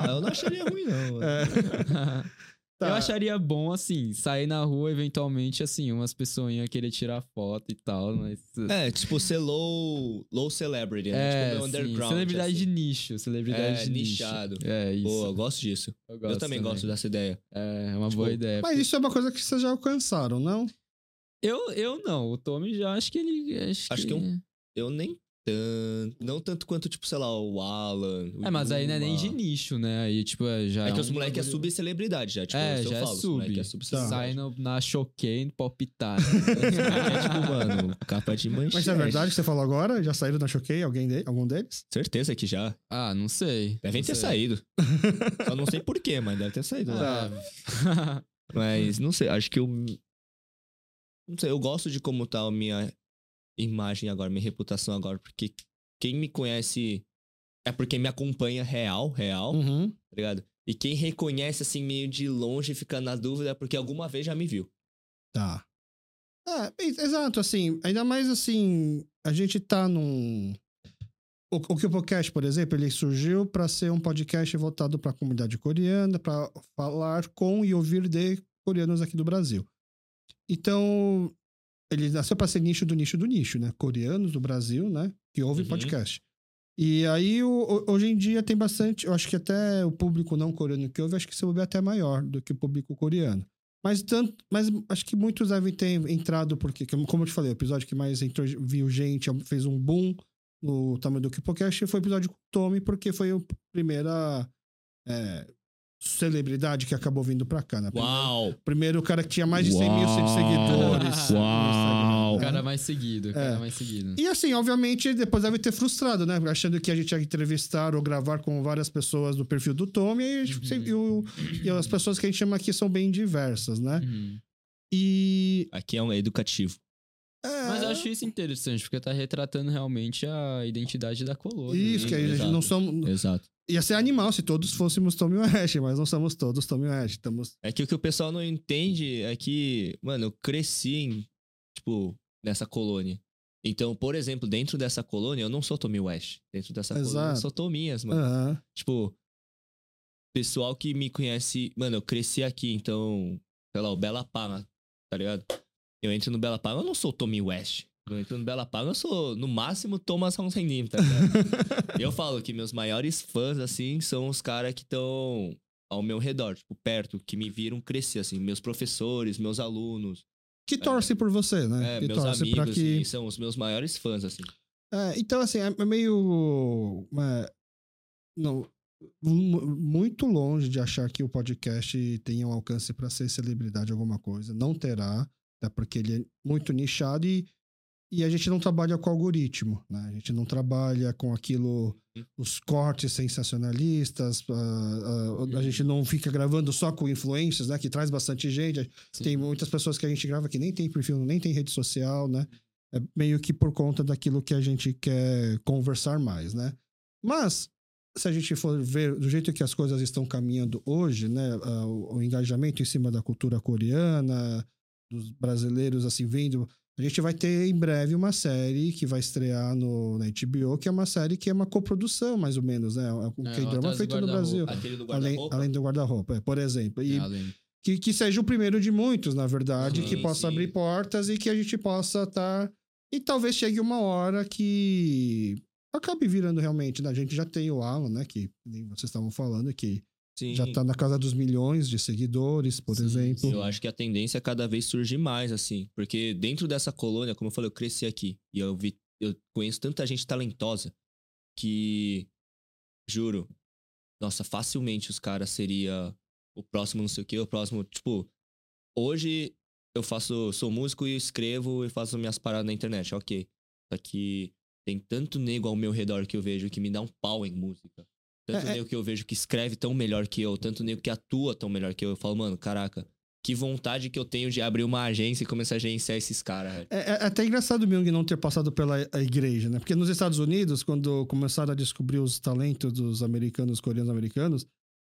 Ah, eu não acharia ruim, não. mano. <laughs> Tá. Eu acharia bom, assim, sair na rua, eventualmente, assim, umas pessoinhas querer tirar foto e tal, mas... É, tipo, ser low, low celebrity, né? É, tipo, underground. celebridade assim. de nicho, celebridade É, de nicho. nichado. É, isso. Pô, eu gosto disso. eu, Eu, também gosto dessa ideia. É, é uma Tipo, boa ideia. Mas isso é uma coisa que vocês já alcançaram, não? Eu, eu não, o Tommy já acho que ele. Acho, Acho que, que um- Eu nem tanto. Não tanto quanto, tipo, sei lá, o Alan. o É, mas aí não é nem de nicho, né? Aí, tipo, é, já. É que um os moleques é subcelebridade já. Tipo, É, já é falo, sub. é Tá. subcelebridade. Sai no, na Choquei, no Palpitar. <laughs> É tipo, mano, capa de manchete. Mas é verdade que você falou agora? Já saíram na Choquei? Alguém de... Algum deles? Certeza que já. ah, não sei. Devem não ter sei. saído. <laughs> Só não sei porquê, mas deve ter saído. lá. Ah, Mas não sei, acho que eu. Não sei, eu gosto de como tá a minha imagem agora, minha reputação agora, porque quem me conhece é porque me acompanha real, real, Uhum. tá ligado? E quem reconhece assim meio de longe fica na dúvida é porque alguma vez já me viu. Tá. É, exato, assim, ainda mais assim, a gente tá num. O, o Kipocast, por exemplo, ele surgiu para ser um podcast voltado para a comunidade coreana, para falar com e ouvir de coreanos aqui do Brasil. Então, ele nasceu para ser nicho do nicho do nicho, né? Coreanos do Brasil, né? Que ouvem Uhum. podcast. E aí, hoje em dia, tem bastante. Eu acho que até o público não coreano que ouve, acho que se ouve até maior do que o público coreano. Mas, tanto, mas acho que muitos devem ter entrado, porque, como eu te falei, o episódio que mais entrou, viu gente, fez um boom no tamanho do Kipocast foi o episódio com o Tommy, porque foi a primeira é, celebridade que acabou vindo pra cá, né? Primeiro, Uau! primeiro o cara que tinha mais de 100 mil Uau! seguidores. no Uau! Instagram, o né? cara mais seguido, o cara É. mais seguido. E assim, obviamente, depois deve ter frustrado, né? Achando que a gente ia entrevistar ou gravar com várias pessoas do perfil do Tommy. E, Uhum. e o- e as pessoas que a gente chama aqui são bem diversas, né? Uhum. E. Aqui é um educativo. É, Mas eu acho isso interessante, porque tá retratando realmente a identidade da colônia. Isso, né? que a gente Exato. não somos. Exato. Ia ser animal se todos fôssemos Tommy West, mas não somos todos Tommy West. Estamos. É que o que o pessoal não entende é que, mano, eu cresci em, tipo, nessa colônia. Então, por exemplo, dentro dessa colônia, eu não sou Tommy West. Dentro dessa colônia, eu Exato. sou Tominhas, mano. Aham. Tipo, pessoal que me conhece, mano, eu cresci aqui, então, sei lá, o Bela Palma, tá ligado? Eu entro no Bela Palma, eu não sou Tommy West. Eu entro no Bela Palma, eu sou, no máximo, Thomas Honsenim, tá ligado? <laughs> eu falo que meus maiores fãs, assim, são os caras que estão ao meu redor, tipo, perto, que me viram crescer, assim, meus professores, meus alunos, Que torce por você, né? é, que meus torce amigos, que. assim, são os meus maiores fãs, assim. É, então, assim, é meio. é, não, mu- muito longe de achar que o podcast tenha um alcance para ser celebridade alguma coisa. Não terá, até porque ele é muito nichado e, e a gente não trabalha com algoritmo, né? A gente não trabalha com aquilo, os cortes sensacionalistas, ah, ah, a gente não fica gravando só com influências, né? Que traz bastante gente. Sim. Tem muitas pessoas que a gente grava que nem tem perfil, nem tem rede social, né? É meio que por conta daquilo que a gente quer conversar mais, né? Mas, se a gente for ver do jeito que as coisas estão caminhando hoje, né? ah, O, o engajamento em cima da cultura coreana, dos brasileiros, assim, vindo. A gente vai ter em breve uma série que vai estrear no, na HBO, que é uma série que é uma coprodução, mais ou menos, né? O É, K-drama do feito no. Brasil. Do Além, além do guarda-roupa, é, por exemplo. E É, que, que seja o primeiro de muitos, na verdade, Sim, que possa sim. abrir portas e que a gente possa estar. E talvez chegue uma hora que acabe virando realmente. Né? A gente já tem o Alan, né? Que nem vocês estavam falando, que Sim. já tá na casa dos milhões de seguidores, por Sim, exemplo. Eu acho que a tendência é cada vez surgir mais, assim. Porque dentro dessa colônia, como eu falei, eu cresci aqui. E eu vi, eu conheço tanta gente talentosa que, juro, nossa, facilmente os caras seria o próximo não sei o quê, o próximo, tipo, hoje eu faço, sou músico e escrevo e faço minhas paradas na internet, ok. Só que tem tanto nego ao meu redor que eu vejo que me dá um pau em música. Tanto É, é- nego que eu vejo que escreve tão melhor que eu, tanto nego que atua tão melhor que eu. Eu falo, mano, caraca, que vontade que eu tenho de abrir uma agência e começar a agenciar esses caras, velho. É, é até engraçado o Myung não ter passado pela igreja, né? Porque nos Estados Unidos, quando começaram a descobrir os talentos dos americanos, coreanos americanos,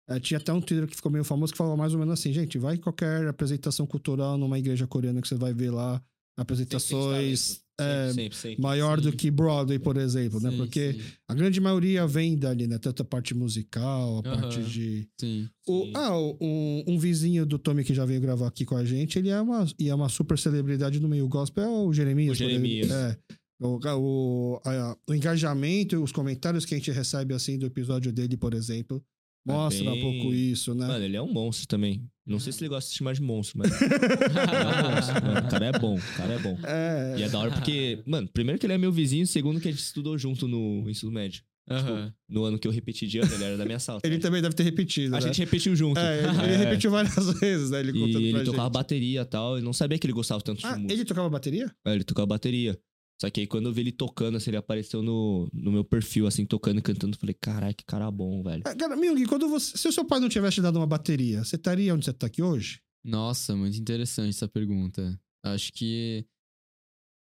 eh, tinha até um Twitter que ficou meio famoso que falava mais ou menos assim, gente, vai qualquer apresentação cultural numa igreja coreana que você vai ver lá apresentações é, Sempre, sempre, sempre. maior do Sim. que Broadway, por exemplo, né? Sim, Porque sim, a grande maioria vem dali, né? Tanto a parte musical, a Aham. parte de... sim. O- ah, um, um vizinho do Tommy que já veio gravar aqui com a gente, ele é uma, e é uma super celebridade no meio gospel, é o Jeremias. O. Jeremias. É. O, o, a- o engajamento, os comentários que a gente recebe assim do episódio dele, por exemplo, mostra um pouco isso, né? Mano, ele é um monstro também. Não sei se ele gosta de se chamar de monstro, mas. ele <laughs> é um monstro. Mano, o cara é bom, o cara é bom. É, E é da hora porque, mano, primeiro que ele é meu vizinho, segundo que a gente estudou junto no ensino médio. Aham. No ano que eu repeti de ano, ele era da minha sala. ele também deve ter repetido, A né? gente repetiu junto. É, ele, ele <laughs> É. repetiu várias <laughs> vezes, né? Ele E contando ele pra tocava gente. bateria e tal. Eu não sabia que ele gostava tanto de Ah, música. ele tocava bateria? É, ele tocava bateria. Só que aí quando eu vi ele tocando, assim, ele apareceu no, no meu perfil, assim, tocando e cantando. eu Falei, caralho, que cara bom, velho. Ah, Cara, Myung, quando você, se o seu pai não tivesse te dado uma bateria, você estaria onde você tá aqui hoje? Nossa, muito interessante essa pergunta. Acho que.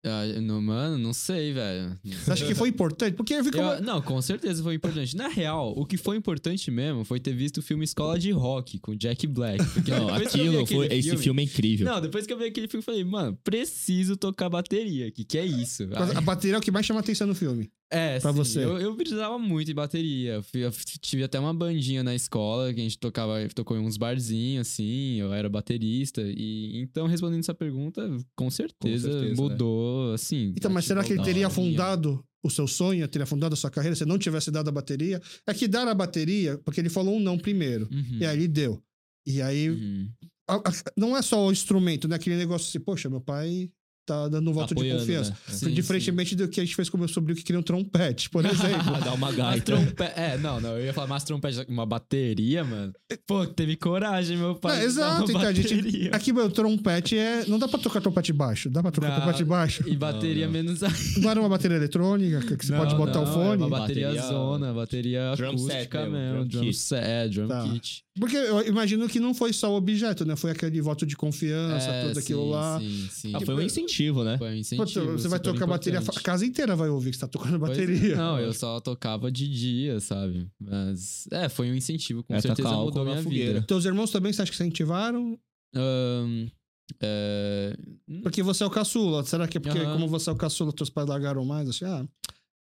Ah, não, mano, não sei, velho. Você acha que foi importante? Porque eu vi como... Eu- não, com certeza foi importante. Na real, o que foi importante mesmo foi ter visto o filme Escola de Rock com Jack Black. Porque <laughs> Não, depois que eu vi aquilo aquele foi. Esse filme é incrível. Não, depois que eu vi aquele filme, eu falei, mano, preciso tocar bateria. Que que é isso? A bateria é o que mais chama atenção no filme. É, Pra sim, você. Eu, eu precisava muito de bateria. Eu, fui- eu tive até uma bandinha na escola que a gente tocava, tocou em uns barzinhos, assim, eu era baterista. E então, respondendo essa pergunta, com certeza, certeza, mudou, assim. Então, mas será que ele teria minha. afundado o seu sonho, teria afundado a sua carreira se não tivesse dado a bateria? É que dar a bateria, porque ele falou um não primeiro. Uhum, E aí ele deu. E aí, uhum. a- a- não é só o instrumento, né? Aquele negócio assim, poxa, meu pai tá dando um voto de Apoiando, confiança. né? Sim, Diferentemente do que a gente fez com o meu sobrinho que queria um trompete, por <laughs> exemplo. Dá uma gaita. trompe... É, não, não, eu ia falar mais trompete, uma bateria, mano. Pô, teve coragem, meu pai. É, de exato, uma então a gente- bateria. Aqui, meu trompete é. Não dá pra tocar trompete baixo. Dá pra tocar Dá. trompete baixo? E bateria Não, não. menos. Não era uma bateria eletrônica que você Não, pode botar não, o fone? É uma bateria, Bateria- zona, bateria Drum set acústica mesmo, mesmo. drum Drum set, é, drum Tá. kit. Porque eu imagino que não foi só o objeto, né? Foi aquele voto de confiança, É, tudo aquilo sim, lá. Sim, sim. Ah, foi um incentivo, né? Foi um Pô, incentivo. você vai tocar bateria, a importante. casa inteira vai ouvir que você tá tocando Pois é. bateria. Não, eu só tocava de dia, sabe? Mas, é, foi um incentivo, com É, certeza tacar mudou minha fogueira. vida. Teus irmãos também, você acha que incentivaram? Ahn, é, Porque você é o caçula. Será que é porque, Aham. como você é o caçula, teus pais largaram mais? Assim, ah,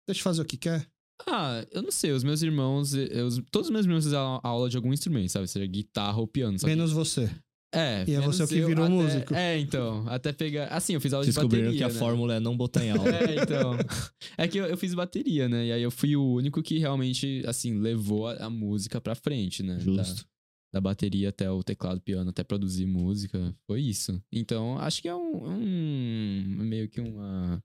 deixa eu fazer o que quer. Ah, eu não sei, os meus irmãos, eu- todos os meus irmãos fizeram aula de algum instrumento, sabe? Seja guitarra ou piano. Que- Menos você. é, E é você que eu, virou até- músico. É, então, até pegar. Assim, eu fiz aula de Descobriram bateria. que a né? fórmula é não botar em <laughs> aula. É, então. É que eu, eu fiz bateria, né? E aí eu fui o único que realmente, assim, levou a, a música pra frente, né? Justo. Da, da bateria até o teclado, piano, até produzir música. Foi isso. Então, acho que é um. um- meio que uma.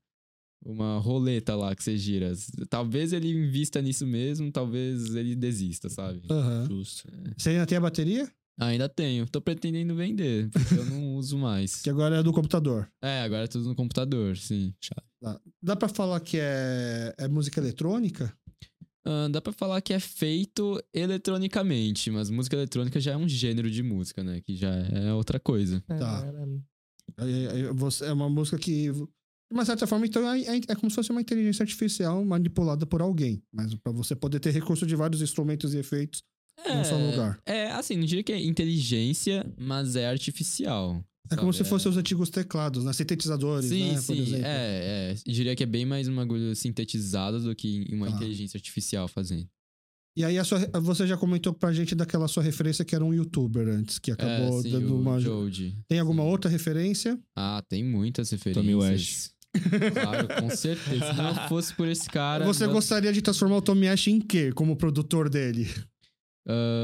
Uma roleta lá que você gira. Talvez ele invista nisso mesmo, talvez ele desista, sabe? Aham. Justo. Você ainda tem a bateria? Ainda tenho. Tô pretendendo vender, porque eu não uso mais. <laughs> Que agora é do computador. É, agora é tudo no computador, sim. Tá. Dá pra falar que é, é música eletrônica? Ah, dá pra falar que é feito eletronicamente, mas música eletrônica já é um gênero de música, né? Que já é outra coisa. Tá. É uma música que, de uma certa forma, então é, é- é como se fosse uma inteligência artificial manipulada por alguém. Mas pra você poder ter recurso de vários instrumentos e efeitos num só lugar. É, assim, não diria que é inteligência, mas é artificial. É como sabe? se fossem os antigos teclados, né? Sintetizadores, Sim, né? Por sim, exemplo. é, é. Diria que é bem mais uma agulha sintetizada do que uma Tá. inteligência artificial fazendo. E aí a sua- você já comentou pra gente daquela sua referência que era um youtuber antes, que acabou é, sim, dando o uma. Jody. Tem alguma outra referência? Ah, tem muitas referências. Tommy West. Claro, com certeza. Se não fosse por esse cara. você gostaria de transformar o Tommy Ash em quê? Como produtor dele?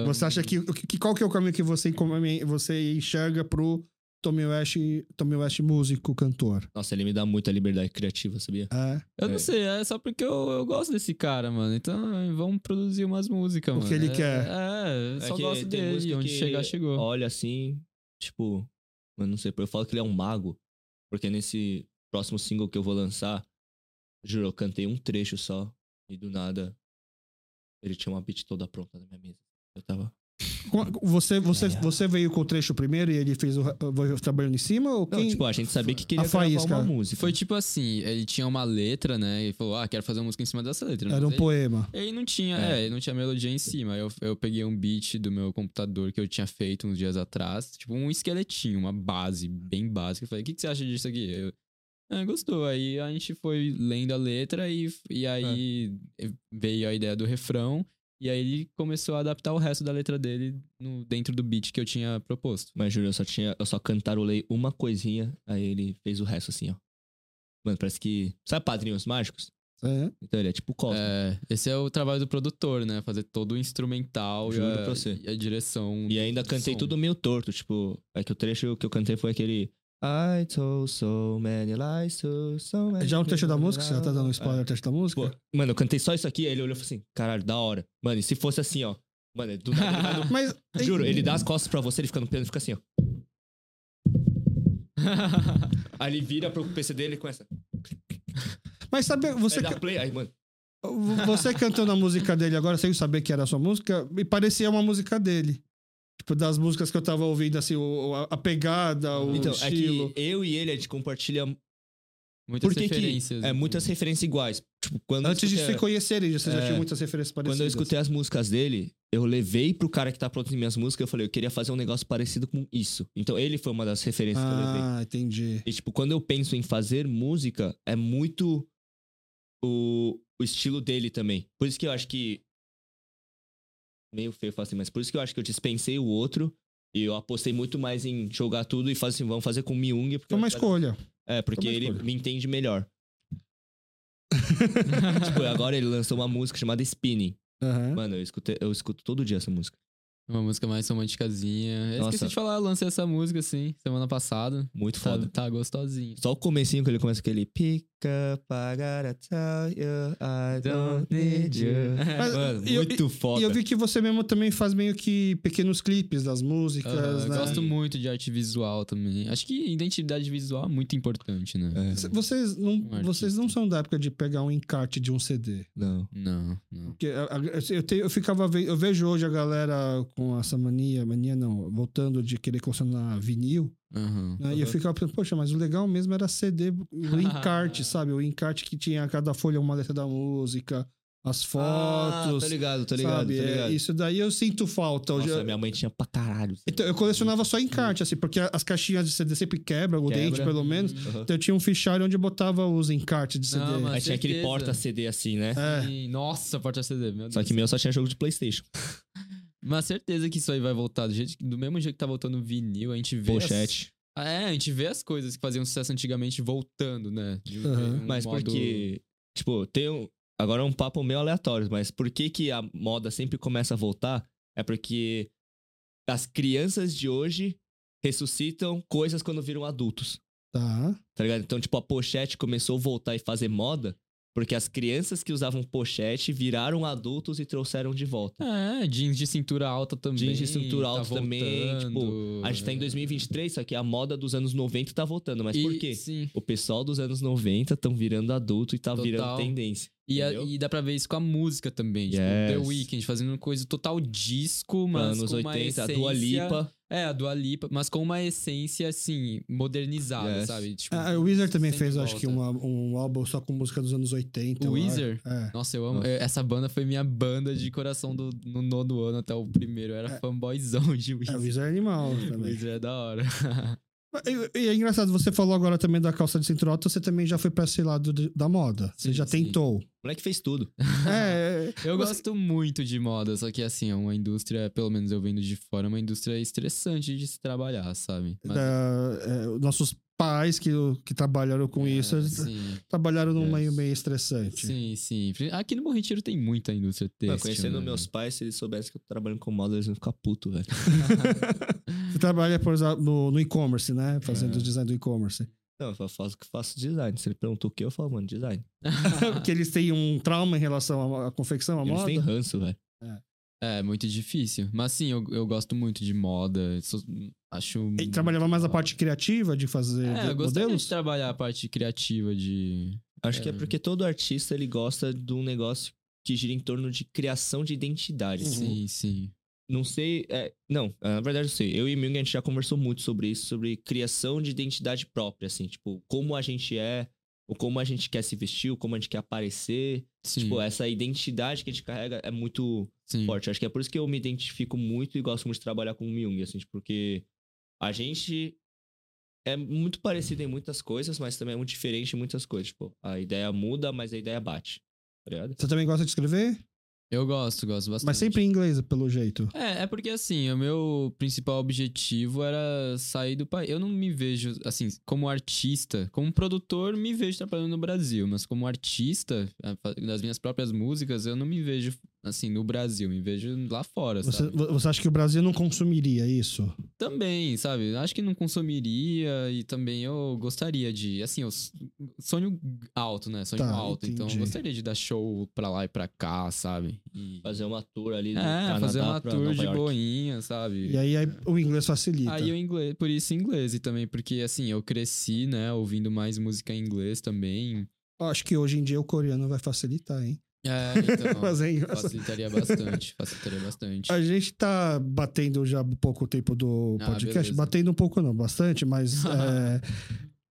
Você acha que, que. Qual que é o caminho que você, encome- você enxerga pro Tommy West, Tommy West músico, cantor? Nossa, ele me dá muita liberdade criativa, sabia? É. Eu não É. sei, é só porque eu, eu gosto desse cara, mano. Então vamos produzir umas músicas, O mano. que ele É- quer. É, eu só É que gosto dele. Onde chegar, chegou. Olha assim, tipo, eu não sei, eu falo que ele é um mago, porque nesse próximo single que eu vou lançar, juro, eu cantei um trecho só, e do nada, ele tinha uma beat toda pronta na minha mesa. Eu tava. Você, você, É. você veio com o trecho primeiro e ele fez o, o trabalho em cima? Ou Não, quem... tipo, a gente sabia que queria A gravar faísca. uma música. Foi tipo assim, ele tinha uma letra, né? E falou, ah, quero fazer uma música em cima dessa letra. Era Mas um ele- poema. Ele não tinha, É. é, ele não tinha melodia em cima. Eu, eu peguei um beat do meu computador que eu tinha feito uns dias atrás, tipo um esqueletinho, uma base bem básica. Eu falei, o que, que você acha disso aqui? Eu, ah, gostou. Aí a gente foi lendo a letra e, e aí veio a ideia do refrão. E aí ele começou a adaptar o resto da letra dele no, dentro do beat que eu tinha proposto. Mas juro, eu só tinha. Eu só cantarolei uma coisinha, aí ele fez o resto assim, ó. Mano, parece que. Sabe padrinhos mágicos? É. Então ele é tipo Cosmo. É, esse é o trabalho do produtor, né? Fazer todo o instrumental e a, pra você. e a direção. E ainda cantei som. tudo meio torto, tipo, é que o trecho que eu cantei foi aquele I told so many lies to so many Já o trecho da música? Você já tá dando spoiler do trecho da música? Pô, mano, eu cantei só isso aqui, aí ele olhou e falou assim, caralho, da hora. Mano, e se fosse assim, ó. Mano, do nada, ele vai no- <laughs> Mas. Juro, ele dá as costas pra você, ele fica no piano e fica assim, ó. <laughs> Aí ele vira pro PC dele e começa. Mas sabe, você, Aí dá play, aí, mano. você cantando a música dele agora, sem saber que era a sua música, me parecia uma música dele. Tipo, das músicas que eu tava ouvindo, assim, o, a, a pegada, o Então, estilo. é que eu e ele, a gente compartilha. Muitas Por que que referências. É, muitas referências iguais. Tipo, quando eu Antes de escutei- se conhecerem, você já É. tinha muitas referências parecidas. Quando eu escutei as músicas dele, eu levei pro cara que tá produzindo minhas músicas, eu falei, eu queria fazer um negócio parecido com isso. Então ele foi uma das referências que eu levei. Ah, entendi. E tipo, quando eu penso em fazer música, é muito o, o estilo dele também. Por isso que eu acho que. Meio feio falar assim, mas por isso que eu acho que eu dispensei o outro. E eu apostei muito mais em jogar tudo e fazer assim, vamos fazer com o Myung. porque Foi eu uma escolha. É, porque ele escolha. me entende melhor. <laughs> tipo, agora ele lançou uma música chamada Spinning. Aham. Mano, eu, escutei, eu escuto todo dia essa música. Uma música mais românticazinha. Eu esqueci de falar, eu lancei essa música, assim, semana passada. Muito Tá, foda. tá gostosinho. Só o comecinho que ele começa aquele pick up, I gotta tell you, I don't need you. Mas- Mano, e eu- muito foda. E eu vi que você mesmo também faz meio que pequenos clipes das músicas, Aham, né? Gosto muito de arte visual também. Acho que identidade visual é muito importante, né? É. Vocês não, Um vocês não são da época de pegar um encarte de um CD. Não. Não, não. Porque eu, te- eu ficava ve- eu vejo hoje a galera com essa mania, mania não, voltando de querer colecionar vinil, Aham. né? E eu Uhum. ficava pensando, poxa, mas o legal mesmo era CD, o encarte, <laughs> sabe? O encarte que tinha cada folha uma letra da música, as Ah, fotos, tô ligado, tô ligado, sabe? tô É, ligado. isso daí eu sinto falta. Hoje, Nossa, minha mãe tinha pra caralho. Então, eu colecionava só encarte, assim, porque as caixinhas de CD sempre quebram, o Quebra. dente pelo menos. Aham. Então eu tinha um fichário onde eu botava os encartes de CD. Não, mas- Aí tinha aquele porta-CD assim, né? É. Sim, Nossa, porta CD, meu Deus. Só que meu só tinha jogo de Playstation. <laughs> Mas certeza que isso aí vai voltar. Do, jeito, do mesmo jeito que tá voltando o vinil, a gente vê. as- Pochete. É, a gente vê as coisas que faziam sucesso antigamente voltando, né? De um- Aham. um Mas modo- porque, tipo, tem um... Agora é um papo meio aleatório, mas por que que a moda sempre começa a voltar? É porque as crianças de hoje ressuscitam coisas quando viram adultos, Tá. tá ligado? Então, tipo, a pochete começou a voltar e fazer moda porque as crianças que usavam pochete viraram adultos e trouxeram de volta. É, jeans de cintura alta também. Jeans de cintura tá alta também, tipo, voltando, A gente tá em é. 2023, só que a moda dos anos 90 tá voltando. Mas E- por quê? Sim. O pessoal dos anos 90 estão virando adulto e tá Total. virando tendência. E, a- e dá pra ver isso com a música também. Tipo, The Yes. Weeknd fazendo coisa total disco, mas anos com uma 80, essência... a Dua Lipa. É, a Dua Lipa, mas com uma essência, assim, modernizada, Yes. sabe? Tipo, Ah, o Weezer também fez, acho que, volta. uma- um álbum só com música dos anos 80. O. Weezer? É. Nossa, eu amo. Nossa. Essa banda foi minha banda de coração do, no nono ano até o primeiro. Eu era fanboyzão de É, o Weezer. Weezer é animal O também. Weezer é da hora. <laughs> E, é engraçado, você falou agora também da calça de cintura alta, você também já foi pra esse lado de- da moda. Você Sim, já sim. tentou. O moleque fez tudo. é, <laughs> Eu Você- gosto muito de moda, só que assim, é uma indústria, pelo menos eu vendo de fora, é uma indústria estressante de se trabalhar, sabe? Mas- da- é, nossos pais que, que trabalharam com isso, É, eles sim, trabalharam num meio meio estressante. sim, sim. Aqui no Bom Retiro tem muita indústria têxtil. conhecendo né? meus pais, se eles soubessem que eu tô trabalhando com moda, eles iam ficar puto, velho. <laughs> Você trabalha, por exemplo, no, no e-commerce, né? Fazendo É. o design do e-commerce. Não, eu faço que faço design. Se ele perguntou o que, eu falo, mano, design. <laughs> Porque eles têm um trauma em relação à, à confecção, à Eles moda. têm ranço, velho. É, muito difícil. Mas sim, eu, eu gosto muito de moda. sou- acho. E trabalhava mais a parte criativa de fazer É, eu de- gostaria modelos? de trabalhar a parte criativa de. Acho que é É. porque todo artista, ele gosta de um negócio que gira em torno de criação de identidade. Sim, sim. Não sei. é, não, na verdade eu sei. Eu e Ming, a gente já conversou muito sobre isso, sobre criação de identidade própria, assim, tipo, como a gente é, ou como a gente quer se vestir, ou como a gente quer aparecer. Sim, Tipo, essa identidade que a gente carrega é muito sim. forte. Acho que é por isso que eu me identifico muito e gosto muito de trabalhar com o Myung, assim, tipo, porque a gente é muito parecido em muitas coisas, mas também é muito diferente em muitas coisas. Tipo, a ideia muda, mas a ideia bate. Tá? Você também gosta de escrever? Eu gosto, gosto bastante. Mas sempre em inglês, pelo jeito. É, é porque assim, o meu principal objetivo era sair do país. Eu não me vejo, assim, como artista, como produtor, me vejo trabalhando no Brasil, mas como artista, das minhas próprias músicas, eu não me vejo, assim, no Brasil, me vejo lá fora, Você, sabe? você acha que o Brasil não consumiria isso? Também, sabe? Acho que não consumiria e também eu gostaria de, assim, eu sonho alto, né? Sonho Tá, alto, então eu entendi. gostaria de dar show pra lá e pra cá, sabe? E... Fazer uma tour ali do É, Canadá fazer uma tour de boinha, sabe? E aí, aí o inglês facilita. Aí o inglês, por isso inglês e também porque assim, eu cresci, né, ouvindo mais música em inglês também. Acho que hoje em dia o coreano vai facilitar, hein? É, então, Mas é engraçado. facilitaria bastante, facilitaria bastante. A gente tá batendo já um pouco o tempo do Ah, podcast. beleza. batendo um pouco não, bastante, mas <laughs> é,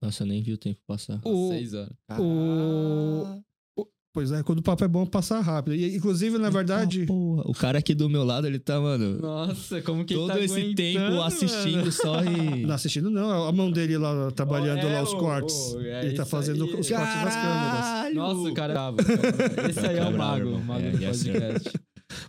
Nossa, eu nem vi o tempo passar. o- Seis horas. o- Pois é, quando o papo é bom, passa rápido. E, inclusive, na verdade... Ah, porra. O cara aqui do meu lado, ele tá, mano, Nossa, como que ele todo tá esse tempo assistindo mano? só e. <laughs> Não assistindo, não. A mão dele lá, trabalhando É, lá os cortes. ô, é Ele tá fazendo aí. os cortes das câmeras. Nossa, o cara é bravo. cara. <laughs> Esse aí é o mago, o mago É, do yes, sir. podcast.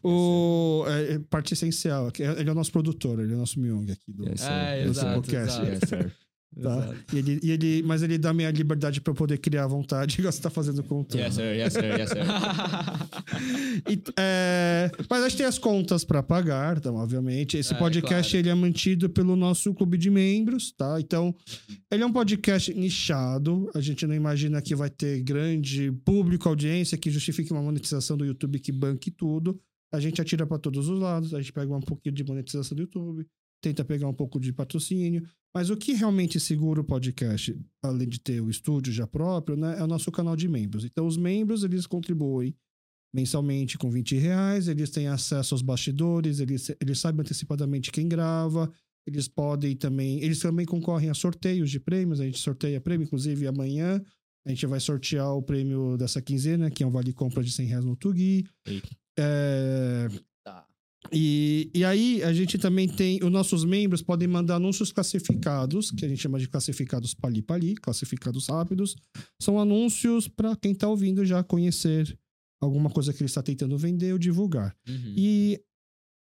O, é, é parte essencial. Ele é o nosso produtor, ele é o nosso Myung aqui do. É, sir. exato, podcast. exato. Tá? E ele, e ele, mas ele dá minha liberdade pra eu poder criar à vontade, <laughs> igual você tá fazendo com o Tom. Yes, sir, yes, sir, yes, sir. <laughs> E, é, mas a gente tem as contas pra pagar, então, obviamente. Esse É, podcast claro. ele é mantido pelo nosso clube de membros, tá? Então, ele é um podcast nichado. A gente não imagina que vai ter grande público, audiência que justifique uma monetização do YouTube que banque tudo. A gente atira pra todos os lados. A gente pega um pouquinho de monetização do YouTube, tenta pegar um pouco de patrocínio. Mas o que realmente segura o podcast, além de ter o estúdio já próprio, né, é o nosso canal de membros. Então, os membros, eles contribuem mensalmente com 20 reais, eles têm acesso aos bastidores, eles, eles sabem antecipadamente quem grava, eles podem também, eles também concorrem a sorteios de prêmios, a gente sorteia prêmio, inclusive amanhã a gente vai sortear o prêmio dessa quinzena, que é um vale compra de 100 reais no Tugi. Eita. É. e, e aí a gente também tem, os nossos membros podem mandar anúncios classificados, que a gente chama de classificados pali-pali, classificados rápidos. São anúncios para quem tá ouvindo já conhecer alguma coisa que ele está tentando vender ou divulgar. Uhum. E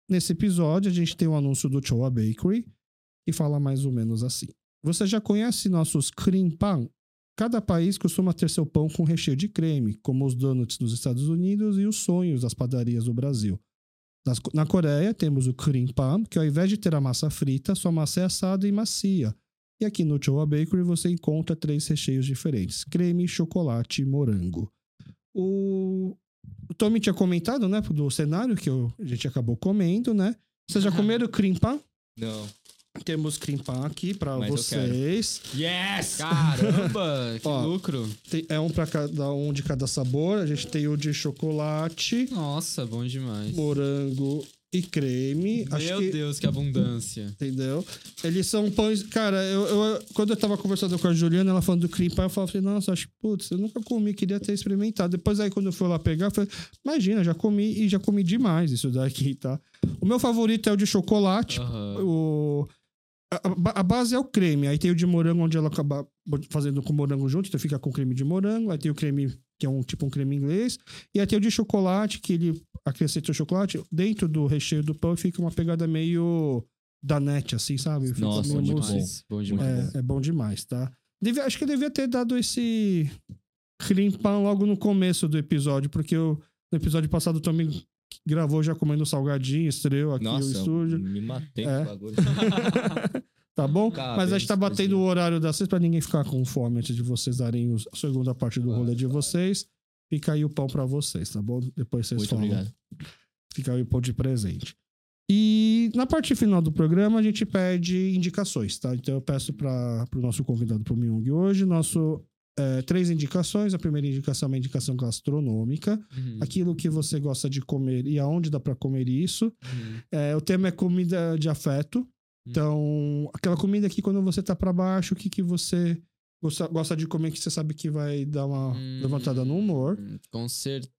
nesse episódio a gente tem o anúncio do Choa Bakery, que fala mais ou menos assim. Você já conhece nossos cream pan? Cada país costuma ter seu pão com recheio de creme, como os donuts dos Estados Unidos e os sonhos das padarias do Brasil. Nas- Na Coreia, temos o cream pan, que ao invés de ter a massa frita, sua massa é assada e macia. E aqui no Choa Bakery você encontra três recheios diferentes: creme, chocolate e morango. O, o Tommy tinha comentado, né, do cenário que eu- a gente acabou comendo, né? Vocês já comeram cream pan? Não. Temos cream pan aqui pra Mas eu vocês. Yes! Caramba, <laughs> que Ó. lucro. Tem- é um pra cada um de cada sabor. A gente tem o de chocolate, Nossa, bom demais. morango e creme. Acho Meu que Deus, que abundância. Entendeu? Eles são pães. Cara, eu, eu- quando eu tava conversando com a Juliana, ela falando do cream pie, eu falei assim, nossa, acho que, putz, eu nunca comi, queria ter experimentado. Depois aí, quando eu fui lá pegar, eu falei, imagina, já comi e já comi demais isso daqui, tá? O meu favorito é o de chocolate. Aham. O, a, a- base é o creme. Aí tem o de morango, onde ela acaba fazendo com morango junto, então fica com creme de morango. Aí tem o creme, que é um tipo um creme inglês. E aí tem o de chocolate, que ele acrescenta o chocolate dentro do recheio do pão e fica uma pegada meio danete, assim, sabe? Fica Nossa, meio muito. Demais, Bom demais. É, é bom demais, tá? Devia- acho que eu devia ter dado esse cream pan logo no começo do episódio, porque eu, no episódio passado Tommy gravou já comendo salgadinho, estreou aqui no Nossa, estúdio. me matei É. com o bagulho. <laughs> Tá bom? Cabe, Mas a gente tá batendo o horário das seis pra ninguém ficar com fome antes de vocês darem a segunda parte do Claro, rolê de claro. vocês. Fica aí o pão pra vocês, tá bom? Depois vocês Muito falam. obrigado. Fica aí o pão de presente. E na parte final do programa a gente pede indicações, tá? Então eu peço para o nosso convidado pro Myung hoje, nosso é, três indicações. A primeira indicação é uma indicação gastronômica, Uhum. aquilo que você gosta de comer e aonde dá para comer isso. Uhum. É, o tema é comida de afeto. Então, aquela comida que quando você tá para baixo, o que, que você gosta, gosta de comer que você sabe que vai dar uma Hum, levantada no humor. Com certeza.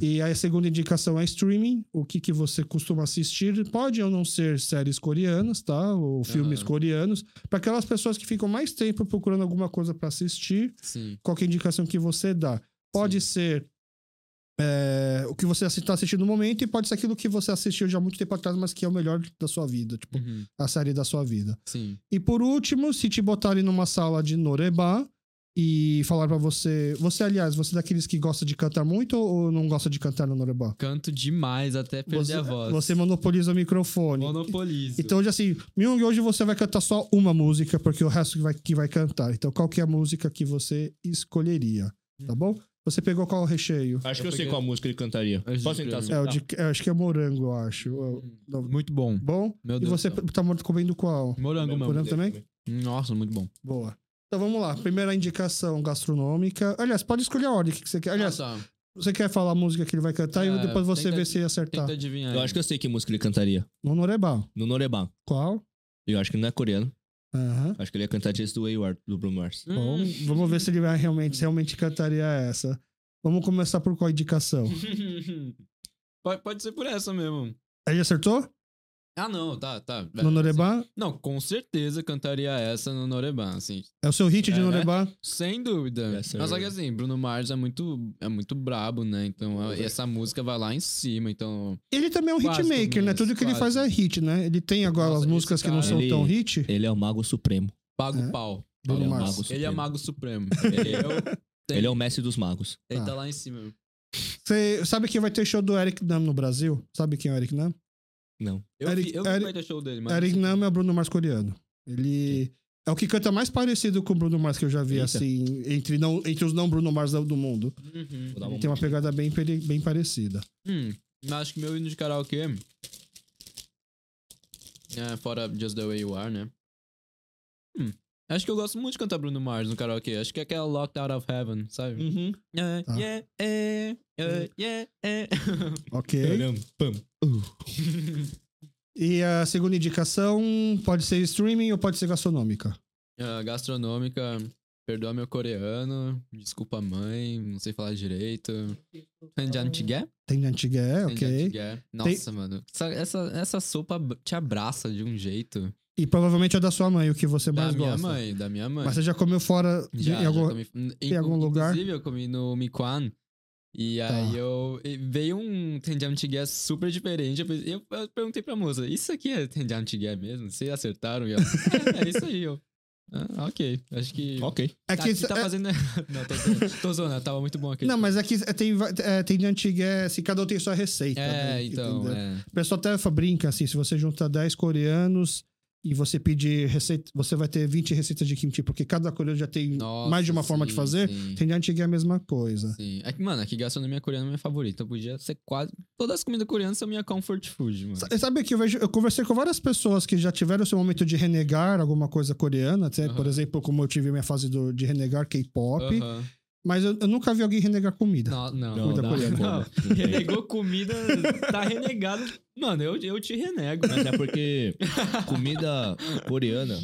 E aí a segunda indicação é streaming, o que, que você costuma assistir. Pode ou não ser séries coreanas, tá? Ou filmes coreanos. Para aquelas pessoas que ficam mais tempo procurando alguma coisa para assistir, Sim. qualquer indicação que você dá. Pode ser é, o que você está assistindo no momento e pode ser aquilo que você assistiu já há muito tempo atrás, mas que é o melhor da sua vida. Tipo, Uhum. a série da sua vida. Sim. E por último, se te botarem numa sala de Noreba e falar pra você. Você, aliás, você é daqueles que gosta de cantar muito ou não gosta de cantar no Noreba? Canto demais até perder Você, a voz. você monopoliza o microfone. monopoliza. Então, hoje assim, Myung, hoje você vai cantar só uma música, porque o resto que vai, que vai cantar. Então, qual que é a música que você escolheria? Tá bom? Você pegou qual recheio? Acho que eu, Eu sei qual música ele cantaria. Eu Posso tentar É, de, eu acho que é morango, eu acho. Não- Muito bom. Bom? Meu E Deus. você do céu. tá comendo qual? Morango, meu. Morango também? Nossa, muito bom. Boa. Então vamos lá. Primeira indicação gastronômica. Aliás, pode escolher a ordem que você quer. Aliás, Nossa, você quer falar a música que ele vai cantar e É, depois você tenta- vê se acertar. tenta adivinhar. Eu acho que eu sei que música ele cantaria. No Norebá. No Noreban. Qual? Eu acho que não é coreano. Aham. Acho que ele ia cantar Just do Wayward, do Bruno Mars. Bom, vamos ver se ele vai realmente, realmente cantaria essa. Vamos começar por qual indicação? <laughs> pode, pode ser por essa mesmo. Ele acertou? Ah, não, tá, tá. No Norebá? Não, com certeza cantaria essa no Noreban, assim. É o seu hit de É, né? Norebá? Sem dúvida. Yes. Mas só que assim, Bruno Mars é muito, é muito brabo, né? Então a- essa música vai lá em cima, então... Ele também é um hitmaker, né? Tudo que ele quase. faz é hit, né? Ele tem agora Nossa, as músicas esse que não cara, são ele- tão hit. Ele é o mago supremo. Pago É. pau. Bruno Ele é o Mars. mago Ele é supremo. mago supremo. <laughs> Ele, é o- tem- Ele é o mestre dos magos. ele Tá. tá lá em cima. Você sabe que vai ter show do Eric Nam no Brasil? Sabe quem é o Eric Nam? Não. Eu Eric- vi, eu vi Eric- o Metal show dele, mas. Eric Nam é o Bruno Mars coreano. Ele é o que canta mais parecido com o Bruno Mars que eu já vi, Eita. assim, entre, não, entre os não Bruno Mars do mundo. Uhum. Tem uma pegada bem, bem parecida. Hum, mas acho que meu hino de karaokê. É, fora Just the Way You Are, né? Hum, acho que eu gosto muito de cantar Bruno Mars no karaokê. Acho que é aquela Locked Out of Heaven, sabe? Uhum. Yeah, Tá. yeah, yeah, yeah, yeah, yeah. Ok. E a segunda indicação pode ser streaming ou pode ser gastronômica. Ah, gastronômica, perdoa meu coreano, desculpa mãe, não sei falar direito. Hanjanjige? Tem antigué, ok. Nossa, mano. Essa, essa, essa sopa te abraça de um jeito. E provavelmente é da sua mãe, o que você Da mais minha gosta. mãe, da minha mãe. Mas você já comeu fora de- Já, em já algum... comi. em algum lugar? Inclusive, eu comi no Miquan. E Tá. aí eu. Veio um Tenjam Tigé super diferente. Eu, eu, perguntei pra moça: Isso aqui é Tenjam Tigé mesmo? Vocês acertaram? E ela, é, é isso aí. Eu, ah, ok. Acho que. Ok. É Tá, que, aqui tá é- fazendo. <laughs> Não, tô zoando. Tô zoando, tava muito bom aqui. Não, mas é que é, tem, é, tem de antigué, assim, cada um tem sua receita. É, né, então. É. O pessoal até brinca assim, se você juntar 10 coreanos e você pedir receita, você vai ter 20 receitas de kimchi, porque cada coreano já tem Nossa, mais de uma forma de sim, fazer. Sim. Tem de antiga é a mesma coisa. Sim. É que, mano, aqui gastronomia coreana é minha favorita. Podia ser quase. Todas as comidas coreanas são minha comfort food, mano. Sa- Sabe que eu vejo, eu conversei com várias pessoas que já tiveram seu momento de renegar alguma coisa coreana, até, por Aham. exemplo, como eu tive minha fase do- de renegar K-pop, Aham. Mas eu, eu nunca vi alguém renegar comida. Não, não. Comida não, coreana. não, <laughs> renegou comida, tá renegado. Mano, eu, eu te renego. Mas é porque comida coreana.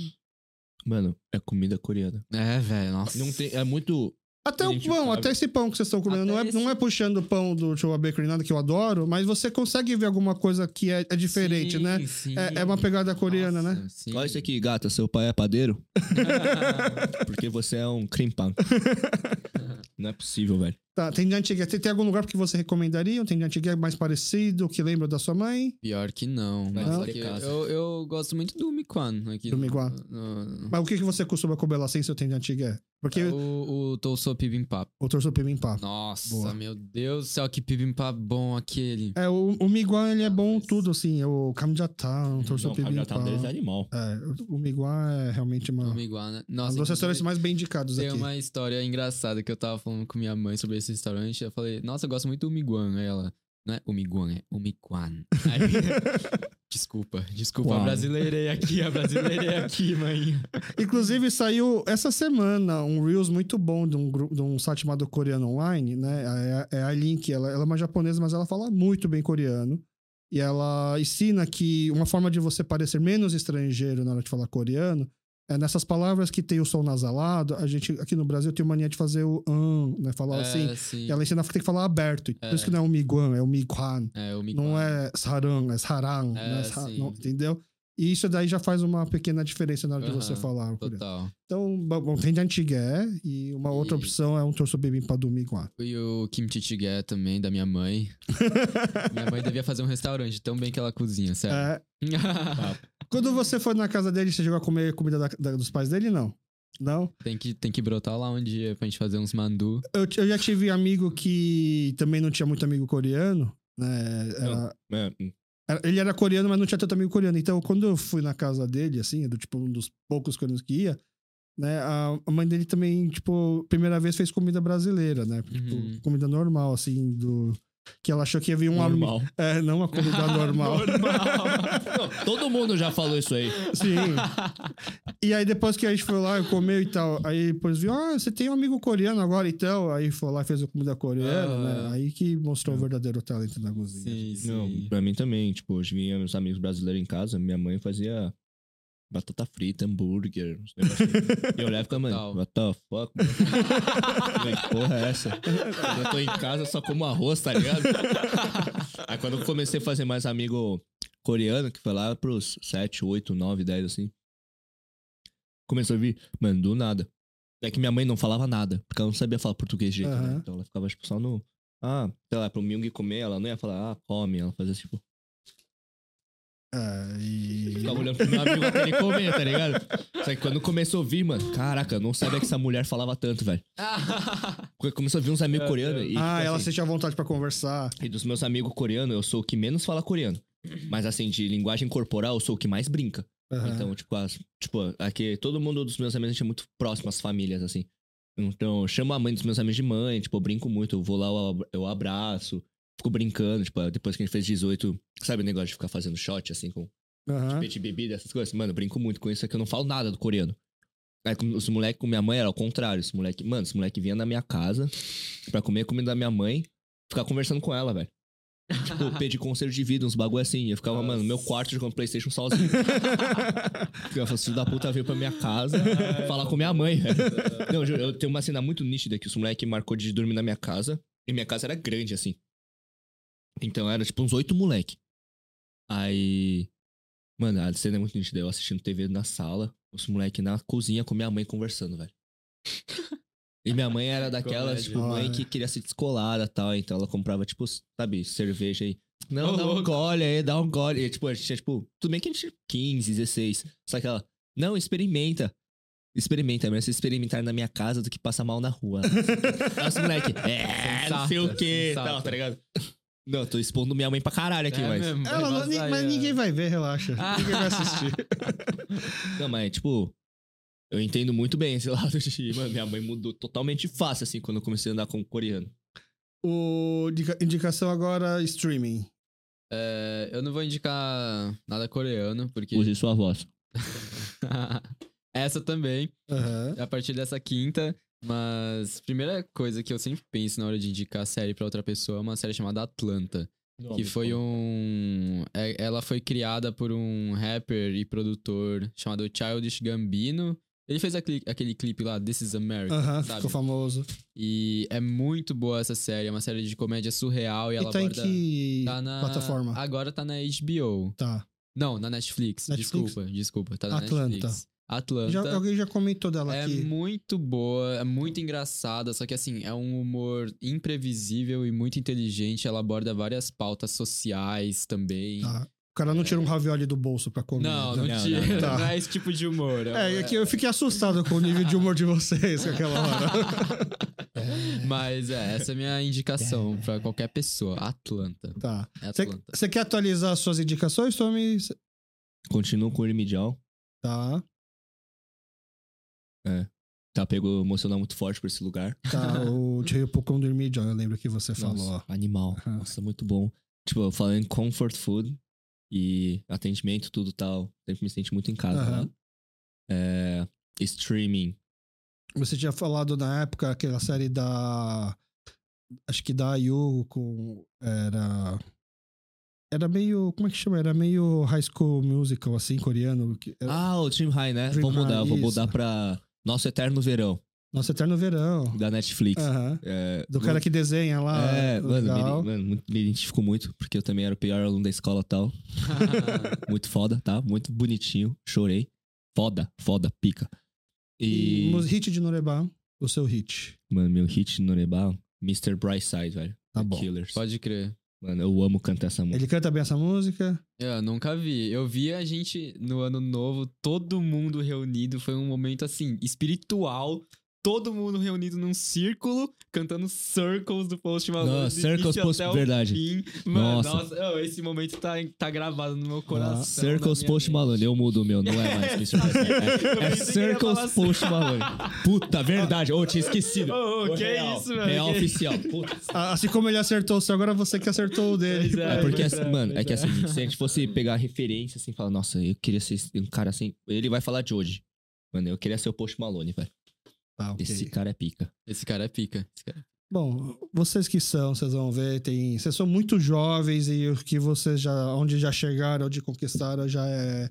Mano, é comida coreana. É, velho, nossa. Não tem. É muito. Até o pão, até esse pão que vocês estão comendo, Até não é, esse- não é puxando o pão do Chowa Bakery, nada que eu adoro, mas você consegue ver alguma coisa que é, é diferente, Sim, né? sim. É, é uma pegada coreana, né? Nossa, sim. Olha isso aqui, gata. Seu pai é padeiro? <laughs> Porque você é um cream pan. <laughs> Não é possível, velho. Tá, tem de antiga. Tem, tem algum lugar que você recomendaria? Tem de antiga mais parecido, que lembra da sua mãe? Pior que não. Mas ter aqui, eu, eu gosto muito do Miquan aqui. Do Miquan. no- no- Mas o que, que você costuma comer lá sem seu tem de antiga? Porque o, O, o Bibimbap. o torso pibimpap. Nossa, Boa. meu Deus do céu, que bibimbap bom aquele. É, o, o Miguan, ele é bom tudo, assim. É o Kamjatan, o torso Não, o deles é animal. É, o Miguan é realmente uma, O um Miguan, né? dos Nossa, restaurantes inclusive, mais bem indicados Tem aqui. uma história engraçada que eu tava falando com minha mãe sobre esse restaurante. Eu falei, nossa, eu gosto muito do Miguan. Aí ela, não é o Miguan, é o Miquan. Aí, <laughs> desculpa, desculpa, a brasileirei aqui, a brasileirei aqui, mãe. Inclusive, saiu essa semana um Reels muito bom de um, de um site chamado Coreano Online, né? É, é a Link, ela, ela é uma japonesa, mas ela fala muito bem coreano. E ela ensina que uma forma de você parecer menos estrangeiro na hora de falar coreano é nessas palavras que tem o som nasalado. A gente aqui no Brasil tem mania de fazer o an, né? Falar assim. É, sim. E ela ensina que tem que falar aberto. Por É. isso que não é o Miguan, é o Miguan. É, o Miguan. Não é sarang, é sarang. É, né? Sa- sim. não- entendeu? E isso daí já faz uma pequena diferença na hora de você falar. Total. Então, bom, bom, tem de antigué e uma outra E- opção é um torso bibimbap do Miguan. E o kimchi jjigae também, da minha mãe. <laughs> minha mãe devia fazer um restaurante tão bem que ela cozinha, sério. É, <laughs> quando você foi na casa dele, você chegou a comer comida da- da- dos pais dele? Não. Não? tem, que, tem que brotar lá um dia pra gente fazer uns mandu. Eu, eu já tive amigo que também não tinha muito amigo coreano, né? Era- É, era- ele era coreano, mas não tinha tanto amigo coreano. Então, quando eu fui na casa dele, assim, do tipo um dos poucos coreanos que ia, né? A, a mãe dele também, tipo, primeira vez fez comida brasileira, né? Tipo, Uhum. comida normal, assim, do. Que ela achou que ia vir um amigo. normal. É, não uma comida <laughs> normal. Não, todo mundo já falou isso aí. Sim. <laughs> E aí depois que a gente foi lá e comeu e tal, aí depois viu, ah, você tem um amigo coreano agora então, aí foi lá e fez a comida coreana, Ah. né? Aí que mostrou o verdadeiro talento na cozinha. Sim, sim. Não, pra mim também. Tipo, hoje vinha meus amigos brasileiros em casa, minha mãe fazia batata frita, hambúrguer, assim. E eu olhava e ficava, mano, what the fuck? que porra é essa? Quando eu tô em casa, eu só como arroz, tá ligado? Aí quando eu comecei a fazer mais amigo coreano, que foi lá pros 7, 8, 9, 10, assim. Começou a vir, mano, do nada. É que minha mãe não falava nada, porque ela não sabia falar português direito, né? Aham. Então ela ficava, tipo, só no... Ah, sei lá, pro Myung comer, ela não ia falar, ah, come. Ela fazia, tipo... É, e... Ficava olhando pro meu amigo até ele comer, tá ligado? Só que quando começou a ouvir, mano, caraca, eu não sabia que essa mulher falava tanto, velho. <laughs> Quando Começou a vir uns amigos Meu coreanos Deus. e, Ah, tipo, ela assim, sentia vontade pra conversar. e dos meus amigos coreanos, eu sou o que menos fala coreano. Mas assim, de linguagem corporal, eu sou o que mais brinca. Aham. Então, tipo, as- tipo, aqui todo mundo dos meus amigos a gente é muito próximo às famílias, assim. Então, eu chamo a mãe dos meus amigos de mãe, tipo, eu brinco muito, eu vou lá, eu abraço, fico brincando, tipo, depois que a gente fez 18, sabe o negócio de ficar fazendo shot, assim, com peixe de bebida, essas coisas? Mano, eu brinco muito com isso, é que eu não falo nada do coreano. Aí, os moleques com minha mãe era ao contrário, os moleque, mano, os moleque vinha na minha casa pra comer a comida da minha mãe, ficar conversando com ela, velho. Tipo, <laughs> pedir conselho de vida, uns bagulho assim. Eu ficava, mano, no meu quarto jogando Playstation sozinho. <laughs> Eu falei, filho da puta veio pra minha casa falar com minha mãe. <laughs> Não, eu eu tenho uma cena muito nítida que os moleque marcou de dormir na minha casa. E minha casa era grande, assim. Então era tipo uns oito moleque. Aí. Mano, a cena é muito nítida. Eu assistindo TV na sala, os moleque na cozinha com minha mãe conversando, velho. <laughs> E minha mãe era daquelas, tipo, mãe que queria ser descolada e tal. Então ela comprava, tipo, sabe, cerveja aí. Não, dá um gole aí, dá um gole. E, tipo, a gente tinha, tipo, tudo bem que a gente tinha 15, 16. Só que ela, não, experimenta. Experimenta, é melhor você experimentar na minha casa do que passar mal na rua. <laughs> Nossa, moleque, é, não sei o Sensata, quê, sensata. tal, tá ligado? Não, tô expondo minha mãe pra caralho aqui, É mas. mesmo, vai Ela não- vazar mas aí, ninguém vai ver, relaxa. Ah. Ninguém vai assistir. <laughs> Não, mas, tipo, eu entendo muito bem esse <laughs> lado de. Mano, minha mãe mudou totalmente fácil, assim, quando eu comecei a andar com o coreano. O indica- indicação agora, streaming. É, eu não vou indicar nada coreano, porque. Use sua voz. <laughs> Essa também, Aham. a partir dessa quinta. Mas, primeira coisa que eu sempre penso na hora de indicar série pra outra pessoa é uma série chamada Atlanta. Que foi um. é- ela foi criada por um rapper e produtor chamado Childish Gambino. Ele fez aquele, aquele clipe lá, This is America, Aham, sabe? ficou famoso. E é muito boa essa série. É uma série de comédia surreal e, ela e tá em aborda. que Tá na. plataforma? Agora tá na HBO. Tá. Não, na Netflix. Netflix? Desculpa, desculpa. Tá na Atlanta. Netflix. Atlanta. Já, alguém já comentou dela É aqui. muito boa, é muito engraçada, só que assim, é um humor imprevisível e muito inteligente. Ela aborda várias pautas sociais também. Tá. O cara não tira um ravioli do bolso pra comer. Não, não, Não, tira. não, Não, não. Tá. é esse tipo de humor. É, é que eu fiquei assustado com o nível de humor de vocês naquela hora. <laughs> Mas é, essa é a minha indicação pra qualquer pessoa. Atlanta. tá. É Você- quer atualizar as suas indicações, Tommy? Continuo com o remedial. Tá, Tá, pegou emocional muito forte por esse lugar. <laughs> tá. o Chihipukon do Irmidjon, eu lembro que você falou. Nossa, animal. Nossa, muito bom. Tipo, eu falando em comfort food e atendimento, tudo tal. Sempre me senti muito em casa lá. É, streaming. Você tinha falado na época aquela série da. Acho que da Ayu com. Era. Era meio. Como é que chama? Era meio high school musical, assim, coreano. era- Ah, o Dream High, né? Dream vou mudar, High, vou mudar pra Nosso Eterno Verão, Nossa, Eterno Verão. da Netflix. É, Do cara que desenha lá. É, mano, legal. me, mano, muito- me identifico muito, porque eu também era o pior aluno da escola e tal. <laughs> Muito foda, tá? Muito bonitinho. Chorei. Foda, foda, pica. E E, hit de Norebá, o seu hit. mano, meu hit no Norebá, Mr. Brightside, velho. Tá bom. Killers. Pode crer. Mano, eu amo cantar essa música. Ele canta bem essa música. Eu nunca vi. Eu vi a gente no ano novo, todo mundo reunido. Foi um momento assim, espiritual. Todo mundo reunido num círculo, cantando Circles do Post Malone. Do Circles Post, verdade. Mano, Nossa. nossa, ô, esse momento tá, tá gravado no meu coração. na Circles Post mente. Malone, eu mudo o meu, não é mais. <laughs> Eu É, é falar Circles. Post Malone. Puta, verdade. Ô, tinha esquecido. Ô, ô, Ô, que real, isso, velho? Real Que- oficial. Puta. Ah, Assim como ele acertou o seu, agora você que acertou o dele. Pois É porque, assim, é, mano, é que é. assim, se a gente fosse pegar referência, assim, falar, nossa, eu queria ser um cara assim, ele vai falar de hoje. Mano, eu queria ser o Post Malone, velho. Tá, ok. Esse cara é pica. Esse cara é pica. Esse cara... Bom, vocês que são, vocês vão ver, tem, vocês são muito jovens e o que vocês já, onde já chegaram, onde conquistaram, já é,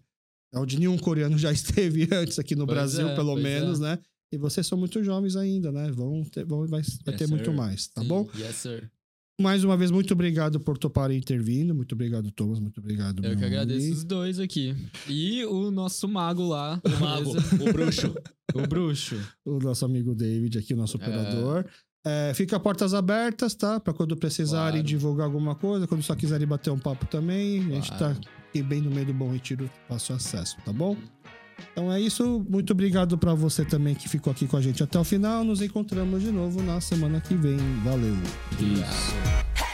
é onde nenhum coreano já <laughs> esteve antes aqui no Pois Brasil, é, pelo pois menos, é. né? E vocês são muito jovens ainda, né? Vão ter, vão, vai, vai Yes, ter muito sir. mais, tá Sim, bom? Yes, sir. Mais uma vez, muito obrigado por toparem ter vindo. Muito obrigado, Thomas. Muito obrigado, Eu que agradeço amigo. os dois aqui. E o nosso mago lá. O mago, o bruxo. <laughs> O bruxo. o nosso amigo David aqui, o nosso operador. É, fica portas abertas, tá? Pra quando precisarem Claro. divulgar alguma coisa, quando só quiserem bater um papo também. A gente Claro. tá aqui bem no meio do Bom Retiro, fácil acesso, tá bom? Então é isso. Muito obrigado pra você também que ficou aqui com a gente até o final. Nos encontramos de novo na semana que vem. Valeu. Isso.